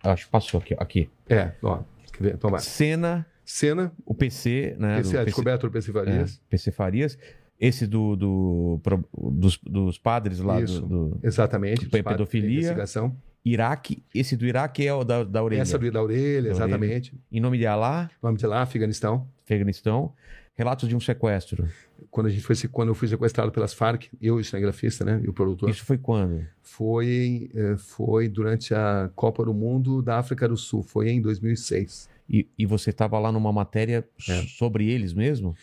Acho que passou aqui, ó. Aqui. É, ó? Então vai. Senna, Cena, o PC, né? esse do é a PC, descoberta do PC é, Farias. PC Farias. Esse do, do, pro- dos, dos padres lá Isso. do, do Exatamente. Padres pedofilia. Investigação. Iraque. Esse do Iraque é o da, da orelha. Essa do da orelha, Da exatamente. Em nome de Alá, O nome de lá, Afeganistão. Afeganistão. Relatos de um sequestro. Quando, a gente foi, quando eu fui sequestrado pelas Farc, eu, o cinegrafista, né, e o produtor, Isso foi quando? foi, eh, foi durante a Copa do Mundo da África do Sul. Foi em 2006. E, e você estava lá numa matéria É. sobre eles mesmo?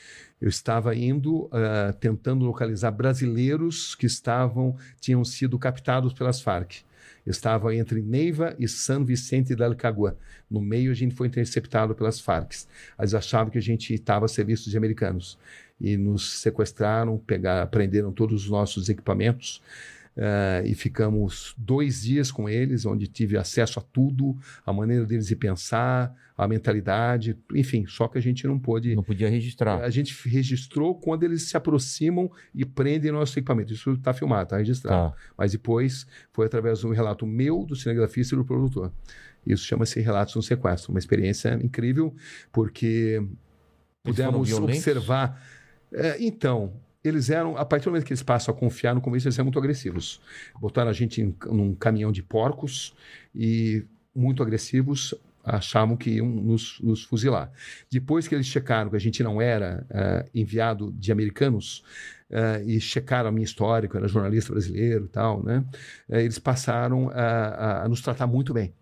Eu estava indo, ah, tentando localizar brasileiros que estavam, tinham sido captados pelas Farc. Eu estava entre Neiva e San Vicente del Cagua. No meio, a gente foi interceptado pelas Farc. Eles achavam que a gente estava a serviço de americanos. E nos sequestraram, pegaram, prenderam todos os nossos equipamentos. ah, e ficamos dois dias com eles, onde tive acesso a tudo, a maneira deles de pensar, a mentalidade, enfim, só que a gente não pôde Não podia registrar. a gente registrou quando eles se aproximam e prendem nosso equipamento. Isso está filmado, está registrado. Tá. Mas depois foi através de um relato meu, do cinegrafista e do produtor. Isso chama-se Relatos no Sequestro. Uma experiência incrível, porque Eles pudemos observar. É, então, eles eram, a partir do momento que eles passam a confiar no começo, eles eram muito agressivos. Botaram a gente em, num caminhão de porcos e muito agressivos, achavam que iam nos, nos fuzilar. Depois que eles checaram que a gente não era eh, enviado de americanos, eh, e checaram a minha história, que eu era jornalista brasileiro e tal, né? eh, eles passaram a, a- nos tratar muito bem.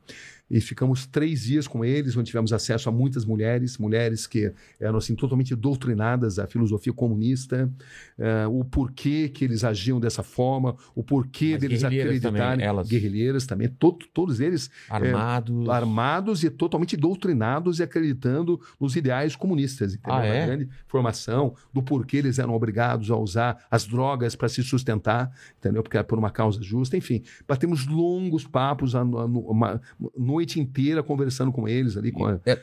e ficamos três dias com eles, onde tivemos acesso a muitas mulheres, mulheres que eram assim totalmente doutrinadas à filosofia comunista, eh, o porquê que eles agiam dessa forma, o porquê Mas deles acreditarem, também, elas- guerrilheiras também, to- todos eles Armados. armados e totalmente doutrinados e acreditando nos ideais comunistas, entendeu? Ah, é? Uma grande formação do porquê eles eram obrigados a usar as drogas para se sustentar, entendeu? Porque era por uma causa justa, enfim. Batemos longos papos, a- a- uma noite inteira conversando com eles ali, com a- Era,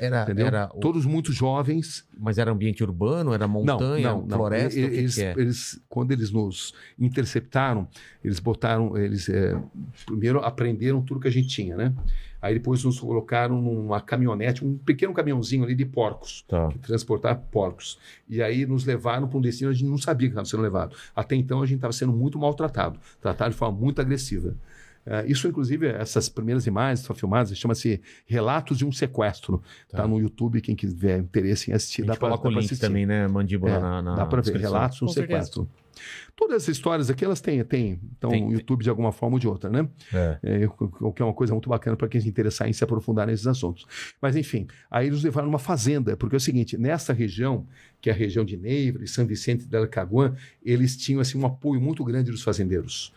era, o- Todos muito jovens. Mas era ambiente urbano, era montanha, não, não, não. floresta, que que é? eles- quando eles nos interceptaram, eles botaram, eles é, primeiro aprenderam tudo que a gente tinha, né? Aí depois nos colocaram numa caminhonete, um pequeno caminhãozinho ali de porcos, Tá. que transportar porcos. E aí nos levaram para um destino que a gente não sabia que estava sendo levado. Até então a gente estava sendo muito maltratado, tratado de forma muito agressiva. É, isso, inclusive, essas primeiras imagens estão filmadas, chama-se Relatos de um Sequestro. Tá. Tá. no YouTube, quem tiver interesse em assistir, A dá para coloca o link assistir. também, né? Mandíbula É, na, na Dá para ver, relatos de um sequestro. Todas essas histórias aqui, elas têm, têm estão Tem- no YouTube de alguma forma ou de outra, né? É. É, o que é uma coisa muito bacana para quem se interessar em se aprofundar nesses assuntos. Mas, enfim, aí eles levaram numa fazenda, porque é o seguinte, nessa região, que é a região de Neivra e São Vicente del Caguán, eles tinham, assim, um apoio muito grande dos fazendeiros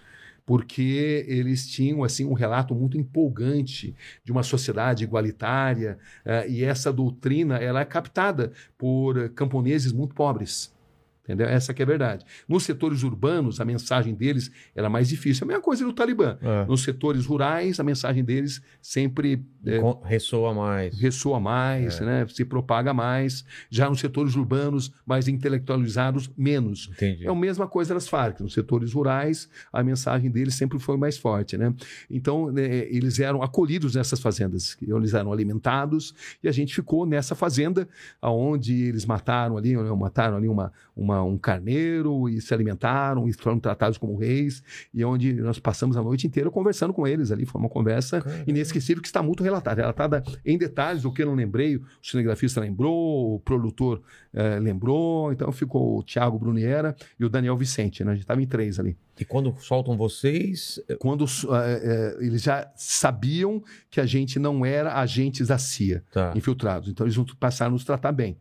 porque eles tinham assim um relato muito empolgante de uma sociedade igualitária eh, e essa doutrina ela é captada por eh, camponeses muito pobres. Entendeu? Essa que é a verdade. Nos setores urbanos, a mensagem deles era mais difícil. A mesma coisa do Talibã. É. Nos setores rurais, a mensagem deles sempre Com- Ressoa mais. ressoa mais, né? se propaga mais. Já nos setores urbanos, mais intelectualizados, menos. Entendi. É a mesma coisa das Farc. Nos setores rurais, a mensagem deles sempre foi mais forte, né? Então, né, eles eram acolhidos nessas fazendas. Eles eram alimentados e a gente ficou nessa fazenda onde eles mataram ali, né, mataram ali uma, uma- um carneiro e se alimentaram e foram tratados como reis e onde nós passamos a noite inteira conversando com eles ali. Foi uma conversa inesquecível que está muito relatada. Relatada em detalhes, o que eu não lembrei, o cinegrafista lembrou, o produtor eh, lembrou, então ficou o Thiago Bruniera e o Daniel Vicente, né? A gente estava em três ali. E quando soltam vocês, Quando eh, eh, eles já sabiam que a gente não era agentes da CIA, tá. infiltrados, então eles passaram a nos tratar bem.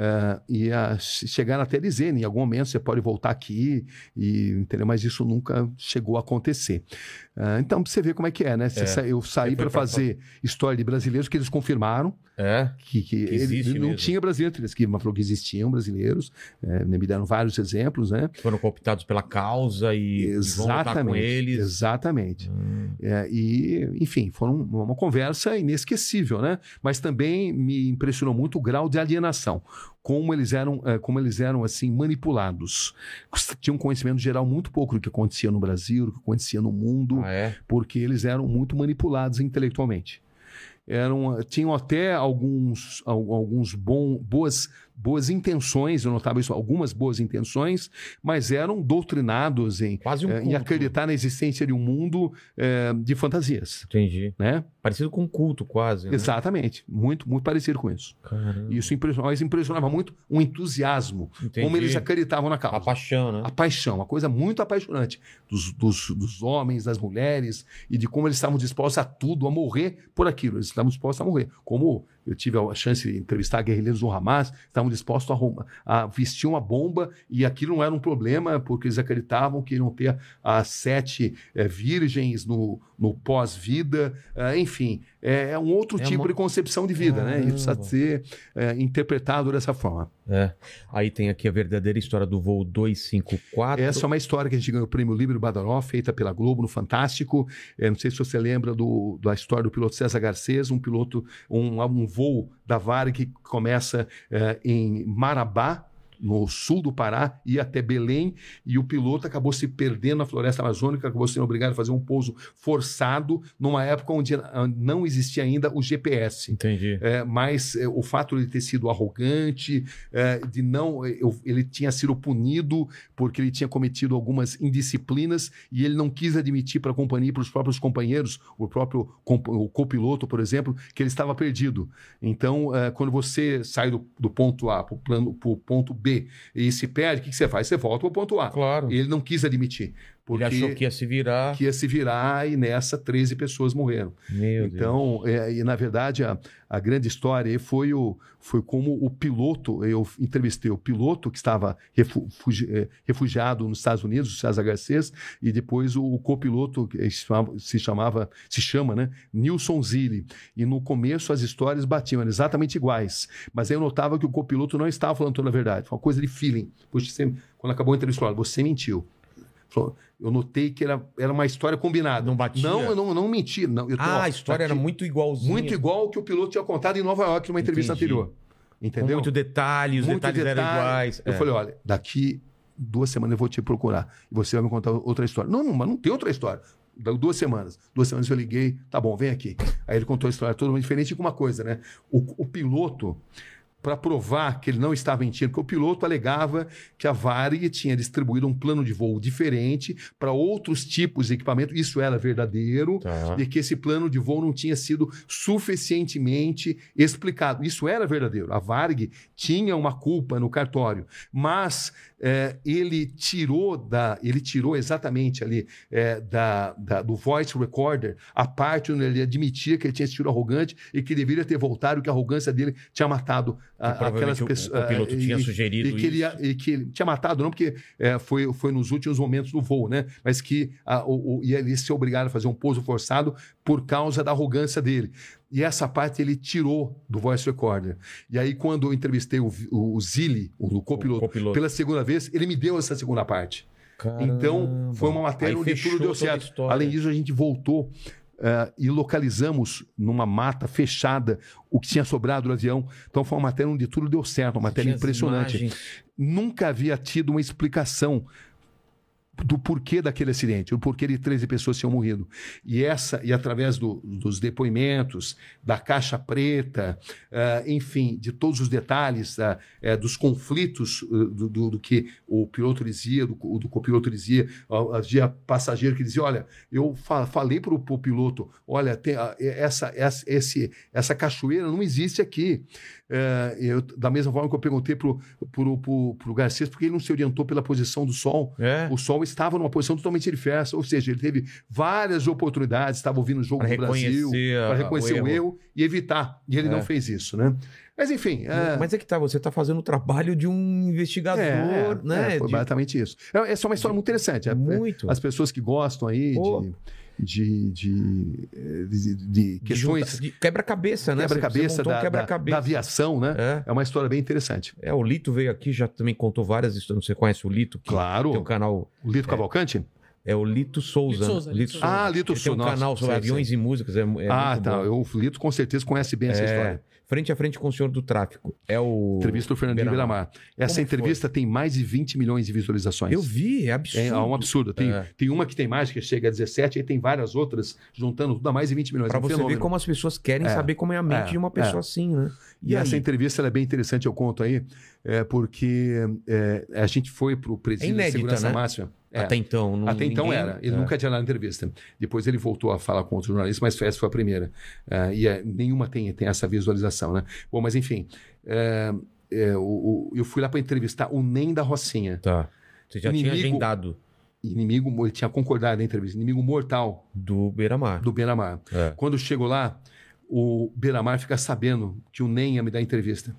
Eh, e a, chegaram até a dizer, em algum momento você pode voltar aqui, e, entendeu? mas isso nunca chegou a acontecer. Eh, então, pra você ver como é que é, né? É. sa- Eu saí para pra fazer história de brasileiros que eles confirmaram, É? que, que ele- existe não tinha brasileiro, eles que falou que existiam brasileiros, é, me deram vários exemplos, né? Que foram cooptados pela causa e, e vão com Exatamente, eles. exatamente. Hum, É, e, enfim, foram uma conversa inesquecível, né? Mas também me impressionou muito o grau de alienação, como eles eram, é, como eles eram assim manipulados. Tinham um conhecimento geral muito pouco do que acontecia no Brasil, do que acontecia no mundo, Ah, é? porque eles eram muito manipulados intelectualmente. Eram, tinham até alguns, al- alguns bom, boas, boas intenções, eu notava isso, algumas boas intenções, mas eram doutrinados em, Quase um eh, em acreditar na existência de um mundo eh, de fantasias. Entendi. Né? Parecido com um culto, quase. né? Exatamente. Muito, muito parecido com isso. Caramba. Isso impressionava, mas impressionava muito o entusiasmo, Entendi. como eles acreditavam na causa. A paixão, né? A paixão, uma coisa muito apaixonante dos, dos, dos homens, das mulheres e de como eles estavam dispostos a tudo, a morrer por aquilo. Eles estavam dispostos a morrer. Como eu tive a chance de entrevistar guerrilheiros do Hamas, estavam dispostos a, a vestir uma bomba e aquilo não era um problema, porque eles acreditavam que iam ter as sete eh, virgens no, no pós-vida. eh, enfim, é, é um outro É tipo uma- de concepção de vida, né? E precisa Caramba. ser eh, interpretado dessa forma. É. Aí tem aqui a verdadeira história do voo 254. Essa é uma história que a gente ganhou o prêmio Livre Badaró, feita pela Globo no Fantástico. É, não sei se você lembra do- da história do piloto César Garcês, um piloto, um, um voo da Varig que começa é, em Marabá, no sul do Pará, ia até Belém, e o piloto acabou se perdendo na floresta amazônica, acabou sendo obrigado a fazer um pouso forçado, numa época onde ah, não existia ainda o GPS. Entendi. É, mas é, o fato de ele ter sido arrogante, é, de não, é, eu- ele tinha sido punido porque ele tinha cometido algumas indisciplinas e ele não quis admitir para a companhia, para os próprios companheiros, o próprio o copiloto, por exemplo, que ele estava perdido. Então, é, quando você sai do, do ponto A para o ponto B e se perde, o que, que você faz? Você volta para o ponto A. Claro. E ele não quis admitir. Porque Ele achou que ia se virar. que ia se virar e nessa 13 pessoas morreram. Meu Então, é, e na verdade, a, a grande história foi, o, foi como o piloto, eu entrevistei o piloto que estava eh, refugiado nos Estados Unidos, o César Garcês, e depois o, o copiloto que se chamava, se chamava, se chama, né, Nilson Zilli. E no começo as histórias batiam, eram exatamente iguais. Mas aí eu notava que o copiloto não estava falando toda a verdade, foi uma coisa de feeling. Poxa, você, quando acabou a entrevista, você mentiu. Falou, Eu notei que era, era uma história combinada. Não batia? Não, eu não, não menti. Não, eu tô- Ah, ó, a história aqui- era muito igualzinha. muito igual ao que o piloto tinha contado em Nova York numa entrevista Entendi. anterior. Com Entendeu? muito detalhe, os Muito detalhes eram detalhe. iguais. Eu É. falei, olha, daqui duas semanas eu vou te procurar e você vai me contar outra história. Não, não, mas não tem outra história. Duas semanas. Duas semanas eu liguei, tá bom, vem aqui. Aí ele contou a história totalmente diferente com uma coisa, né? O, o piloto, para provar que ele não estava mentindo, porque o piloto alegava que a Varig tinha distribuído um plano de voo diferente para outros tipos de equipamento. Isso era verdadeiro Tá. de que esse plano de voo não tinha sido suficientemente explicado. Isso era verdadeiro. A Varg tinha uma culpa no cartório, mas é, ele tirou da, ele tirou exatamente ali é, da, da- do voice recorder a parte onde ele admitia que ele tinha sido arrogante e que deveria ter voltado, que a arrogância dele tinha matado a- aquelas o- pessoas. o piloto e- tinha e- sugerido e que ele, e que ele tinha matado, não porque é, foi, foi nos últimos momentos do voo, né? Mas que a, o, o, ia ele ser obrigado a fazer um pouso forçado por causa da arrogância dele. E essa parte ele tirou do voice recorder. E aí, quando eu entrevistei o, o, o Zilli, o, copiloto, copiloto. pela segunda vez, ele me deu essa segunda parte. Então, Caramba. foi uma matéria Aí onde tudo deu certo. Além disso, a gente voltou eh, e localizamos numa mata fechada o que tinha sobrado do avião. Então, foi uma matéria onde tudo deu certo, uma matéria impressionante nunca havia tido uma explicação do porquê daquele acidente, o porquê de 13 pessoas tinham morrido. E essa, e através do- dos depoimentos, da caixa preta, ah, enfim, de todos os detalhes, ah, eh, dos conflitos ah, do, do- do que o piloto dizia, do, do copiloto dizia, havia passageiro que dizia, olha, eu fa- falei para o piloto, olha, tem, ah, essa, essa, esse, essa cachoeira não existe aqui. Eh, eu, da mesma forma que eu perguntei para o Garcês, porque ele não se orientou pela posição do sol. É. O Sol estava numa posição totalmente diversa, ou seja, ele teve várias oportunidades, estava ouvindo o jogo Pra do Brasil, para reconhecer o o erro. erro. e evitar. E ele É. não fez isso, né? Mas enfim. é- Mas é que tá, você tá fazendo o trabalho de um investigador, é, né? é, foi De- basicamente isso. É, essa é uma história muito interessante. É- é- Muito. As pessoas que gostam aí Pô. de, de, de, de- de de questões Quebra-cabeça, né? Quebra-cabeça montou um da, da, da aviação, né? É. É uma história bem interessante. É, o Lito veio aqui, já também contou várias histórias. Você conhece o Lito? Que Claro. Tem um canal. O Lito Cavalcante? É o Lito Souza. Lito né? Souza, Lito Souza. Ah, Lito Ele tem um Souza, canal nossa, sobre sei, aviões sei. e músicas. É, é ah, muito tá. bom. Eu- O Lito com certeza conhece bem essa É, história. Frente a frente com o senhor do tráfico. É o. Entrevista do Fernandinho Beiramar. Essa Como entrevista tem mais de 20 milhões de visualizações. Eu vi, é absurdo. É, é um absurdo. Tem, É. tem uma que tem mais, que chega a 17, e tem várias outras, juntando tudo a mais de 20 milhões. Pra É um você ver fenômeno. como as pessoas querem É, saber como é a mente é, de uma pessoa é. assim, né? E, essa aí? entrevista é bem interessante, eu conto aí, porque a gente foi para o presídio de segurança né? máxima. É. Até então. Não, Até então ninguém- era. Ele é. nunca tinha dado entrevista. Depois ele voltou a falar com outros jornalistas, mas essa foi a primeira. É, e é, nenhuma tem, tem essa visualização, né? Bom, mas enfim. é, é, o- o- eu fui lá para entrevistar o Nem da Rocinha. Tá. Você já tinha Inimigo- agendado Inimigo, ele tinha concordado na entrevista. Inimigo mortal do Beira-Mar. do Benamar. É. Quando eu chego lá, o Benamar fica sabendo que o Nem ia me dar entrevista.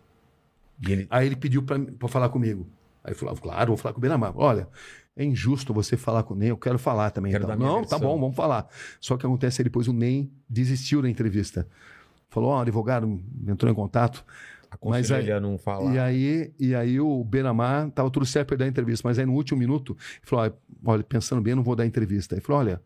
Ele... Aí ele pediu para falar comigo. Aí eu falei, claro, vou falar com o Benamar. Olha, é injusto você falar com o Nem, eu quero falar também. Quero então. Não, tá versão. bom, vamos falar. Só que acontece, depois o Nem desistiu da entrevista. Falou, ó, o advogado entrou em contato. Mas aí- não falar. E aí, e aí o Benamar tava tudo certo para dar a entrevista, mas aí no último minuto, ele falou: "Olha, olha, pensando bem, eu não vou dar entrevista. Ele falou: olha,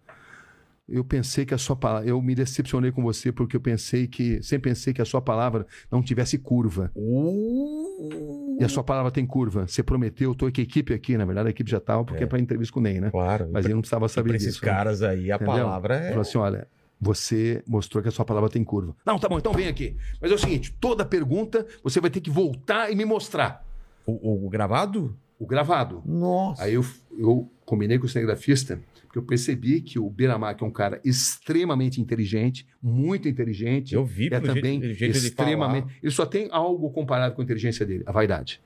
eu pensei que a sua palavra, eu me decepcionei com você porque eu pensei que, sempre pensei que a sua palavra não tivesse curva. Uh, E a sua palavra tem curva. Você prometeu, eu tô com a equipe aqui, na verdade a equipe já tava, porque é, para entrevista com o Ney, né? Claro. Mas ele não precisava saber esses disso. né? caras aí, a Entendeu? palavra é. falou assim: olha, você mostrou que a sua palavra tem curva. Não, tá bom, então vem aqui. Mas é o seguinte: toda pergunta você vai ter que voltar e me mostrar. O, o gravado? O gravado. Nossa. Aí eu, eu combinei com o cinegrafista, porque eu percebi que o Beiramar, que é um cara extremamente inteligente, muito inteligente, Eu vi é também jeito, jeito extremamente. falar. Ele só tem algo comparado com a inteligência dele, a vaidade.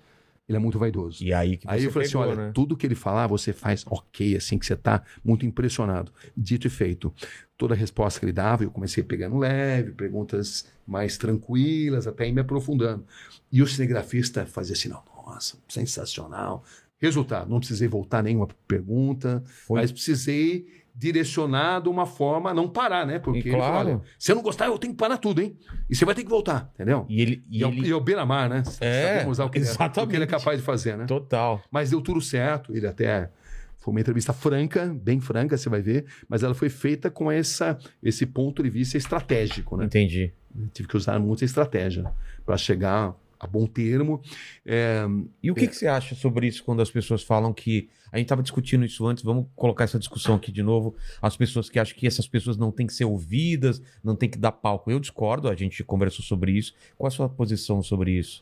Ele é muito vaidoso. E aí que Aí eu falei pegou, assim: olha, né? tudo que ele falar, você faz ok, assim, que você tá muito impressionado. Dito e feito. Toda a resposta que ele dava, eu comecei pegando leve, perguntas mais tranquilas, até me aprofundando. E o cinegrafista fazia assim: não, nossa, sensacional. Resultado: não precisei voltar nenhuma pergunta, Foi mas precisei direcionar de uma forma a não parar, né? Porque E ele falou, claro. olha, se eu não gostar, eu tenho que parar tudo, hein? E você vai ter que voltar, entendeu? E ele. E, E é o- ele... é o beira-mar, né? É, Sabemos o que, ele é, o que ele é exatamente. capaz de fazer, né? Total. Mas deu tudo certo. Ele até foi uma entrevista franca, bem franca, você vai ver, mas ela foi feita com essa, esse ponto de vista estratégico, né? Entendi. Tive que usar muita estratégia para chegar a bom termo. É, E o que, que você acha sobre isso quando as pessoas falam que. A gente estava discutindo isso antes, vamos colocar essa discussão aqui de novo. As pessoas que acham que essas pessoas não têm que ser ouvidas, não tem que dar palco. Eu discordo, a gente conversou sobre isso. Qual a sua posição sobre isso?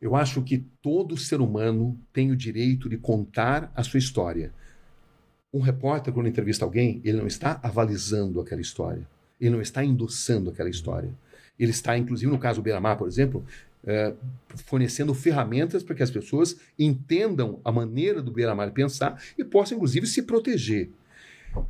eu acho que todo ser humano tem o direito de contar a sua história. Um repórter, quando entrevista alguém, ele não está avalizando aquela história. Ele não está endossando aquela história. Ele está, inclusive, no caso do Beira-Mar, por exemplo, eh, fornecendo ferramentas para que as pessoas entendam a maneira do Beira-Mar pensar e possam, inclusive, se proteger.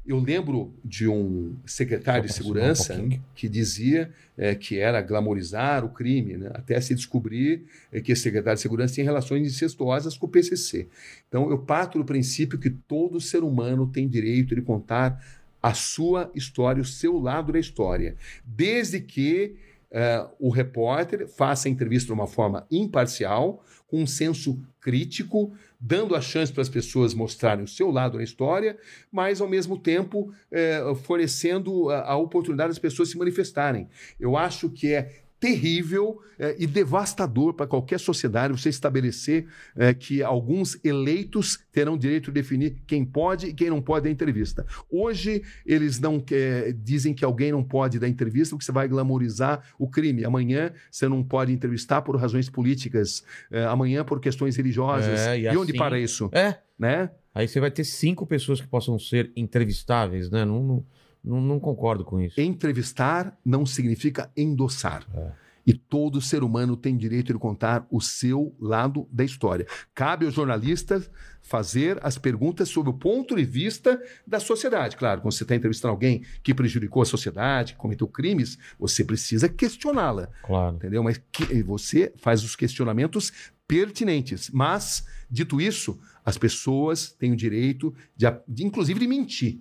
Eu lembro de um secretário de um segurança pouquinho. que dizia eh, que era glamorizar o crime, né? até se descobrir eh, que esse secretário de segurança tinha relações incestuosas com o PCC. Então, eu parto do princípio que todo ser humano tem direito de contar a sua história, o seu lado da história, desde que eh, o repórter faça a entrevista de uma forma imparcial, com um senso crítico, dando a chance para as pessoas mostrarem o seu lado na história, mas ao mesmo tempo eh, fornecendo a, a oportunidade das pessoas se manifestarem. Eu acho que é terrível eh, e devastador para qualquer sociedade você estabelecer eh, que alguns eleitos terão direito de definir quem pode e quem não pode dar entrevista. Hoje eles não eh, dizem que alguém não pode dar entrevista porque você vai glamorizar o crime. Amanhã você não pode entrevistar por razões políticas. eh, amanhã por questões religiosas. É, e e onde assim- para isso? É. Né? Aí você vai ter cinco pessoas que possam ser entrevistáveis, né? Não, não, não, não concordo com isso. Entrevistar não significa endossar. É. E todo ser humano tem direito de contar o seu lado da história. Cabe aos jornalistas fazer as perguntas sobre o ponto de vista da sociedade. Claro, quando você está entrevistando alguém que prejudicou a sociedade, que cometeu crimes, você precisa questioná-la, Claro. entendeu? Mas que- você faz os questionamentos pertinentes. Mas, dito isso, as pessoas têm o direito, de, de, inclusive, de mentir.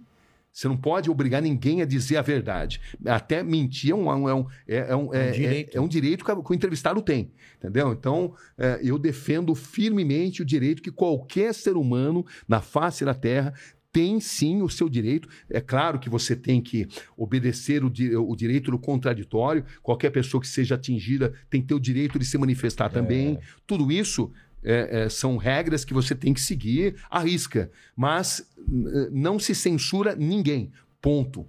Você não pode obrigar ninguém a dizer a verdade. Até mentir é um, é um, é um, é um- é- direito. é- é um direito que, o entrevistado tem. Entendeu? Então, é, eu defendo firmemente o direito que qualquer ser humano na face da Terra tem sim o seu direito. É claro que você tem que obedecer o, di- o direito do contraditório. Qualquer pessoa que seja atingida tem que ter o direito de se manifestar também. Tudo isso é, é, são regras que você tem que seguir à risca. Mas não se censura ninguém. Ponto.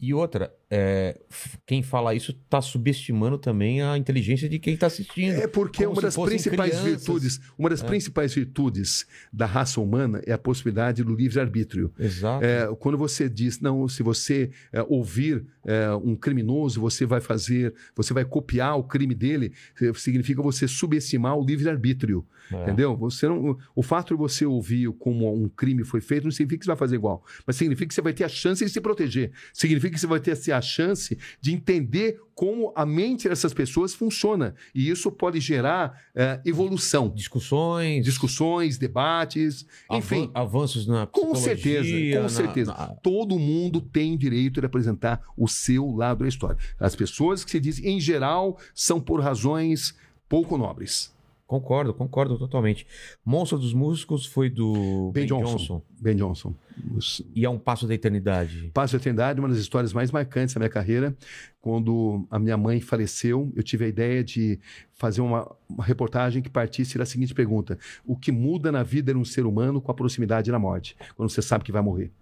E outra, é, quem fala isso está subestimando também a inteligência de quem está assistindo. É porque uma das principais crianças. virtudes, uma das principais virtudes da raça humana é a possibilidade do livre-arbítrio. Exato. É, quando você diz, não, se você é, ouvir é, um criminoso, você vai fazer, você vai copiar o crime dele, eh, significa você subestimar o livre-arbítrio. É. Entendeu? Você não, o fato de você ouvir como um crime foi feito não significa que você vai fazer igual, mas significa que você vai ter a chance de se proteger. Significa que você vai ter assim, a chance de entender como a mente dessas pessoas funciona. E isso pode gerar eh, evolução. Discussões, Discussões, debates, enfim. avan- avanços na Com certeza, com na- certeza. na- Todo mundo tem direito de apresentar o seu lado da história. As pessoas que se dizem, em geral, são por razões pouco nobres. Concordo, concordo totalmente. Monstro dos Músicos foi do Ben Johnson. Ben Johnson. Os- E é um passo da eternidade. Passo da Eternidade, uma das histórias mais marcantes da minha carreira. Quando a minha mãe faleceu, eu tive a ideia de fazer uma, uma reportagem que partisse da seguinte pergunta: O que muda na vida de um ser humano com a proximidade da morte? Quando você sabe que vai morrer.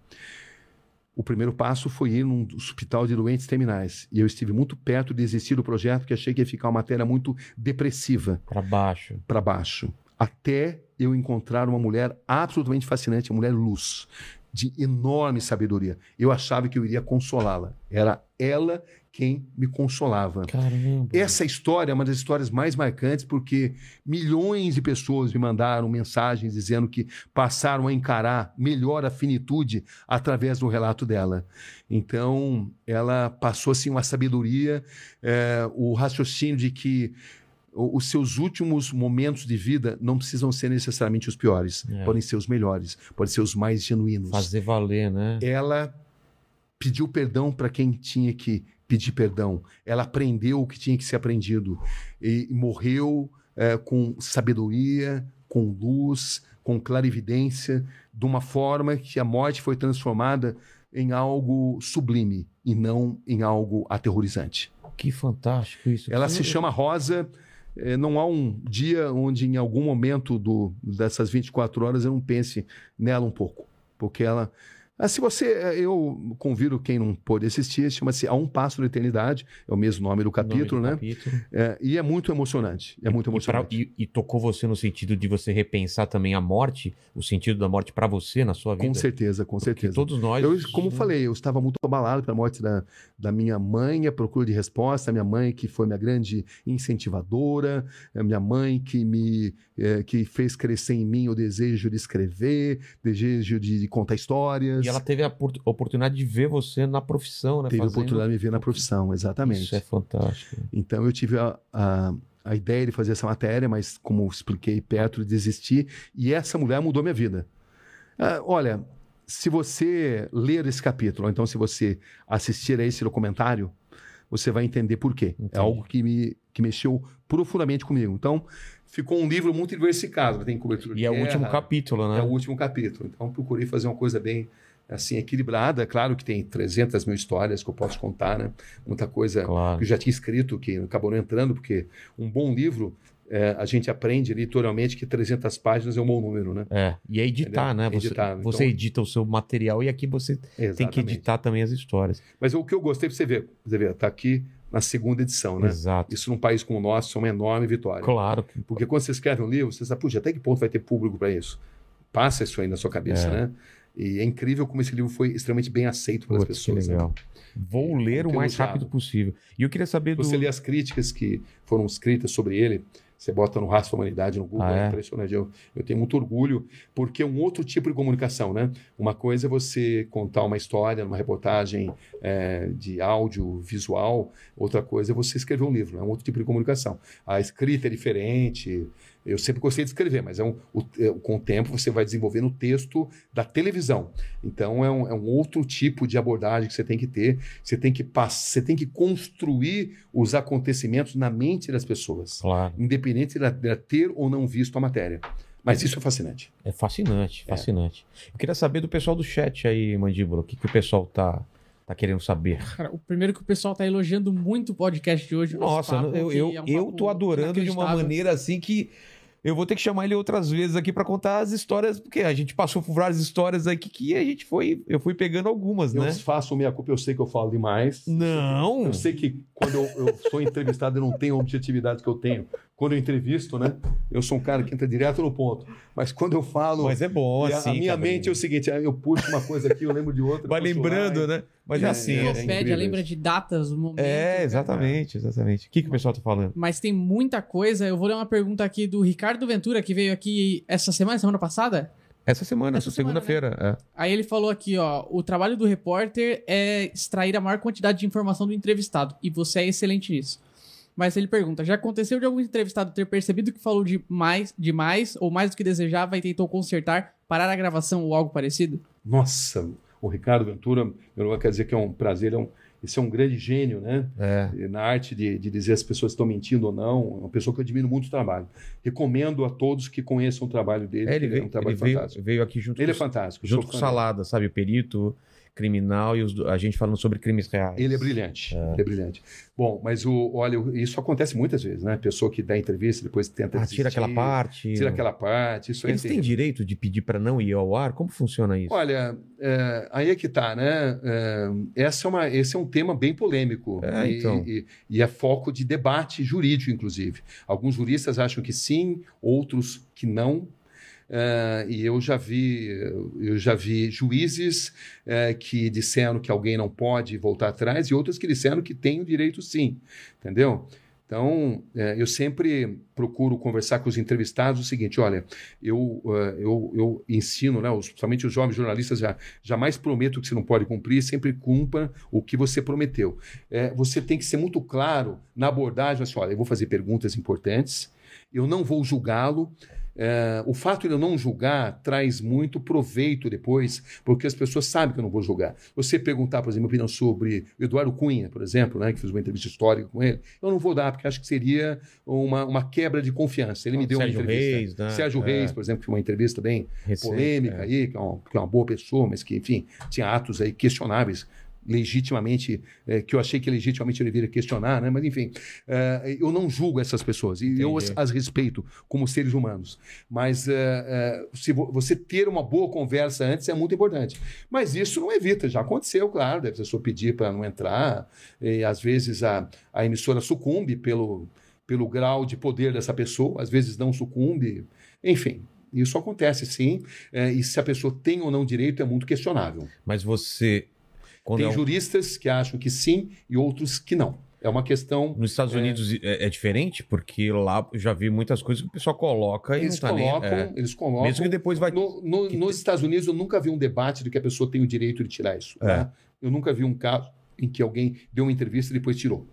O primeiro passo foi ir num hospital de doentes terminais. E eu estive muito perto de desistir do projeto, porque achei que ia ficar uma matéria muito depressiva Para baixo. para baixo, até eu encontrar uma mulher absolutamente fascinante, uma mulher luz, de enorme sabedoria. Eu achava que eu iria consolá-la. Era ela quem me consolava. Caramba. Essa história é uma das histórias mais marcantes porque milhões de pessoas me mandaram mensagens dizendo que passaram a encarar melhor a finitude através do relato dela. Então, ela passou assim uma sabedoria, é, o raciocínio de que os seus últimos momentos de vida não precisam ser necessariamente os piores, É. podem ser os melhores, podem ser os mais genuínos Fazer valer, né? ela pediu perdão para quem tinha que pedir perdão. Ela aprendeu o que tinha que ser aprendido e morreu eh, com sabedoria, com luz, com clarividência, de uma forma que a morte foi transformada em algo sublime e não em algo aterrorizante. Que fantástico isso. Ela se chama Rosa. eh, Não há um dia onde, em algum momento do, dessas 24 horas, eu não pense nela um pouco. Porque ela. Ah, se você. eh, Eu convido quem não pôde assistir, chama-se A Um Passo da Eternidade, é o mesmo nome do capítulo, Nome né? do capítulo. É, e é muito emocionante. É muito E, pra- emocionante. e- e tocou você no sentido de você repensar também a morte, o sentido da morte pra você na sua vida. Com certeza, com Porque certeza. todos nós. Eu, como falei, eu estava muito abalado pela morte da, da minha mãe, a procura de resposta, minha mãe que foi minha grande incentivadora, a minha mãe que me eh, que fez crescer em mim o desejo de escrever, desejo de, de contar histórias. E ela teve a por- oportunidade de ver você na profissão, né? teve a oportunidade de me ver na profissão, exatamente. Isso é fantástico. Então eu tive a, a, a ideia de fazer essa matéria, mas como expliquei perto, desisti. E essa mulher mudou minha vida. Ah, olha, se você ler esse capítulo, ou então se você assistir a esse documentário, você vai entender por quê. Entendi. É algo que me que mexeu profundamente comigo. Então, ficou um livro muito diversificado. Tem cobertura de E é o último capítulo, né? é o último capítulo. Então, procurei fazer uma coisa bem assim equilibrada. Claro que tem 300 mil histórias que eu posso contar, né? Muita coisa Claro. que eu já tinha escrito, que acabou não entrando, porque um bom livro, é, a gente aprende editorialmente que 300 páginas é um bom número, né? É, e é editar, Entendeu? né? Você, Editar, você então- edita o seu material e aqui você tem que Exatamente. editar também as histórias. Mas o que eu gostei, pra você ver, você ver, tá aqui na segunda edição, né? Exato. Isso num país como o nosso é uma enorme vitória. Claro. que- Porque quando você escreve um livro, você sabe, puxa, até que ponto vai ter público para isso? Passa isso aí na sua cabeça, É. né? E é incrível como esse livro foi extremamente bem aceito pelas Putz, que pessoas. né? legal. Vou É, ler o muito mais rápido possível. E eu queria saber do. Você lê as críticas que foram escritas sobre ele, você bota no da Humanidade no Google, Ah, é é? impressionante. Eu, eu tenho muito orgulho, porque é um outro tipo de comunicação, né? Uma coisa é você contar uma história, uma reportagem é, de áudio, visual, outra coisa é você escrever um livro, é um outro tipo de comunicação. A escrita é diferente. Eu sempre gostei de escrever, mas é um, o- é, com o tempo você vai desenvolvendo o texto da televisão. Então é um, é um outro tipo de abordagem que você tem que ter. Você tem que pass- você tem que construir os acontecimentos na mente das pessoas, Claro. independente de de ter ou não visto a matéria. Mas isso é fascinante. É fascinante, fascinante. Eu queria saber do pessoal do chat aí, Mandíbula. O que, que o pessoal tá, tá querendo saber? Cara, o primeiro que o pessoal tá elogiando muito o podcast de hoje. Nossa, papo, eu, eu, é um eu tô adorando de uma maneira assim que eu vou ter que chamar ele outras vezes aqui pra contar as histórias, porque a gente passou por várias histórias aqui que a gente foi. Eu fui pegando algumas, Eu né? faço minha culpa, eu sei que eu falo demais. Não! Eu sei que quando eu, eu sou entrevistado, eu não tenho a objetividade que eu tenho. Quando eu entrevisto, né? Eu sou um cara que entra direto no ponto. Mas quando eu falo. Mas é bom, a- assim. a minha cara. mente é o seguinte: eu puxo uma coisa aqui, eu lembro de outra. Vai lembrando, lá, né? Mas é, É, assim. é, É, é lembra de datas, momentos. é, cara. exatamente, exatamente. O que, que o pessoal tá falando? Mas tem muita coisa. Eu vou ler uma pergunta aqui do Ricardo Ventura, que veio aqui essa semana, semana passada. Essa semana, Essa essa segunda-feira. é. Aí ele falou aqui, ó, o trabalho do repórter é extrair a maior quantidade de informação do entrevistado, e você é excelente nisso. Mas ele pergunta, já aconteceu de algum entrevistado ter percebido que falou de mais, demais ou mais do que desejava e tentou consertar, parar a gravação ou algo parecido? Nossa, o Ricardo Ventura, meu irmão quer dizer que é um prazer, é um, esse é um grande gênio, né? É. Na arte de, de dizer as pessoas estão mentindo ou não, é uma pessoa que eu admiro muito o trabalho. Recomendo a todos que conheçam o trabalho dele, É, ele veio, é um trabalho ele veio, fantástico. veio aqui junto Ele é com, fantástico. eu junto com. Salada, sabe? O perito criminal e os a gente falando sobre crimes reais. Ele é brilhante, ele é brilhante. Bom, mas o, olha, isso acontece muitas vezes, né? Pessoa que dá entrevista depois tenta Ah, tira aquela parte. tira aquela parte, isso aí Eles é têm direito de pedir pra não ir ao ar? Como funciona isso? Olha, é, aí é que tá, né? É, essa é uma, esse é um tema bem polêmico É, e, então. e, e é foco de debate jurídico, inclusive. Alguns juristas acham que sim, outros que não. Eh, e eu já vi, eu já vi juízes eh, que disseram que alguém não pode voltar atrás e outros que disseram que tem o direito sim, entendeu? Então, eh, eu sempre procuro conversar com os entrevistados o seguinte: olha, eu, eu, eu ensino, né, os, principalmente os jovens jornalistas, já, jamais prometo que você não pode cumprir, sempre cumpra o que você prometeu. Você tem que ser muito claro na abordagem, assim, olha, eu vou fazer perguntas importantes, eu não vou julgá-lo. É, o fato de eu não julgar traz muito proveito depois, porque as pessoas sabem que eu não vou julgar. Você perguntar, por exemplo, minha opinião sobre Eduardo Cunha, por exemplo, né, que fiz uma entrevista histórica com ele, eu não vou dar, porque acho que seria uma, uma quebra de confiança. Ele me deu Sérgio uma entrevista. Reis, né? Sérgio É. Reis, por exemplo, que foi uma entrevista bem Recente, polêmica é. aí, que é, uma, que é uma boa pessoa, mas que, enfim, tinha atos aí questionáveis, legitimamente, eh, que eu achei que legitimamente eu deveria questionar, né? Mas, enfim, eh, eu não julgo essas pessoas e eu as, as respeito como seres humanos. Mas eh, eh, se vo- você ter uma boa conversa antes é muito importante. Mas isso não evita, já aconteceu, claro, da pessoa pedir para não entrar, e às vezes a, a emissora sucumbe pelo, pelo grau de poder dessa pessoa, às vezes não sucumbe, enfim. Isso acontece sim, eh, e se a pessoa tem ou não direito é muito questionável. Mas você. Quando Tem é um- juristas que acham que sim e outros que não. É uma questão. Nos Estados Unidos é, é diferente, porque lá eu já vi muitas coisas que o pessoal coloca e Eles não tá nem. colocam, é. eles colocam. Mesmo que depois vai. No- no- que- nos Estados Unidos, eu nunca vi um debate de que a pessoa tem o direito de tirar isso. É. tá? Eu nunca vi um caso em que alguém deu uma entrevista e depois tirou.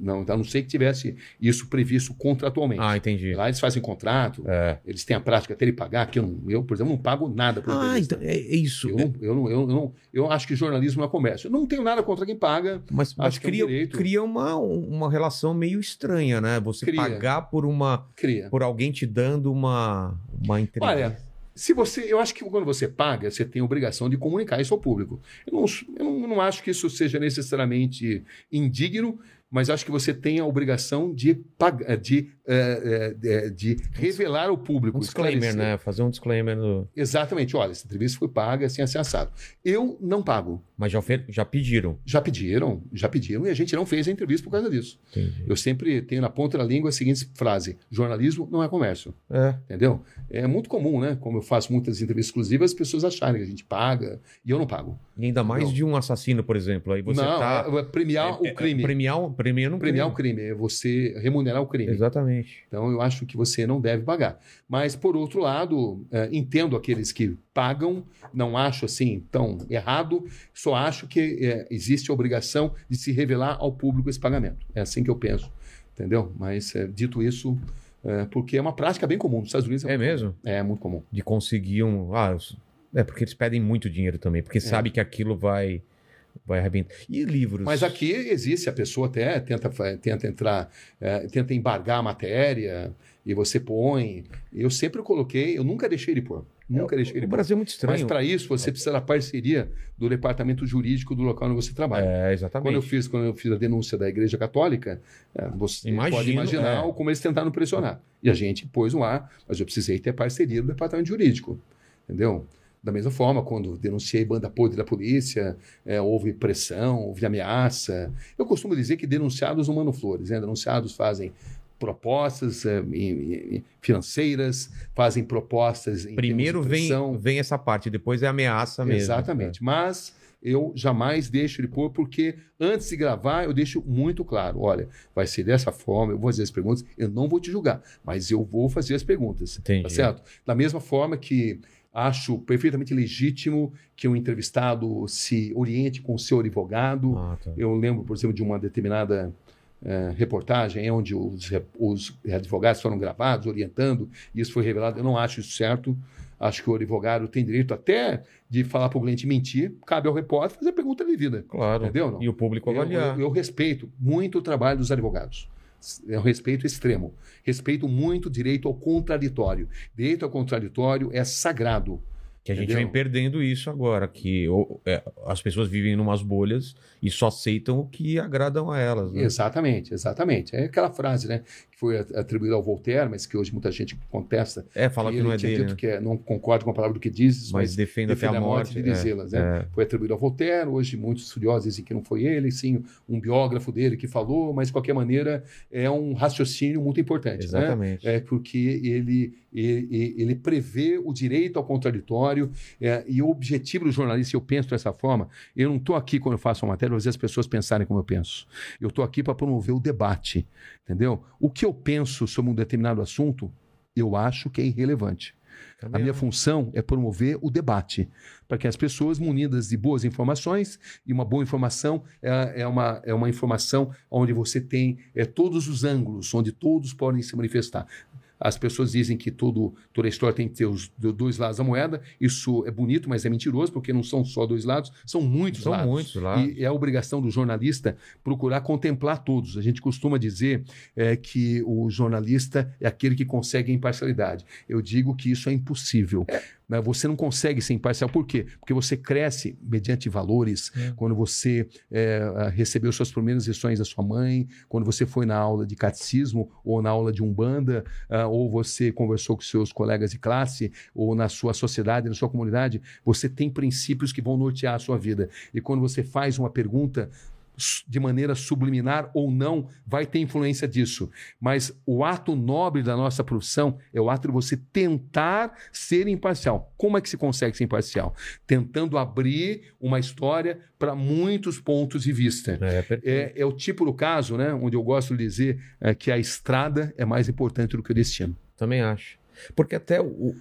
Não, a não sei que tivesse isso previsto contratualmente. Ah, entendi. Lá eles fazem contrato, É. eles têm a prática até de pagar, que eu, não- eu, por exemplo, não pago nada por Ah, entrevista. então é, é isso. Eu, não, eu, não, eu, não, eu acho que jornalismo não é comércio. Eu não tenho nada contra quem paga. Mas, mas que é um cria, cria uma, uma relação meio estranha, né? Você Cria. pagar por uma Cria. por alguém te dando uma, uma entrevista. Olha, se você, eu acho que quando você paga, você tem a obrigação de comunicar isso ao público. Eu não, eu não, não acho que isso seja necessariamente indigno, mas acho que você tem a obrigação de, pagar, de, eh, eh, de revelar ao público. um disclaimer, esclarecer. né? Fazer um disclaimer. No... Exatamente. Olha, essa entrevista foi paga, assim, assim, assado. Eu não pago. Mas já, já pediram. Já pediram, já pediram, e a gente não fez a entrevista por causa disso. Entendi. Eu sempre tenho na ponta da língua a seguinte frase: jornalismo não é comércio. É. Entendeu? É muito comum, né? Como eu faço muitas entrevistas exclusivas, as pessoas acharem que a gente paga e eu não pago. E ainda mais Não. de um assassino, por exemplo. Aí você não, tá. é, é premiar é- é- o crime. Premiar, premiar um premiar o crime. é você remunerar o crime. Exatamente. Então eu acho que você não deve pagar. Mas, por outro lado, é, entendo aqueles que pagam, não acho assim tão errado, só acho que é, existe a obrigação de se revelar ao público esse pagamento. É assim que eu penso. Entendeu? Mas, é, dito isso, é, porque é uma prática bem comum. Nos Estados Unidos É mesmo? É muito comum. De conseguir um. Ah, é porque eles pedem muito dinheiro também, porque sabe que aquilo vai. Vai arrebentar. E livros? Mas aqui existe, a pessoa até tenta, tenta entrar, eh, tenta embargar a matéria e você põe. Eu sempre coloquei, eu nunca deixei ele pôr. Nunca deixei ele O. Brasil é muito Mas estranho. para isso você precisa da parceria do departamento jurídico do local onde você trabalha. É, exatamente. Quando eu, fiz, quando eu fiz a denúncia da Igreja Católica, eh, você Imagino, pode imaginar é. como eles tentaram pressionar. E a gente pôs no ar, mas eu precisei ter parceria do departamento jurídico. Entendeu? Da mesma forma, quando denunciei banda podre da polícia, eh, houve pressão, houve ameaça. Eu costumo dizer que denunciados não mandam flores. Né? Denunciados fazem propostas em- financeiras, fazem propostas em Primeiro de vem, vem essa parte, depois é ameaça mesmo. Exatamente. Mas eu jamais deixo ele pôr, porque antes de gravar, eu deixo muito claro: olha, vai ser dessa forma, eu vou fazer as perguntas, eu não vou te julgar, mas eu vou fazer as perguntas. Entendi. Tá certo? Da mesma forma que acho perfeitamente legítimo que um entrevistado se oriente com o seu advogado. Ah, tá. Eu lembro, por exemplo, de uma determinada eh, reportagem onde os, os advogados foram gravados orientando, e isso foi revelado. Eu não acho isso certo. Acho que o advogado tem direito até de falar para o cliente mentir, cabe ao repórter fazer a pergunta devida. Claro. Entendeu? Não? E o público Eu, avaliar. eu- eu respeito muito o trabalho dos advogados. É um respeito extremo. Respeito muito o direito ao contraditório. Direito ao contraditório é sagrado. Que a gente Entendeu? vem perdendo isso agora, que o- é, as pessoas vivem numas bolhas e só aceitam o que agradam a elas. Né? Exatamente, exatamente. É aquela frase, né? Que foi atribuída ao Voltaire, mas que hoje muita gente contesta. É, fala que ele não é dele, né? que é- não concordo com a palavra do que dizes, mas mas, defende até a morte. de é, dizê-las. né? é. Foi atribuído ao Voltaire, hoje muitos estudiosos dizem que não foi ele, sim um biógrafo dele que falou, mas de qualquer maneira é um raciocínio muito importante. Né? Exatamente. É porque ele, ele, ele prevê o direito ao contraditório é, e o objetivo do jornalista, eu penso dessa forma, eu não estou aqui quando eu faço uma matéria para fazer as pessoas pensarem como eu penso. Eu estou aqui para promover o debate, entendeu? O que eu penso sobre um determinado assunto, eu acho que é irrelevante. A Também minha função é promover o debate, para que as pessoas, munidas de boas informações, e uma boa informação é, é uma, é uma informação onde você tem é, todos os ângulos, onde todos podem se manifestar. As pessoas dizem que todo, toda história tem que ter os do- dois lados da moeda. Isso é bonito, mas é mentiroso, porque não são só dois lados, são muitos São lados. muitos lados. E é a obrigação do jornalista procurar contemplar todos. A gente costuma dizer é, que o jornalista é aquele que consegue a imparcialidade. Eu digo que isso é impossível. Né? Você não consegue ser imparcial. Por quê? Porque você cresce mediante valores. É. Quando você é, recebeu suas primeiras lições da sua mãe, quando você foi na aula de catecismo ou na aula de umbanda, ah, ou você conversou com seus colegas de classe, ou na sua sociedade, na sua comunidade, você tem princípios que vão nortear a sua vida. E quando você faz uma pergunta de maneira subliminar ou não, vai ter influência disso. Mas o ato nobre da nossa profissão é o ato de você tentar ser imparcial. Como é que se consegue ser imparcial? Tentando abrir uma história para muitos pontos de vista. É. É, é o tipo do caso, né, onde eu gosto de dizer é, que a estrada é mais importante do que o destino. Também acho. Porque até o,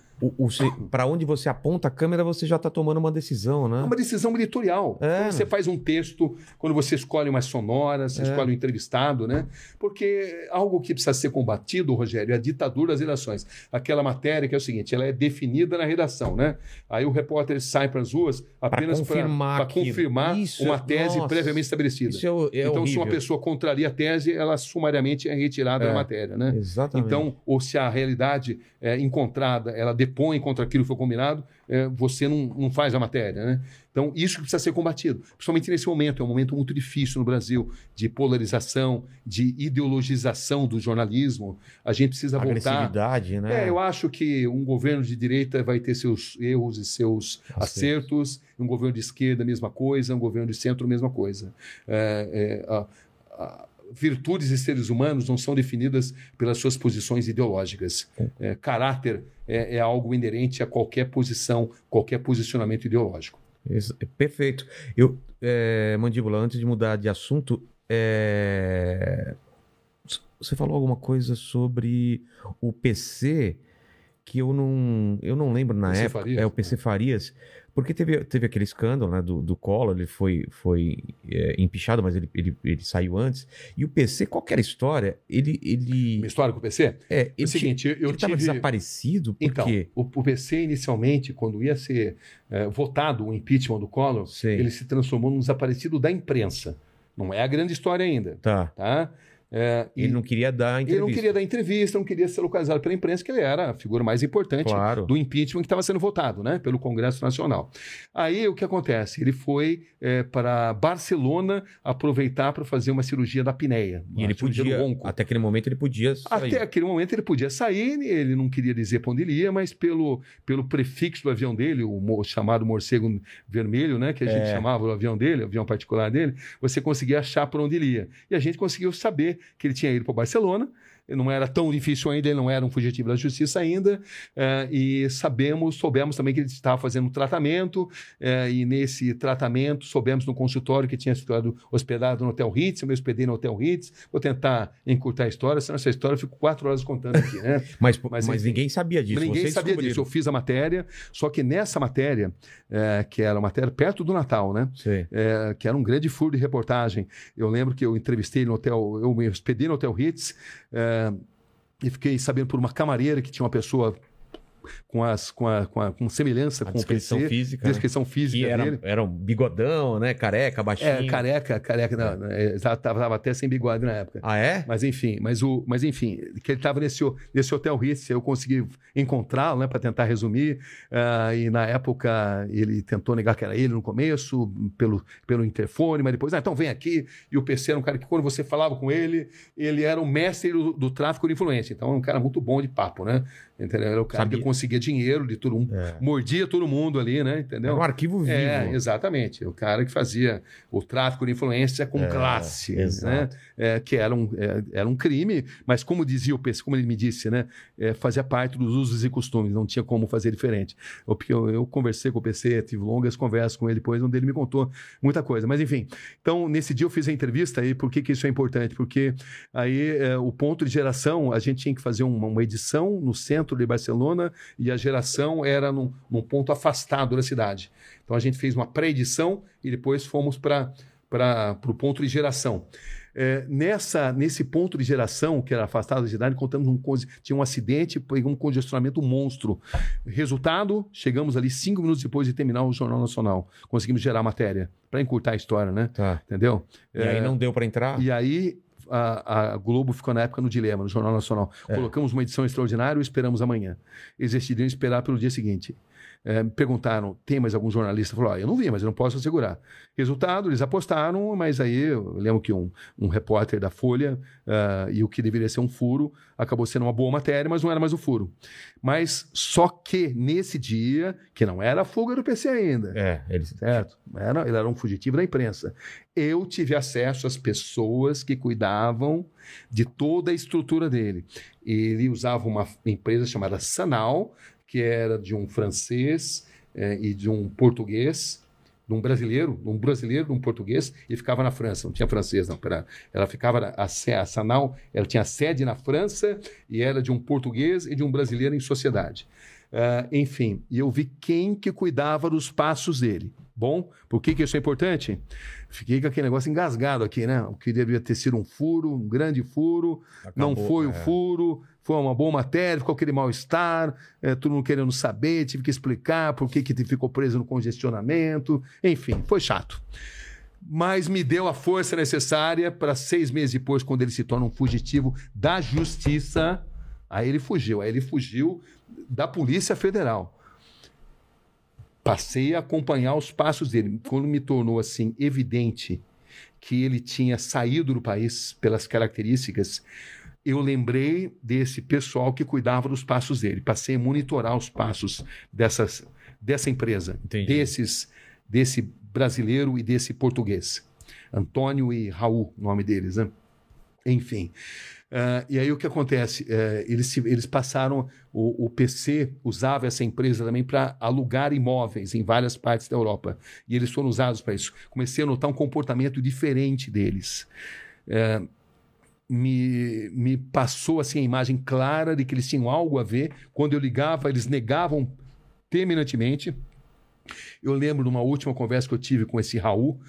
para onde você aponta a câmera, você já está tomando uma decisão, É né? uma decisão editorial. É. Quando você faz um texto, quando você escolhe uma sonora, você É. escolhe um entrevistado, né? Porque algo que precisa ser combatido, Rogério, é a ditadura das redações. Aquela matéria que é o seguinte, ela é definida na redação, né? Aí o repórter sai para as ruas apenas para confirmar aquilo. confirmar Isso, uma tese nossa, previamente estabelecida. Isso é, é então, se horrível. uma pessoa contraria a tese, ela sumariamente é retirada É. da matéria, né? Exatamente. Então, ou se a realidade é, encontrada, ela depõe contra aquilo que foi combinado, é, você não, não faz a matéria, né? Então, isso que precisa ser combatido. Principalmente nesse momento, é um momento muito difícil no Brasil, de polarização, de ideologização do jornalismo. A gente precisa voltar... agressividade, né? É, eu acho que um governo de direita vai ter seus erros e seus Acertos. acertos, um governo de esquerda, a mesma coisa, um governo de centro, a mesma coisa. É, é, a- a- virtudes de seres humanos não são definidas pelas suas posições ideológicas. É, caráter é, é algo inerente a qualquer posição, qualquer posicionamento ideológico. Ex- Perfeito. Eu, é, Mandíbula, antes de mudar de assunto, é, você falou alguma coisa sobre o PC que eu não, eu não lembro na PC época. Farias? É o PC Farias, porque teve, teve aquele escândalo né, do, do Collor, ele foi, foi é, empichado, mas ele, ele, ele saiu antes. E o PC, qualquer história, ele. ele Uma história com o PC? é, É ele o seguinte, eu, eu ele estava tive... desaparecido por Então, o, o PC inicialmente, quando ia ser eh, votado o impeachment do Collor, Sei. ele se transformou num desaparecido da imprensa. Não é a grande história ainda, Tá. tá? É, e Ele não queria dar ele entrevista. não queria dar entrevista, não queria ser localizado pela imprensa, que ele era a figura mais importante Claro. do impeachment que estava sendo votado, né, pelo Congresso Nacional. Aí o que acontece? Ele foi eh, para Barcelona aproveitar para fazer uma cirurgia da apneia, E ele podia, até aquele momento, ele podia sair. Até aquele momento ele podia sair, ele não queria dizer para onde ele ia, mas pelo, pelo prefixo do avião dele, o chamado morcego vermelho, né, que a gente É. chamava o avião dele, o avião particular dele, você conseguia achar para onde ele ia. E a gente conseguiu saber que ele tinha ido para Barcelona. Não era tão difícil ainda, ele não era um fugitivo da justiça ainda, eh, e sabemos, soubemos também que ele estava fazendo um tratamento, eh, e nesse tratamento soubemos no consultório que tinha ficado hospedado no Hotel Ritz, eu me hospedei no Hotel Ritz, vou tentar encurtar a história, senão essa história eu fico quatro horas contando aqui, né? Mas, Mas, mas, ninguém sabia disso. Ninguém sabia disso. Eu fiz a matéria, só que nessa matéria, eh, que era uma matéria perto do Natal, né? É, que era um grande furo de reportagem. Eu lembro que eu entrevistei no hotel, eu me hospedei no Hotel Ritz é, e fiquei sabendo por uma camareira que tinha uma pessoa com, as, com, a, com, a, com semelhança A com o descrição PC. física, né? Descrição física Que era, dele. era um bigodão, né? Careca, baixinho. É, careca, careca. Não, não, é, tava, tava até sem bigode na época. Ah, é? Mas enfim, mas, o, mas enfim, que ele estava nesse, nesse Hotel Ritz, eu consegui encontrá-lo, né, para tentar resumir. ah, e na época ele tentou negar que era ele no começo, pelo, pelo interfone, mas depois, ah, então vem aqui. E o PC era um cara que, quando você falava com ele, ele era o mestre do, do tráfico de influência. Então, era um cara muito bom de papo, né? Entendeu? Era o cara Sabia. que conseguia dinheiro de todo mundo, É. mordia todo mundo ali, né? Entendeu? Era um arquivo vivo. É, exatamente. O cara que fazia o tráfico de influência com É, classe, né? É, que era um, é, era um crime, mas como dizia o PC, como ele me disse, né? é, fazia parte dos usos e costumes, não tinha como fazer diferente. Eu, porque eu, eu conversei com o PC, tive longas conversas com ele depois, onde ele me contou muita coisa. Mas enfim, então nesse dia eu fiz a entrevista e por que, que isso é importante? Porque aí é, o ponto de geração, a gente tinha que fazer uma, uma edição no centro de Barcelona e a geração era num, num ponto afastado da cidade. Então a gente fez uma pré-edição e depois fomos para o ponto de geração. É, nessa, nesse ponto de geração, que era afastado da cidade, contamos um, tinha um acidente, pegou um congestionamento monstro. Resultado, chegamos ali cinco minutos depois de terminar o Jornal Nacional. Conseguimos gerar matéria, para encurtar a história, né? Tá. Entendeu? E aí não deu pra entrar? E aí a, a Globo ficou na época no dilema, no Jornal Nacional. É. Colocamos uma edição extraordinária e esperamos amanhã. Eles decidiram esperar pelo dia seguinte. É, me perguntaram, tem mais algum jornalista? Falou, ah, eu não vi, mas eu não posso assegurar. Resultado, eles apostaram, mas aí eu lembro que um, um repórter da Folha ah, e o que deveria ser um furo acabou sendo uma boa matéria, mas não era mais o furo. Mas só que nesse dia, que não era a fuga do PC ainda, É, eles. certo? Era, ele era um fugitivo da imprensa. Eu tive acesso às pessoas que cuidavam de toda a estrutura dele. Ele usava uma empresa chamada Sanal, que era de um francês eh, e de um português, de um brasileiro, de um brasileiro, de um português, e ficava na França. Não tinha francês, não. Pera. Ela ficava, a, a Sanal, ela tinha sede na França e era de um português e de um brasileiro em sociedade. Ah, enfim, e eu vi quem que cuidava dos passos dele. Bom, por que, que isso é importante? Fiquei com aquele negócio engasgado aqui, né? O que devia ter sido um furo, um grande furo, não Acabou, foi o é. furo, foi uma boa matéria, ficou aquele mal-estar, é, todo mundo querendo saber, tive que explicar por que, que ficou preso no congestionamento, enfim, foi chato. Mas me deu a força necessária para seis meses depois, quando ele se torna um fugitivo da justiça, aí ele fugiu, aí ele fugiu da Polícia Federal. Passei a acompanhar os passos dele. Quando me tornou assim evidente que ele tinha saído do país pelas características, eu lembrei desse pessoal que cuidava dos passos dele. Passei a monitorar os passos dessas, dessa empresa, Entendi. desses, desse brasileiro e desse português. Antônio e Raul, o nome deles, né? Enfim. Ah, e aí o que acontece? Eh, eles, se- eles passaram, o, o PC usava essa empresa também para alugar imóveis em várias partes da Europa. E eles foram usados para isso. Comecei a notar um comportamento diferente deles. Eh, me, me passou assim a imagem clara de que eles tinham algo a ver. Quando eu ligava, eles negavam terminantemente. Eu lembro de uma última conversa que eu tive com esse Raul,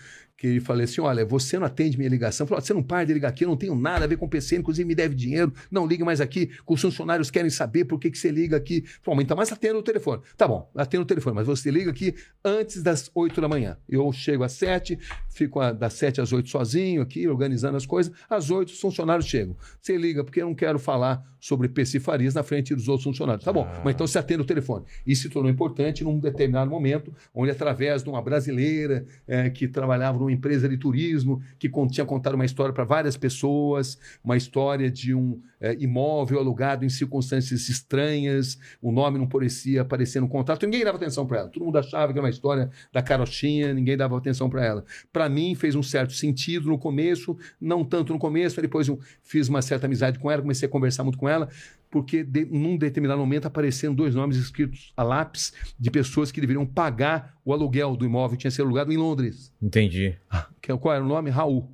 que ele falou assim: Olha, você não atende minha ligação. Falou, você não para de ligar aqui, eu não tenho nada a ver com o PC, inclusive me deve dinheiro, não ligue mais aqui, os funcionários querem saber por que, que você liga aqui. Falou, então, mas atenda o telefone. Tá bom, atenda o telefone, mas você liga aqui antes das 8 da manhã. Eu chego às 7, fico a- das 7 às 8 sozinho aqui, organizando as coisas. Às 8 os funcionários chegam. Você liga, porque eu não quero falar sobre PC Farias na frente dos outros funcionários. Tá bom, Ah. mas então você atende o telefone. Isso se tornou importante num determinado momento, onde através de uma brasileira eh, que trabalhava numa empresa de turismo, que tinha contado uma história para várias pessoas, uma história de um eh, imóvel alugado em circunstâncias estranhas, o nome não parecia aparecer no contrato, ninguém dava atenção para ela. Todo mundo achava que era uma história da carochinha, ninguém dava atenção para ela. Para mim fez um certo sentido no começo, não tanto no começo, mas depois eu fiz uma certa amizade com ela, comecei a conversar muito com ela, porque de, num determinado momento apareceram dois nomes escritos a lápis de pessoas que deveriam pagar o aluguel do imóvel que tinha sido alugado em Londres. Entendi. Que, qual era o nome? Raul.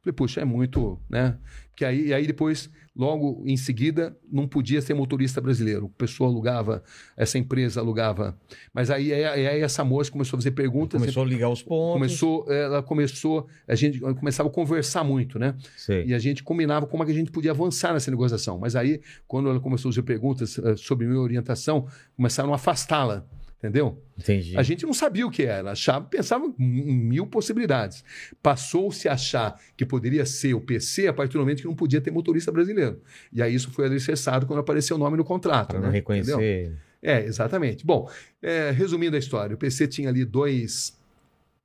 Falei, puxa, é muito, né? Que aí, aí depois, logo em seguida, não podia ser motorista brasileiro. A pessoa alugava, essa empresa alugava. Mas aí, aí, aí essa moça começou a fazer perguntas. Começou a ligar os pontos. Começou, ela começou, a gente começava a conversar muito, né? Sei. E a gente combinava como é que a gente podia avançar nessa negociação. Mas aí, quando ela começou a fazer perguntas eh, sobre minha orientação, começaram a afastá-la, entendeu? Entendi. A gente não sabia o que era, achava, pensava em mil possibilidades. Passou-se a achar que poderia ser o PC a partir do momento que não podia ter motorista brasileiro. E aí isso foi alicerçado quando apareceu o nome no contrato. Para né? não reconhecer. Entendeu? É, exatamente. Bom, é, resumindo a história, o PC tinha ali dois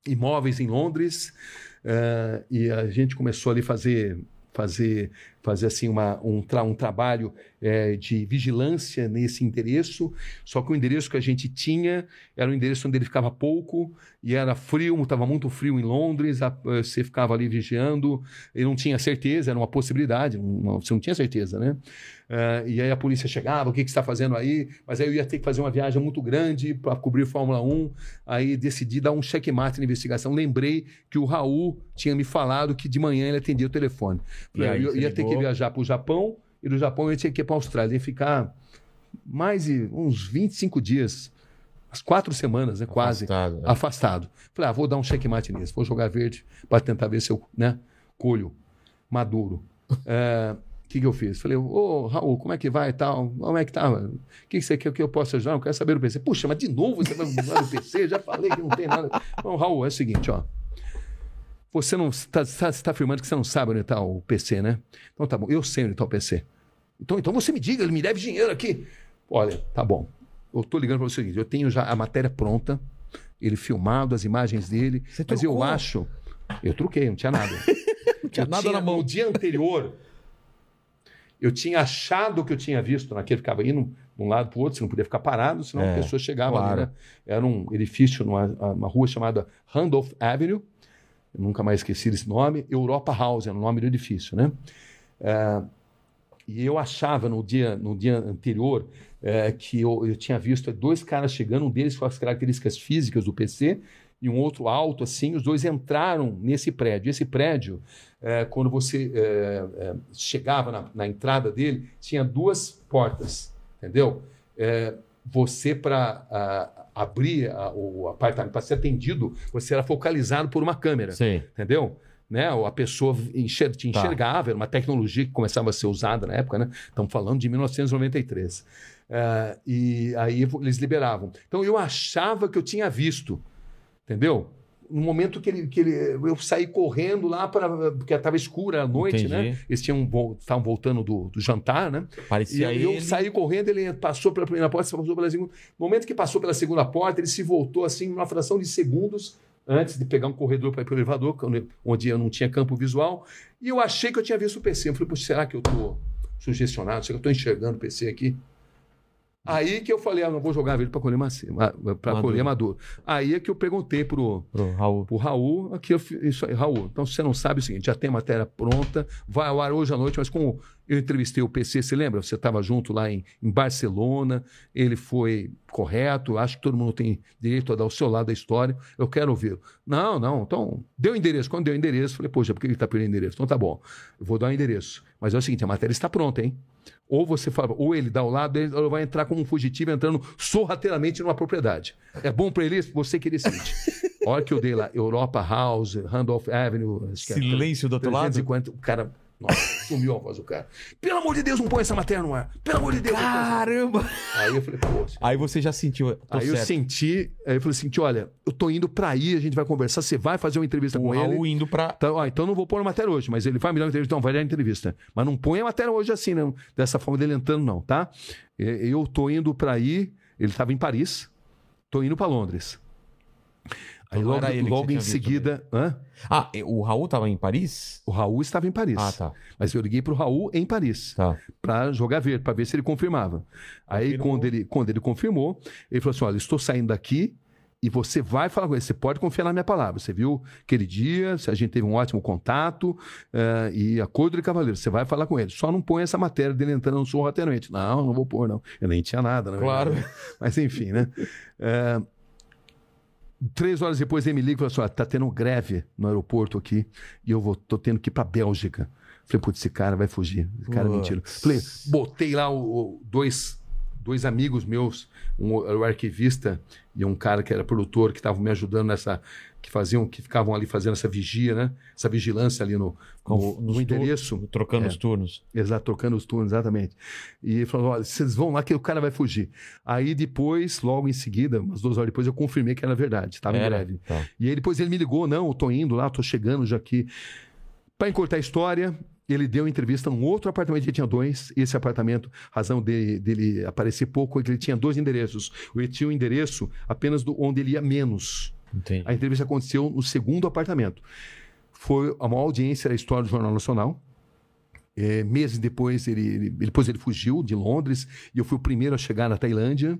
imóveis em Londres eh, e a gente começou ali fazer fazer fazer assim uma, um, tra um trabalho eh, de vigilância nesse endereço só que o endereço que a gente tinha era um endereço onde ele ficava pouco e era frio estava muito frio em Londres a, eh, você ficava ali vigiando e não tinha certeza era uma possibilidade não, você não tinha certeza né Uh, e aí a polícia chegava, o que, que você está fazendo aí? Mas aí eu ia ter que fazer uma viagem muito grande para cobrir Fórmula 1. Aí decidi dar um checkmate na investigação. Lembrei que o Raul tinha me falado que de manhã ele atendia o telefone. E aí eu você ia ter que ligou? viajar para o Japão e do Japão eu tinha que ir para a Austrália. Ia ficar mais de uns 25 dias, umas quatro semanas, né? quase Afastado, né? afastado. Falei, ah, vou dar um checkmate nisso, vou jogar verde para tentar ver se eu né, colho maduro. É, O que, que eu fiz? Falei, ô Raul, como é que vai e tal? Como é que tá? O que, que você quer que eu possa ajudar? Eu quero saber do PC. Puxa, mas de novo você vai usar o PC? Já falei que não tem nada. Não, Raul, é o seguinte, ó. Você não está tá, afirmando que você não sabe onde está o PC, né? Então tá bom, eu sei onde está o PC. Então, então você me diga, ele me deve dinheiro aqui. Olha, tá bom. Eu tô ligando para você o seguinte: eu tenho já a matéria pronta, ele filmado, as imagens dele, Você mas eu trocou? acho. Eu truquei, não tinha nada. Não tinha Eu nada na mão. No dia anterior, eu tinha achado que eu tinha visto naquele, ficava indo de um lado para o outro, você não podia ficar parado, senão É, a pessoa chegava claro. ali, né? Era um edifício numa uma rua chamada Randolph Avenue, eu nunca mais esqueci esse nome, Europa House, era o nome do edifício, né? É, e eu achava no dia, no dia anterior é, que eu, eu tinha visto dois caras chegando, um deles com as características físicas do PC e um outro alto, assim, os dois entraram nesse prédio. Esse prédio, é, quando você é, é, chegava na, na entrada dele, tinha duas portas, entendeu? É, você, para abrir a- o apartamento, para ser atendido, você era focalizado por uma câmera Sei. entendeu? Né? A pessoa enxer te Tá. enxergava, era uma tecnologia que começava a ser usada na época, né? Estamos falando de 1993. Eh, e aí eles liberavam. Então eu achava que eu tinha visto, entendeu? No momento que ele, que ele eu saí correndo lá para porque estava escura a noite, Entendi. né? Eles tinham estavam voltando do, do jantar, né? E Parecia aí eu ele. saí correndo, ele passou pela primeira porta, passou pela segunda. No momento que passou pela segunda porta, ele se voltou assim, numa fração de segundos, antes de pegar um corredor para ir para o elevador, quando- onde eu não tinha campo visual. E eu achei que eu tinha visto o PC. Eu falei, será que eu estou sugestionado? Será que eu estou enxergando o PC aqui? Aí que eu falei, ah, não vou jogar verde para colher, maci- Maduro. colher maduro. Aí é que eu perguntei pro, Pro Raul. o Raul, aqui isso aí, Raul. Então, se você não sabe é o seguinte, já tem a matéria pronta, vai ao ar hoje à noite, mas como eu entrevistei o PC, você lembra? Você estava junto lá em, em Barcelona, ele foi correto, acho que todo mundo tem direito a dar o seu lado da história, eu quero ouvi-lo. Não, não, então, deu o endereço. Quando deu o endereço, falei, poxa, por que ele está perdendo endereço? Então tá bom, eu vou dar o endereço. Mas é o seguinte, a matéria está pronta, hein? Ou você fala, ou ele dá o lado, ele vai entrar como um fugitivo entrando sorrateiramente numa propriedade. É bom para ele? Você que decide. A hora que eu dei lá, Europa House, Randolph Avenue, que é Silêncio do outro lado. 350, o cara, nossa, sumiu a voz do cara. Pelo amor de Deus, não põe essa matéria no ar. Pelo amor de Deus. Caramba! Aí eu falei, pô, Aí você já sentiu. Tô Aí eu certo. senti, aí eu falei assim, olha, eu tô indo pra aí, a gente vai conversar, você vai fazer uma entrevista O com Raul ele. indo pra. Então, ó, então não vou pôr a matéria hoje, mas ele vai me dar uma entrevista. Não, vai dar a entrevista. Mas não põe a matéria hoje assim, não. Dessa forma dele entrando, não, tá? E- Eu tô indo pra aí, ele estava em Paris, tô indo pra Londres. Aí Então logo, logo em seguida, hã? Ah, o Raul tava em Paris? o Raul estava em Paris. Ah, tá. Mas eu liguei pro Raul em Paris. Tá. para jogar verde, para ver se ele confirmava. Aí, Confirmou. quando ele, quando ele confirmou, ele falou assim: Olha, estou saindo daqui e você vai falar com ele. Você pode confiar na minha palavra. Você viu aquele dia, a gente teve um ótimo contato eh, e acordo de cavaleiro. Você vai falar com ele. Só não põe essa matéria dele entrando no sorrateiramente. Não, não vou pôr, não. Eu nem tinha nada, né? Claro. Mas enfim, né? Eh, Três horas depois ele me liga e falou assim: tá tendo greve no aeroporto aqui e eu vou, tô tendo que ir pra Bélgica. Falei, putz, esse cara vai fugir. Esse cara é Putz. mentira. Falei, botei lá o, o- dois, dois amigos meus, um o arquivista e um cara que era produtor, que estavam me ajudando nessa. que faziam, que ficavam ali fazendo essa vigia, né? Essa vigilância ali no, no, no endereço. Trocando É. os turnos. Exato, trocando os turnos, exatamente. E falou: olha, vocês vão lá que o cara vai fugir. Aí depois, logo em seguida, umas duas horas depois, eu confirmei que era verdade, estava em greve. Tá. E aí depois ele me ligou: não, eu tô indo lá, tô chegando já aqui. Para encurtar a história, ele deu entrevista num outro apartamento, ele tinha dois. Esse apartamento, razão dele, dele aparecer pouco é que ele tinha dois endereços. Ele tinha um endereço apenas do, onde ele ia menos. Entendi. A entrevista aconteceu no segundo apartamento. Foi a maior audiência da história do Jornal Nacional. É, meses depois, ele, ele- depois ele fugiu de Londres e eu fui o primeiro a chegar na Tailândia.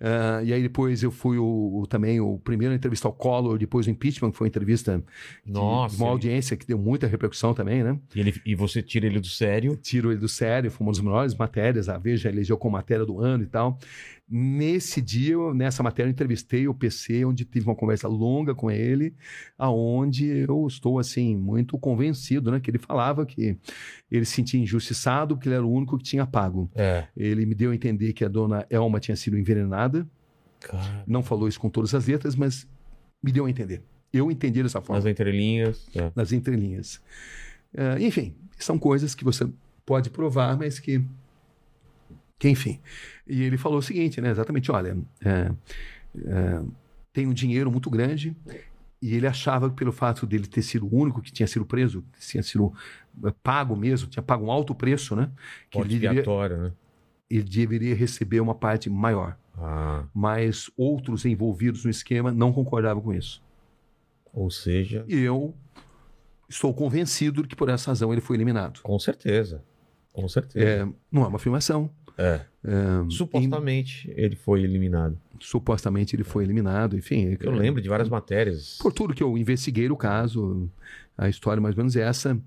Ah, e aí depois eu fui o, o- também o primeiro a entrevistar o Collor, depois o impeachment, que foi uma entrevista de Nossa. uma ele- audiência que deu muita repercussão também, né? E, ele- e você tira ele do sério. Tiro ele do sério, foi uma das melhores matérias, a Veja elegeu como matéria do ano e tal. Nesse dia, nessa matéria, eu entrevistei o PC, onde tive uma conversa longa com ele, aonde eu estou, assim, muito convencido, né? Que ele falava que ele se sentia injustiçado porque ele era o único que tinha pago. É. Ele me deu a entender que a dona Elma tinha sido envenenada, Cara, não falou isso com todas as letras, mas me deu a entender. Eu entendi dessa forma nas entrelinhas. é. nas entrelinhas. Eh, enfim, são coisas que você pode provar, mas que, que enfim. E ele falou o seguinte, né? Exatamente, olha, é, é, tem um dinheiro muito grande e ele achava que pelo fato dele ter sido o único que tinha sido preso, que tinha sido eh, pago mesmo, tinha pago um alto preço, né? Que ele deveria, né? ele deveria receber uma parte maior. Ah, Mas outros envolvidos no esquema não concordavam com isso. ou seja, E eu estou convencido de que por essa razão ele foi eliminado. com certeza. Com certeza. É, não é uma afirmação. É. Supostamente ele foi eliminado. Supostamente ele foi eliminado, enfim. Eu lembro de várias matérias. Por tudo que eu investiguei o caso, a história mais ou menos é essa.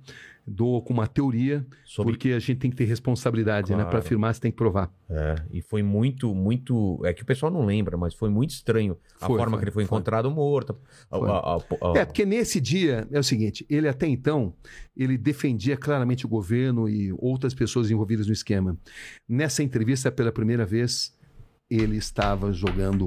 Dou com uma teoria, Sobre porque a gente tem que ter responsabilidade, né? Claro. Para afirmar, você tem que provar. É, e foi muito, muito. É que o pessoal não lembra, mas foi muito estranho a Foi, forma foi, que ele foi, foi. encontrado morto. A- a- a- É, porque nesse dia, é o seguinte, ele até então, ele defendia claramente o governo e outras pessoas envolvidas no esquema. Nessa entrevista, pela primeira vez, ele estava jogando,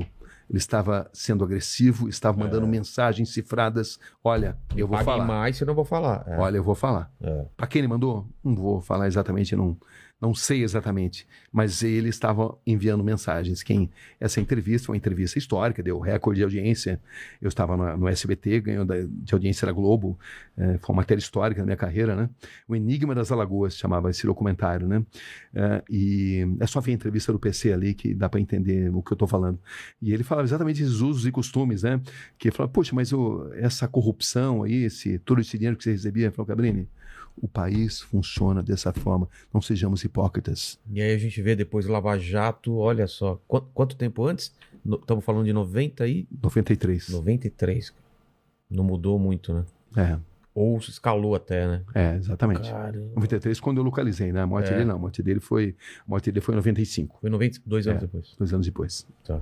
ele estava sendo agressivo, estava mandando mensagens cifradas. Olha, eu vou falar. mais, você não vou falar. É. Olha, eu vou falar. É. Para quem ele mandou? Não vou falar exatamente, não, não sei exatamente. Mas ele estava enviando mensagens. Quem essa entrevista uma entrevista histórica, deu recorde de audiência. Eu estava no, no SBT, ganhou da- de audiência da Globo. eh, foi uma matéria histórica na minha carreira, né? O Enigma das Alagoas chamava esse documentário, né? Eh, e é só ver a entrevista do PC ali que dá para entender o que eu estou falando. E ele falava exatamente esses usos e costumes, né? Que ele falava, poxa, mas essa corrupção aí, esse, todo esse dinheiro que você recebia, falou, Cabrini, o país funciona dessa forma. Não sejamos hipócritas. E aí a gente vê depois Lava Jato, olha só. Quanto, quanto tempo antes? Estamos falando de 90 e 93. 93. Não mudou muito, né? É, Ou escalou até, né? é, exatamente. Caramba. 93 quando eu localizei, né? A morte É. dele não. A morte dele foi, a morte dele foi em 95, Foi 92 anos É. depois. dois anos depois. Tá.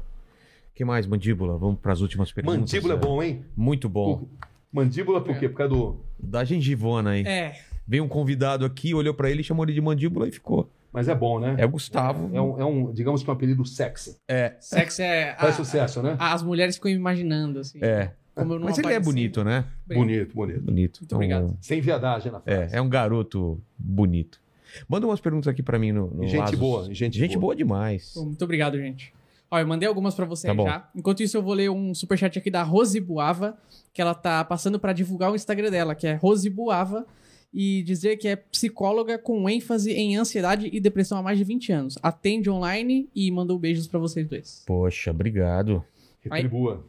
que mais, Mandíbula? Vamos para as últimas perguntas. Mandíbula é bom, hein? Muito bom. Mandíbula por quê? Por causa do... Da gengivona aí. É. Veio um convidado aqui, olhou pra ele, chamou ele de mandíbula e ficou. Mas é bom, né? É o Gustavo. É um, é um, digamos que um apelido sexy. É. Sexo é. Faz a- sucesso, né? a- as mulheres ficam imaginando, assim. É. Como eu não Mas ele é apareci. bonito, né? Bonito, bonito. Bonito. Muito obrigado. Sem viadagem na frase. É, é um garoto bonito. Manda umas perguntas aqui pra mim no, no Gente Lasos. boa, gente gente boa. boa demais. Muito obrigado, gente. Ó, eu mandei algumas pra você Tá aí bom. já. Enquanto isso, eu vou ler um superchat aqui da Rose Buava, que ela tá passando pra divulgar o Instagram dela, que é Rose Buava, e dizer que é psicóloga com ênfase em ansiedade e depressão há mais de 20 anos. Atende online e mandou beijos pra vocês dois. Poxa, obrigado. Retribua.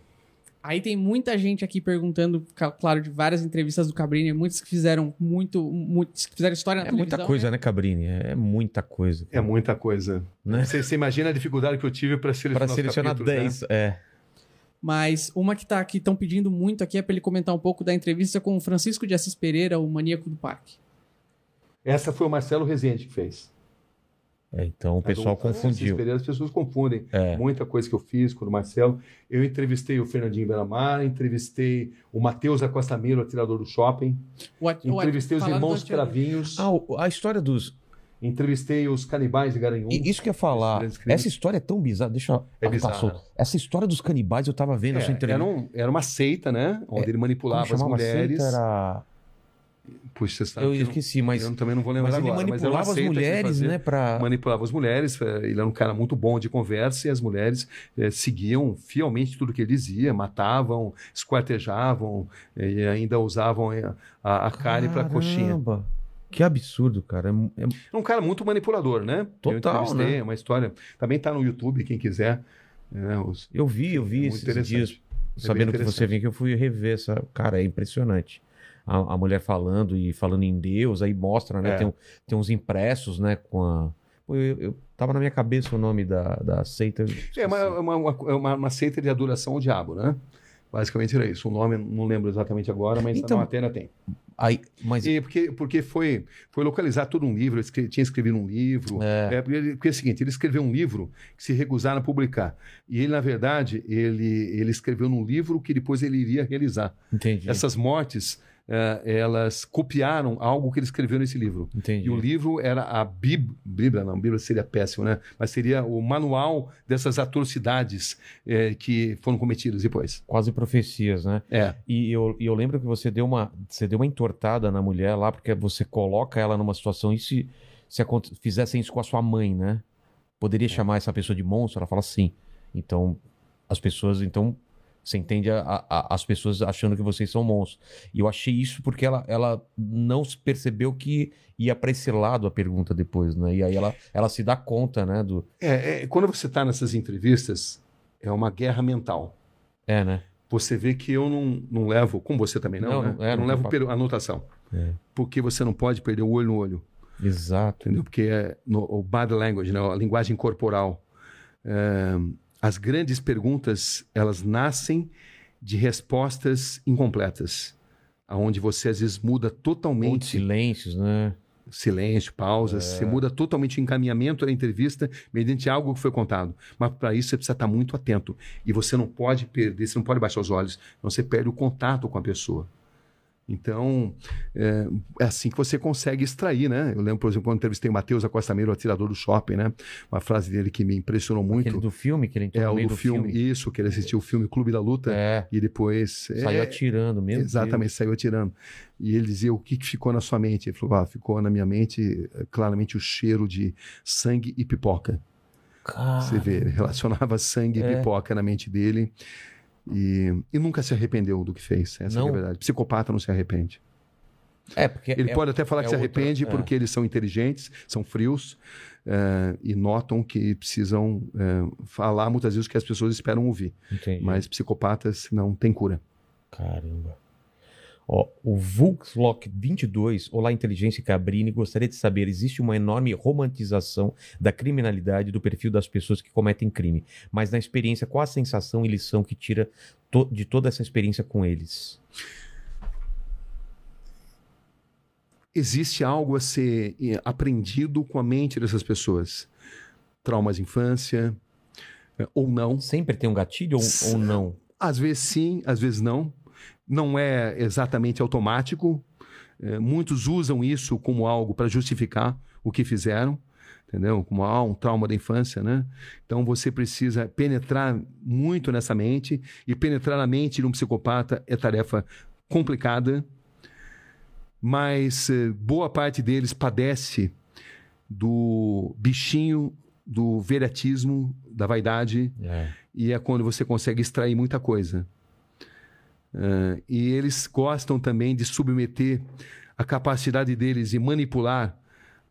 Aí tem muita gente aqui perguntando, claro, de várias entrevistas do Cabrini, muitos que fizeram muito, muitos que fizeram história na É muita televisão, coisa, né? né, Cabrini? É muita coisa. É muita coisa. Né? Você, você imagina a dificuldade que eu tive para selecionar Pra os selecionar capítulos, né? 10. É. Mas uma que tá aqui estão pedindo muito aqui é pra ele comentar um pouco da entrevista com o Francisco de Assis Pereira, o maníaco do parque. Essa foi o Marcelo Rezende que fez. É, então o pessoal um- confundiu. Esses As pessoas confundem É. muita coisa que eu fiz com o Marcelo. Eu entrevistei o Fernandinho Belamar, entrevistei o Matheus Acosta Miro, atirador do shopping, O at- o at- entrevistei os irmãos atirador. Cravinhos, Ah, a história dos. Entrevistei os canibais de Garanhuns. I- Isso que eu ia falar. Essa história é tão bizarra. Deixa eu. É bizarra. Essa história dos canibais eu tava vendo É, essa entrevista. era, um- era uma seita, né? Onde ele Como manipulava as a mulheres. seita? Era... Puxa, você sabe Eu que eu esqueci, mas. eu também não vou lembrar Mas ele agora. mas uma manipulava as que ele mulheres, né? Pra... manipulava as mulheres. eh, Ele era um cara muito bom de conversa e as mulheres eh, seguiam fielmente tudo que ele dizia, matavam, esquartejavam eh, e ainda usavam a, a carne para coxinha. Caramba! Que absurdo, cara. É- é- É um cara muito manipulador, né? Total, né? é uma história. Também tá no YouTube, quem quiser. né, os- Eu vi, eu vi Muito esses dias, É sabendo que você vinha, que eu fui rever essa. Cara, é impressionante. A, a mulher falando e falando em Deus, aí mostra, né? É. Tem, tem uns impressos, né? Com a. Pô, eu, eu- tava na minha cabeça o nome da, da seita. eu É uma, uma, é uma, uma seita de adoração ao diabo, né? Basicamente era isso. O nome não lembro exatamente agora, mas Então- na matéria tem. Aí, mas. E porque, porque foi, foi localizar todo um livro, ele tinha escrevido um livro. É. É, porque é o seguinte, ele escreveu um livro que se recusaram a publicar. E ele, na verdade, ele, ele escreveu num livro que depois ele iria realizar. Entendi. Essas mortes, eh, elas copiaram algo que ele escreveu nesse livro. Entendi. E o livro era a Bíblia, Bíblia não, Bíblia seria péssimo, né? Mas seria o manual dessas atrocidades eh, que foram cometidas depois. Quase profecias, né? É, E eu, eu lembro que você deu uma, você deu uma entortada na mulher lá, porque você coloca ela numa situação e se, se fizessem isso com a sua mãe, né? Poderia chamar essa pessoa de monstro? Ela fala sim. Então, as pessoas, então, você entende a- a- as pessoas achando que vocês são monstros. E eu achei isso porque ela, ela não se percebeu que ia para esse lado a pergunta depois, né? E aí ela, ela se dá conta, né? Do... É, é, quando você está nessas entrevistas, é uma guerra mental. É, né? Você vê que eu não, não levo, como você também não, Não, né? é, eu não não levo per- anotação. É. Porque você não pode perder o olho no olho, Exato. entendeu? Porque é no, o body language, né? a linguagem corporal. É, as grandes perguntas, elas nascem de respostas incompletas, aonde você às vezes muda Ou totalmente silêncios, né? silêncio, pausas, você muda totalmente o encaminhamento da entrevista mediante algo que foi contado. Mas para isso você precisa estar muito atento. E você não pode perder, você não pode baixar os olhos, senão você perde o contato com a pessoa. Então, é, é assim que você consegue extrair, né? Eu lembro, por exemplo, quando entrevistei o Matheus Acosta Meiro, o atirador do shopping, né? Uma frase dele que me impressionou muito. Aquele do filme que ele entrou É no o do filme, isso, que ele assistiu o filme Clube da Luta É, e depois... saiu é, atirando mesmo. Exatamente, saiu atirando. E ele dizia o que, que ficou na sua mente. Ele falou: ah, ficou na minha mente eh, claramente o cheiro de sangue e pipoca. Você vê, ele relacionava sangue É. e pipoca na mente dele. E, e nunca se arrependeu do que fez. Essa Não? é a verdade. Psicopata não se arrepende. É, porque Ele é- pode até falar é que se arrepende é. porque eles são inteligentes, são frios eh, e notam que precisam eh, falar muitas vezes o que as pessoas esperam ouvir. Entendi. Mas psicopatas não têm cura. Caramba. Ó, o Vulkslock 22, Olá Inteligência Cabrini, gostaria de saber, existe uma enorme romantização da criminalidade do perfil das pessoas que cometem crime, mas na experiência, qual a sensação e lição que tira to- de toda essa experiência com eles? existe algo a ser eh, aprendido com a mente dessas pessoas. Traumas de infância, eh, ou não. Sempre tem um gatilho ou, ou não? Às vezes sim, às vezes não. Não é exatamente automático. Eh, muitos usam isso como algo para justificar o que fizeram, entendeu? Como ah, um trauma da infância, né? Então você precisa penetrar muito nessa mente e penetrar na mente de um psicopata é tarefa complicada, mas eh, boa parte deles padece do bichinho do veratismo, da vaidade, É. e é quando você consegue extrair muita coisa. Ah, e eles gostam também de submeter a capacidade deles de manipular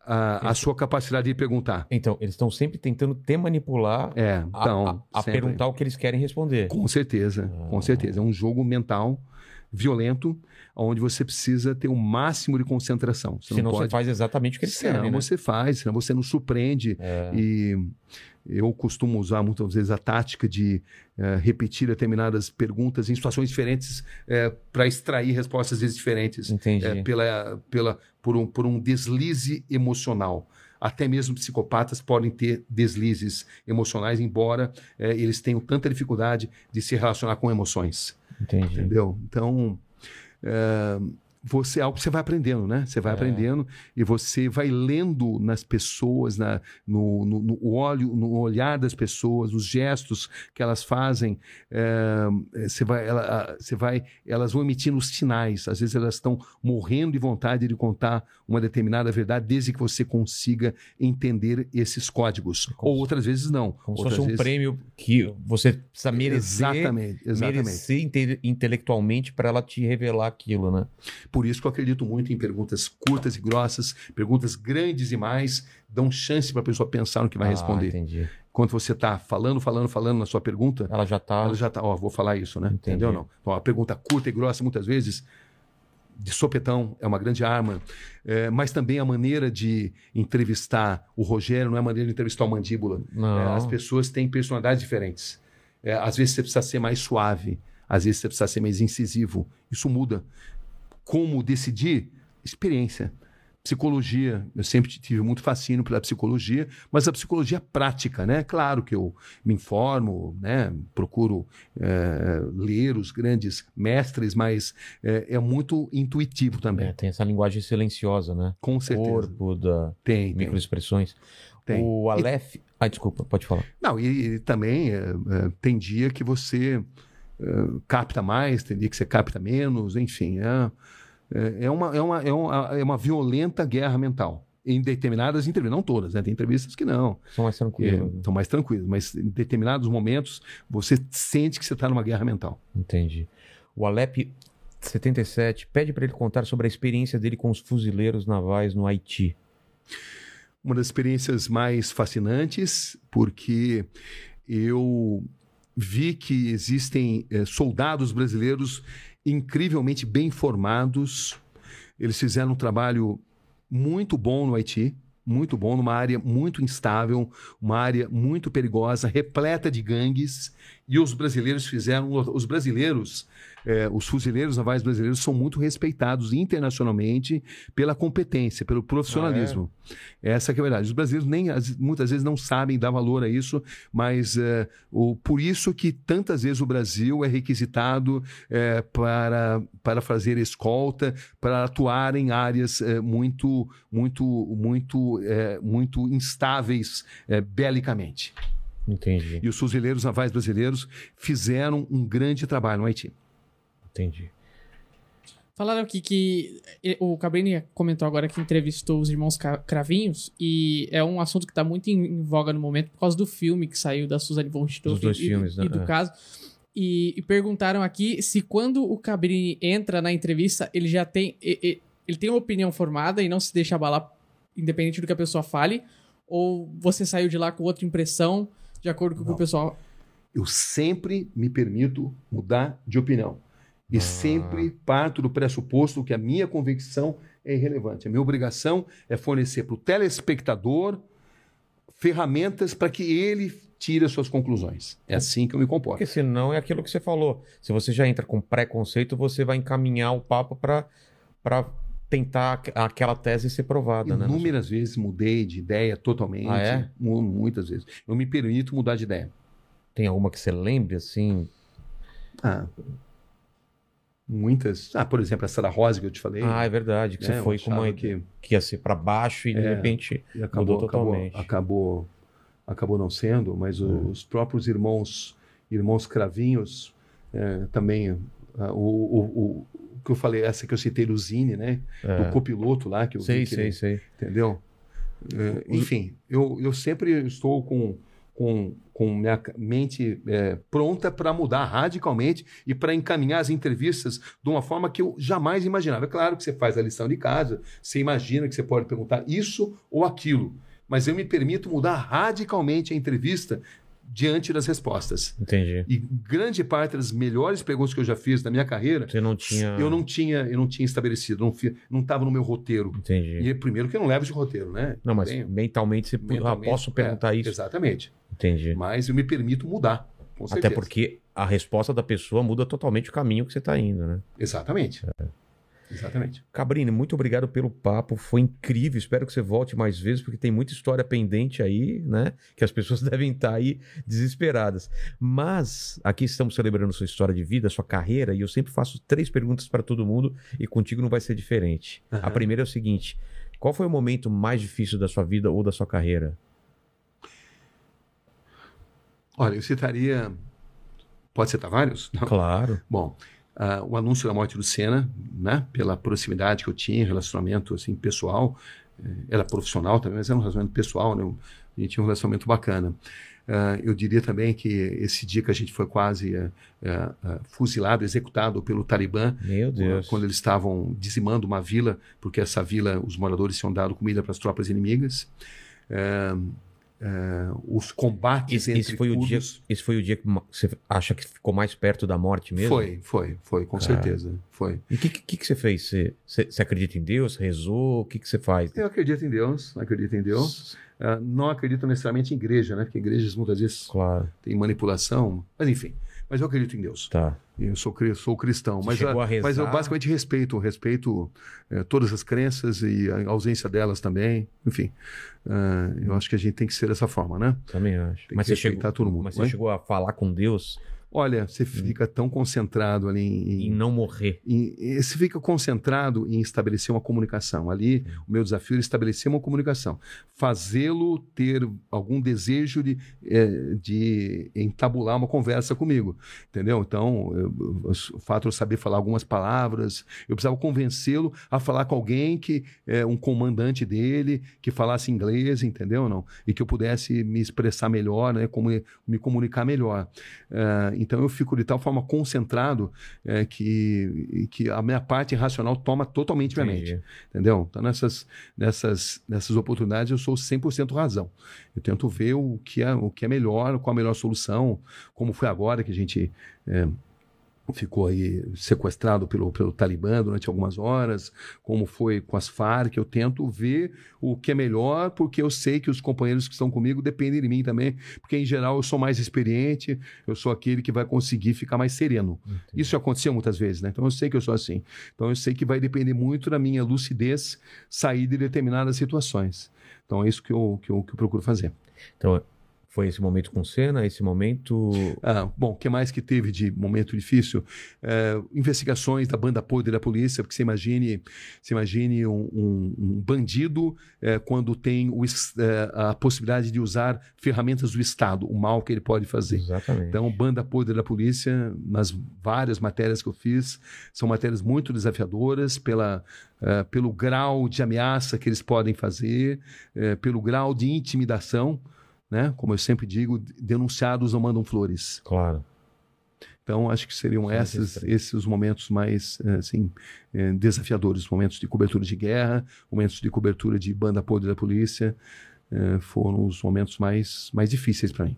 a, a sua capacidade de perguntar. Então, eles estão sempre tentando te manipular É, a, então. a- a sempre. perguntar o que eles querem responder. Com certeza, com certeza. É um jogo mental violento, onde você precisa ter o máximo de concentração. Você Senão não você pode... faz exatamente o que eles senão querem, né? você faz, senão você não surpreende. É. E eu costumo usar muitas vezes a tática de eh, repetir determinadas perguntas em situações diferentes para extrair respostas às vezes diferentes Entendi. eh, pela, pela, por, um, por um deslize emocional. até mesmo psicopatas podem ter deslizes emocionais, embora eh, eles tenham tanta dificuldade de se relacionar com emoções. Entendi. Entendeu? Então, é, você é algo que você vai aprendendo, né? Você vai É. aprendendo e você vai lendo nas pessoas, na, no, no, no olho, no olhar das pessoas, nos gestos que elas fazem. é, você vai, ela- você vai, elas vão emitindo sinais. Às vezes elas estão morrendo de vontade de contar uma determinada verdade, desde que você consiga entender esses códigos. Como Ou se- outras vezes não. Como se outras fosse um vezes... prêmio que você precisa merecer, Exatamente, exatamente. merecer inte- intelectualmente para ela te revelar aquilo, né? Por isso que eu acredito muito em perguntas curtas e grossas, perguntas grandes e mais, dão chance para a pessoa pensar no que vai Ah, responder. entendi. Quando você está falando, falando, falando na sua pergunta, Ela já tá. ela já está, ó, vou falar isso, né? Entendi. Entendeu? Não. Então, a pergunta curta e grossa, muitas vezes, de sopetão, é uma grande arma. É, mas também a maneira de entrevistar o Rogério não é a maneira de entrevistar o Mandíbula. É, as pessoas têm personalidades diferentes. É, às vezes você precisa ser mais suave, às vezes você precisa ser mais incisivo. Isso muda. Como decidir? Experiência. Psicologia, eu sempre tive muito fascínio pela psicologia, mas a psicologia prática, né? Claro que eu me informo, né? Procuro é, ler os grandes mestres, mas é, é muito intuitivo também, É, tem essa linguagem silenciosa, né? com certeza. Corpo, da Tem, microexpressões. Tem. O Aleph. Ah, desculpa, pode falar. Não, e, e também é, tem dia que você é, capta mais, tem dia que você capta menos, enfim. É, é, é uma, é, uma, é, uma, é uma violenta guerra mental. Em determinadas entrevistas, não todas, né? Tem entrevistas que não, São mais tranquilos. estão mais tranquilas, mas em determinados momentos você sente que você está numa guerra mental. Entendi. O Alep 77 pede para ele contar sobre a experiência dele com os fuzileiros navais no Haiti. uma das experiências mais fascinantes, porque eu vi que existem eh, soldados brasileiros incrivelmente bem formados. Eles fizeram um trabalho muito bom no Haiti, muito bom, numa área muito instável, uma área muito perigosa, repleta de gangues. E os brasileiros fizeram. Os brasileiros, eh, os fuzileiros navais brasileiros são muito respeitados internacionalmente pela competência, pelo profissionalismo. Essa que é a verdade. Os brasileiros nem as- muitas vezes não sabem dar valor a isso, mas eh, o, por isso que tantas vezes o Brasil é requisitado eh, para, para fazer escolta, para atuar em áreas eh, muito muito muito eh, muito instáveis eh, belicamente. Entendi, E os fuzileiros navais brasileiros fizeram um grande trabalho no Haiti. entendi. Falaram aqui que o Cabrini comentou agora que entrevistou os irmãos Cravinhos e é um assunto que está muito em, voga no momento por causa do filme que saiu da Suzane von dois e, filmes, e né? do É. caso. E, e perguntaram aqui se quando o Cabrini entra na entrevista, ele já tem e- e- ele tem uma opinião formada e não se deixa abalar independente do que a pessoa fale ou você saiu de lá com outra impressão de acordo com o que o pessoal Eu sempre me permito mudar de opinião. E Ah. sempre parto do pressuposto que a minha convicção é irrelevante. A minha obrigação é fornecer para o telespectador ferramentas para que ele tire as suas conclusões. É assim que eu me comporto. Porque senão é aquilo que você falou. Se você já entra com preconceito, você vai encaminhar o papo para tentar aqu- aquela tese ser provada, né? Inúmeras vezes mudei de ideia totalmente. Ah, é? Mu- Muitas vezes. Eu me permito mudar de ideia. Tem alguma que você lembre, assim? Ah, muitas. Ah, por exemplo, essa da Rosa que eu te falei. Ah, é verdade, que né, você eu foi com uma que... que ia ser para baixo e de É. repente... E acabou, Mudou acabou, totalmente. acabou, acabou não sendo, mas É. os próprios irmãos, irmãos cravinhos, é, também, ah, o, o que eu falei, essa que eu citei do Zine, né? É. Do copiloto lá, que eu Sei, vi sei, ele- sei. entendeu? É, enfim, eu, eu sempre estou com, com, com minha mente é, pronta para mudar radicalmente e para encaminhar as entrevistas de uma forma que eu jamais imaginava. É claro que você faz a lição de casa, você imagina que você pode perguntar isso ou aquilo, mas eu me permito mudar radicalmente a entrevista diante das respostas. Entendi. E grande parte das melhores perguntas que eu já fiz na minha carreira, Você não tinha... eu não tinha, eu não tinha estabelecido, não não estava no meu roteiro. Entendi. E primeiro que eu não levo de roteiro, né? Não, mas mentalmente você... Mentalmente, ah, posso perguntar é, isso? Exatamente. Entendi. Mas eu me permito mudar. Com Até porque a resposta da pessoa muda totalmente o caminho que você está indo, né? Exatamente. Exatamente. Cabrini, muito obrigado pelo papo, foi incrível. Espero que você volte mais vezes, porque tem muita história pendente aí, né? Que as pessoas devem estar aí desesperadas. Mas aqui estamos celebrando sua história de vida, sua carreira, e eu sempre faço três perguntas para todo mundo, e contigo não vai ser diferente. A Aham. primeira é o seguinte: qual foi o momento mais difícil da sua vida ou da sua carreira? Olha, eu citaria. Pode citar vários? Não. Claro. Bom, ah, o anúncio da morte do Senna, né? Pela proximidade que eu tinha, relacionamento assim pessoal, eh, era profissional também, mas era um relacionamento pessoal, né? A gente tinha um relacionamento bacana. Ah, eu diria também que esse dia que a gente foi quase eh, ah, fuzilado, executado pelo Talibã, quando eles estavam dizimando uma vila, porque essa vila, os moradores tinham dado comida para as tropas inimigas. É, os combates Esse, entre esse foi o dia, curdos- esse foi o dia que você acha que ficou mais perto da morte mesmo? Foi, foi, foi, com Cara. certeza. Foi. E o que, que, que você fez? Você, você, acredita em Deus? Rezou? O que, que você faz? Eu acredito em Deus, acredito em Deus. Ah, não acredito necessariamente em igreja, né? Porque igrejas muitas vezes Claro, têm manipulação. Mas enfim, mas eu acredito em Deus. tá. Eu sou, sou cristão. Mas, chegou a rezar? mas eu basicamente respeito, respeito eh, todas as crenças e a ausência delas também. Enfim, ah, eu acho que a gente tem que ser dessa forma, né? Também acho. Tem Mas que você, chegou, respeitar todo mundo, mas você né? chegou a falar com Deus Olha, você fica tão concentrado ali em, em não morrer. em- você fica concentrado em estabelecer uma comunicação. Ali, o meu desafio era estabelecer uma comunicação. Fazê-lo ter algum desejo de, eh, de entabular uma conversa comigo. Entendeu? Então, eu- o fato de eu saber falar algumas palavras, eu precisava convencê-lo a falar com alguém que é um comandante dele, que falasse inglês, entendeu? Não? E que eu pudesse me expressar melhor, né? Como me comunicar melhor. Ah, então eu fico de tal forma concentrado é, que, que a minha parte racional toma totalmente minha mente. Entendeu? Então nessas, nessas, nessas oportunidades eu sou 100% razão. Eu tento ver o que, é, o que é melhor, qual a melhor solução, como foi agora que a gente é, ficou aí sequestrado pelo, pelo Talibã durante algumas horas, como foi com as Farc. Eu tento ver o que é melhor, porque eu sei que os companheiros que estão comigo dependem de mim também, porque em geral eu sou mais experiente, eu sou aquele que vai conseguir ficar mais sereno. Isso já aconteceu muitas vezes, né? Então eu sei que eu sou assim. Então eu sei que vai depender muito da minha lucidez sair de determinadas situações. Então é isso que eu, que eu, que eu procuro fazer. Então, foi esse momento com cena, esse momento. Ah, bom, o que mais que teve de momento difícil? É, investigações da banda podre da polícia, porque você imagine, você imagine um, um- um bandido é, quando tem o é, a possibilidade de usar ferramentas do Estado, o mal que ele pode fazer. Exatamente. Então, banda podre da polícia, nas várias matérias que eu fiz, são matérias muito desafiadoras pela, eh, pelo grau de ameaça que eles podem fazer, eh, pelo grau de intimidação, né? Como eu sempre digo, denunciados não mandam flores. Claro. Então, acho que seriam São esses, esses os momentos mais eh, assim, eh, desafiadores, momentos de cobertura de guerra, momentos de cobertura de banda podre da polícia, eh, foram os momentos mais, mais difíceis para mim.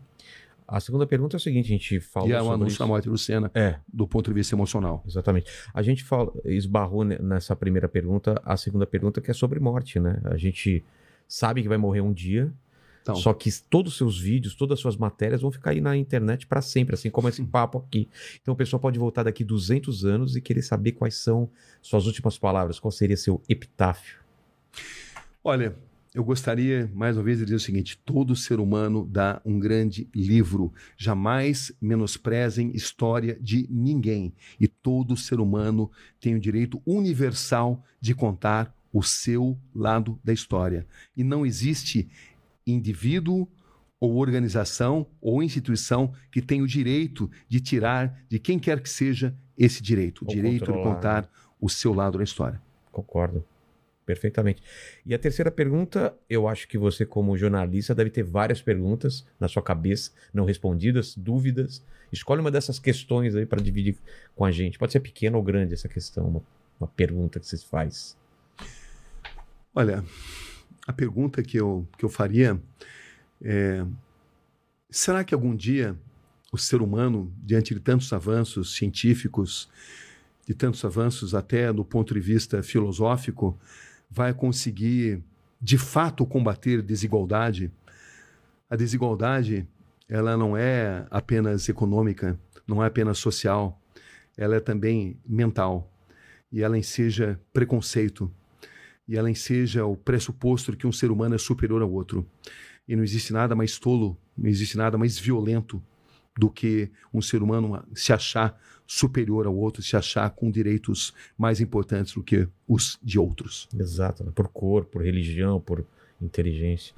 A segunda pergunta é o seguinte: a gente falou E é o anúncio isso. da morte do Senna, É, do ponto de vista emocional. exatamente. A gente fala, esbarrou ne- nessa primeira pergunta, a segunda pergunta que é sobre morte, né? A gente sabe que vai morrer um dia, Então, só que todos os seus vídeos, todas as suas matérias vão ficar aí na internet para sempre, assim como esse papo aqui. Então o pessoal pode voltar daqui 200 anos e querer saber quais são suas últimas palavras, qual seria seu epitáfio. Olha, eu gostaria, mais uma vez, de dizer o seguinte: todo ser humano dá um grande livro. Jamais menosprezem história de ninguém. E todo ser humano tem o direito universal de contar o seu lado da história. E não existe indivíduo ou organização ou instituição que tenha o direito de tirar de quem quer que seja esse direito, o Ou direito de controlar, contar o seu lado da história. Concordo. Perfeitamente. E a terceira pergunta, eu acho que você, como jornalista, deve ter várias perguntas na sua cabeça, não respondidas, dúvidas. Escolhe uma dessas questões aí para dividir com a gente. Pode ser pequena ou grande essa questão, uma, uma pergunta que você faz. Olha, a pergunta que eu, que eu faria é: será que algum dia o ser humano, diante de tantos avanços científicos, de tantos avanços até do ponto de vista filosófico, vai conseguir de fato combater desigualdade? A desigualdade, ela não é apenas econômica, não é apenas social, ela é também mental. e ela enseja preconceito, e ela enseja o pressuposto de que um ser humano é superior ao outro. E não existe nada mais tolo, não existe nada mais violento do que um ser humano se achar superior ao outro, se achar com direitos mais importantes do que os de outros. Exato, né? por cor, por religião, por inteligência.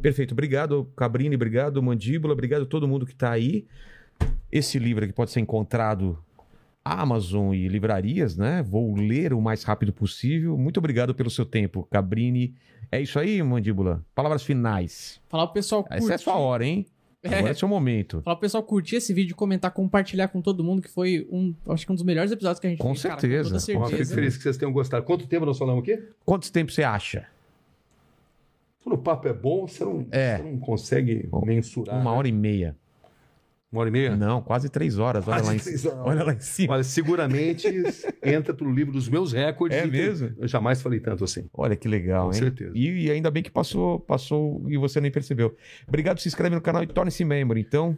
Perfeito, obrigado Cabrini, obrigado Mandíbula, obrigado a todo mundo que está aí. Esse livro aqui pode ser encontrado Amazon e livrarias, né? Vou ler o mais rápido possível. Muito obrigado pelo seu tempo, Cabrini. É isso aí, Mandíbula. Palavras finais. Falar pro pessoal curtir. Essa é a sua hora, hein? Agora é seu momento. Falar pro pessoal curtir esse vídeo, comentar, compartilhar com todo mundo, que foi um, acho que um dos melhores episódios que a gente Com fez, cara, certeza. Ó, Fico certeza. feliz que vocês tenham gostado. Quanto tempo nós falamos aqui? Quanto tempo você acha? Quando o papo é bom, você não, É. você não consegue mensurar. Uma né? hora e meia. Uma hora e meia? Não, quase três horas. Olha Quase lá em três cima. horas. Olha lá em cima. Olha, seguramente entra pro livro dos meus recordes. É e mesmo? Eu jamais falei tanto assim. Olha que legal, Com hein? certeza. E, e ainda bem que passou, passou e você nem percebeu. Obrigado, se inscreve no canal e torne-se membro. Então,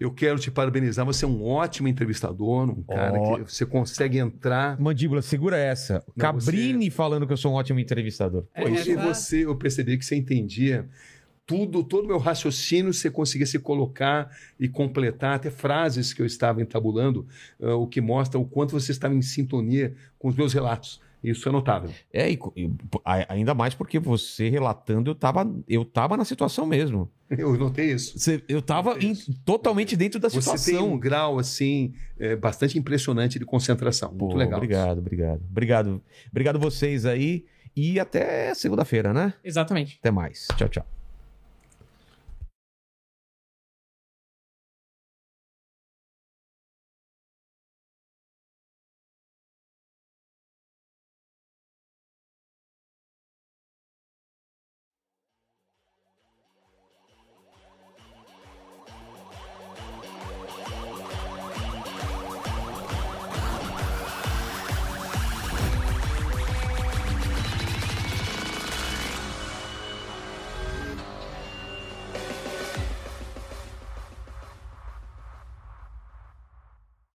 Eu quero te parabenizar. Você é um ótimo entrevistador, um cara Ó. que você consegue entrar. Mandíbula, segura essa. Não, Cabrini falando que eu sou um ótimo entrevistador. É, Hoje essa- você, eu percebi que você entendia tudo, todo o meu raciocínio, você conseguia se colocar e completar até frases que eu estava entabulando, ah, o que mostra o quanto você estava em sintonia com os meus relatos. Isso é notável. É, e, e, ainda mais porque você relatando, eu tava, eu tava na situação mesmo. Eu notei isso. Você- eu tava em- totalmente dentro da Você tem situação. um grau assim é, bastante impressionante de concentração. Muito Pô, legal. Obrigado, obrigado. Obrigado. Obrigado vocês aí. E até segunda-feira, né? Exatamente. Até mais. Tchau, tchau.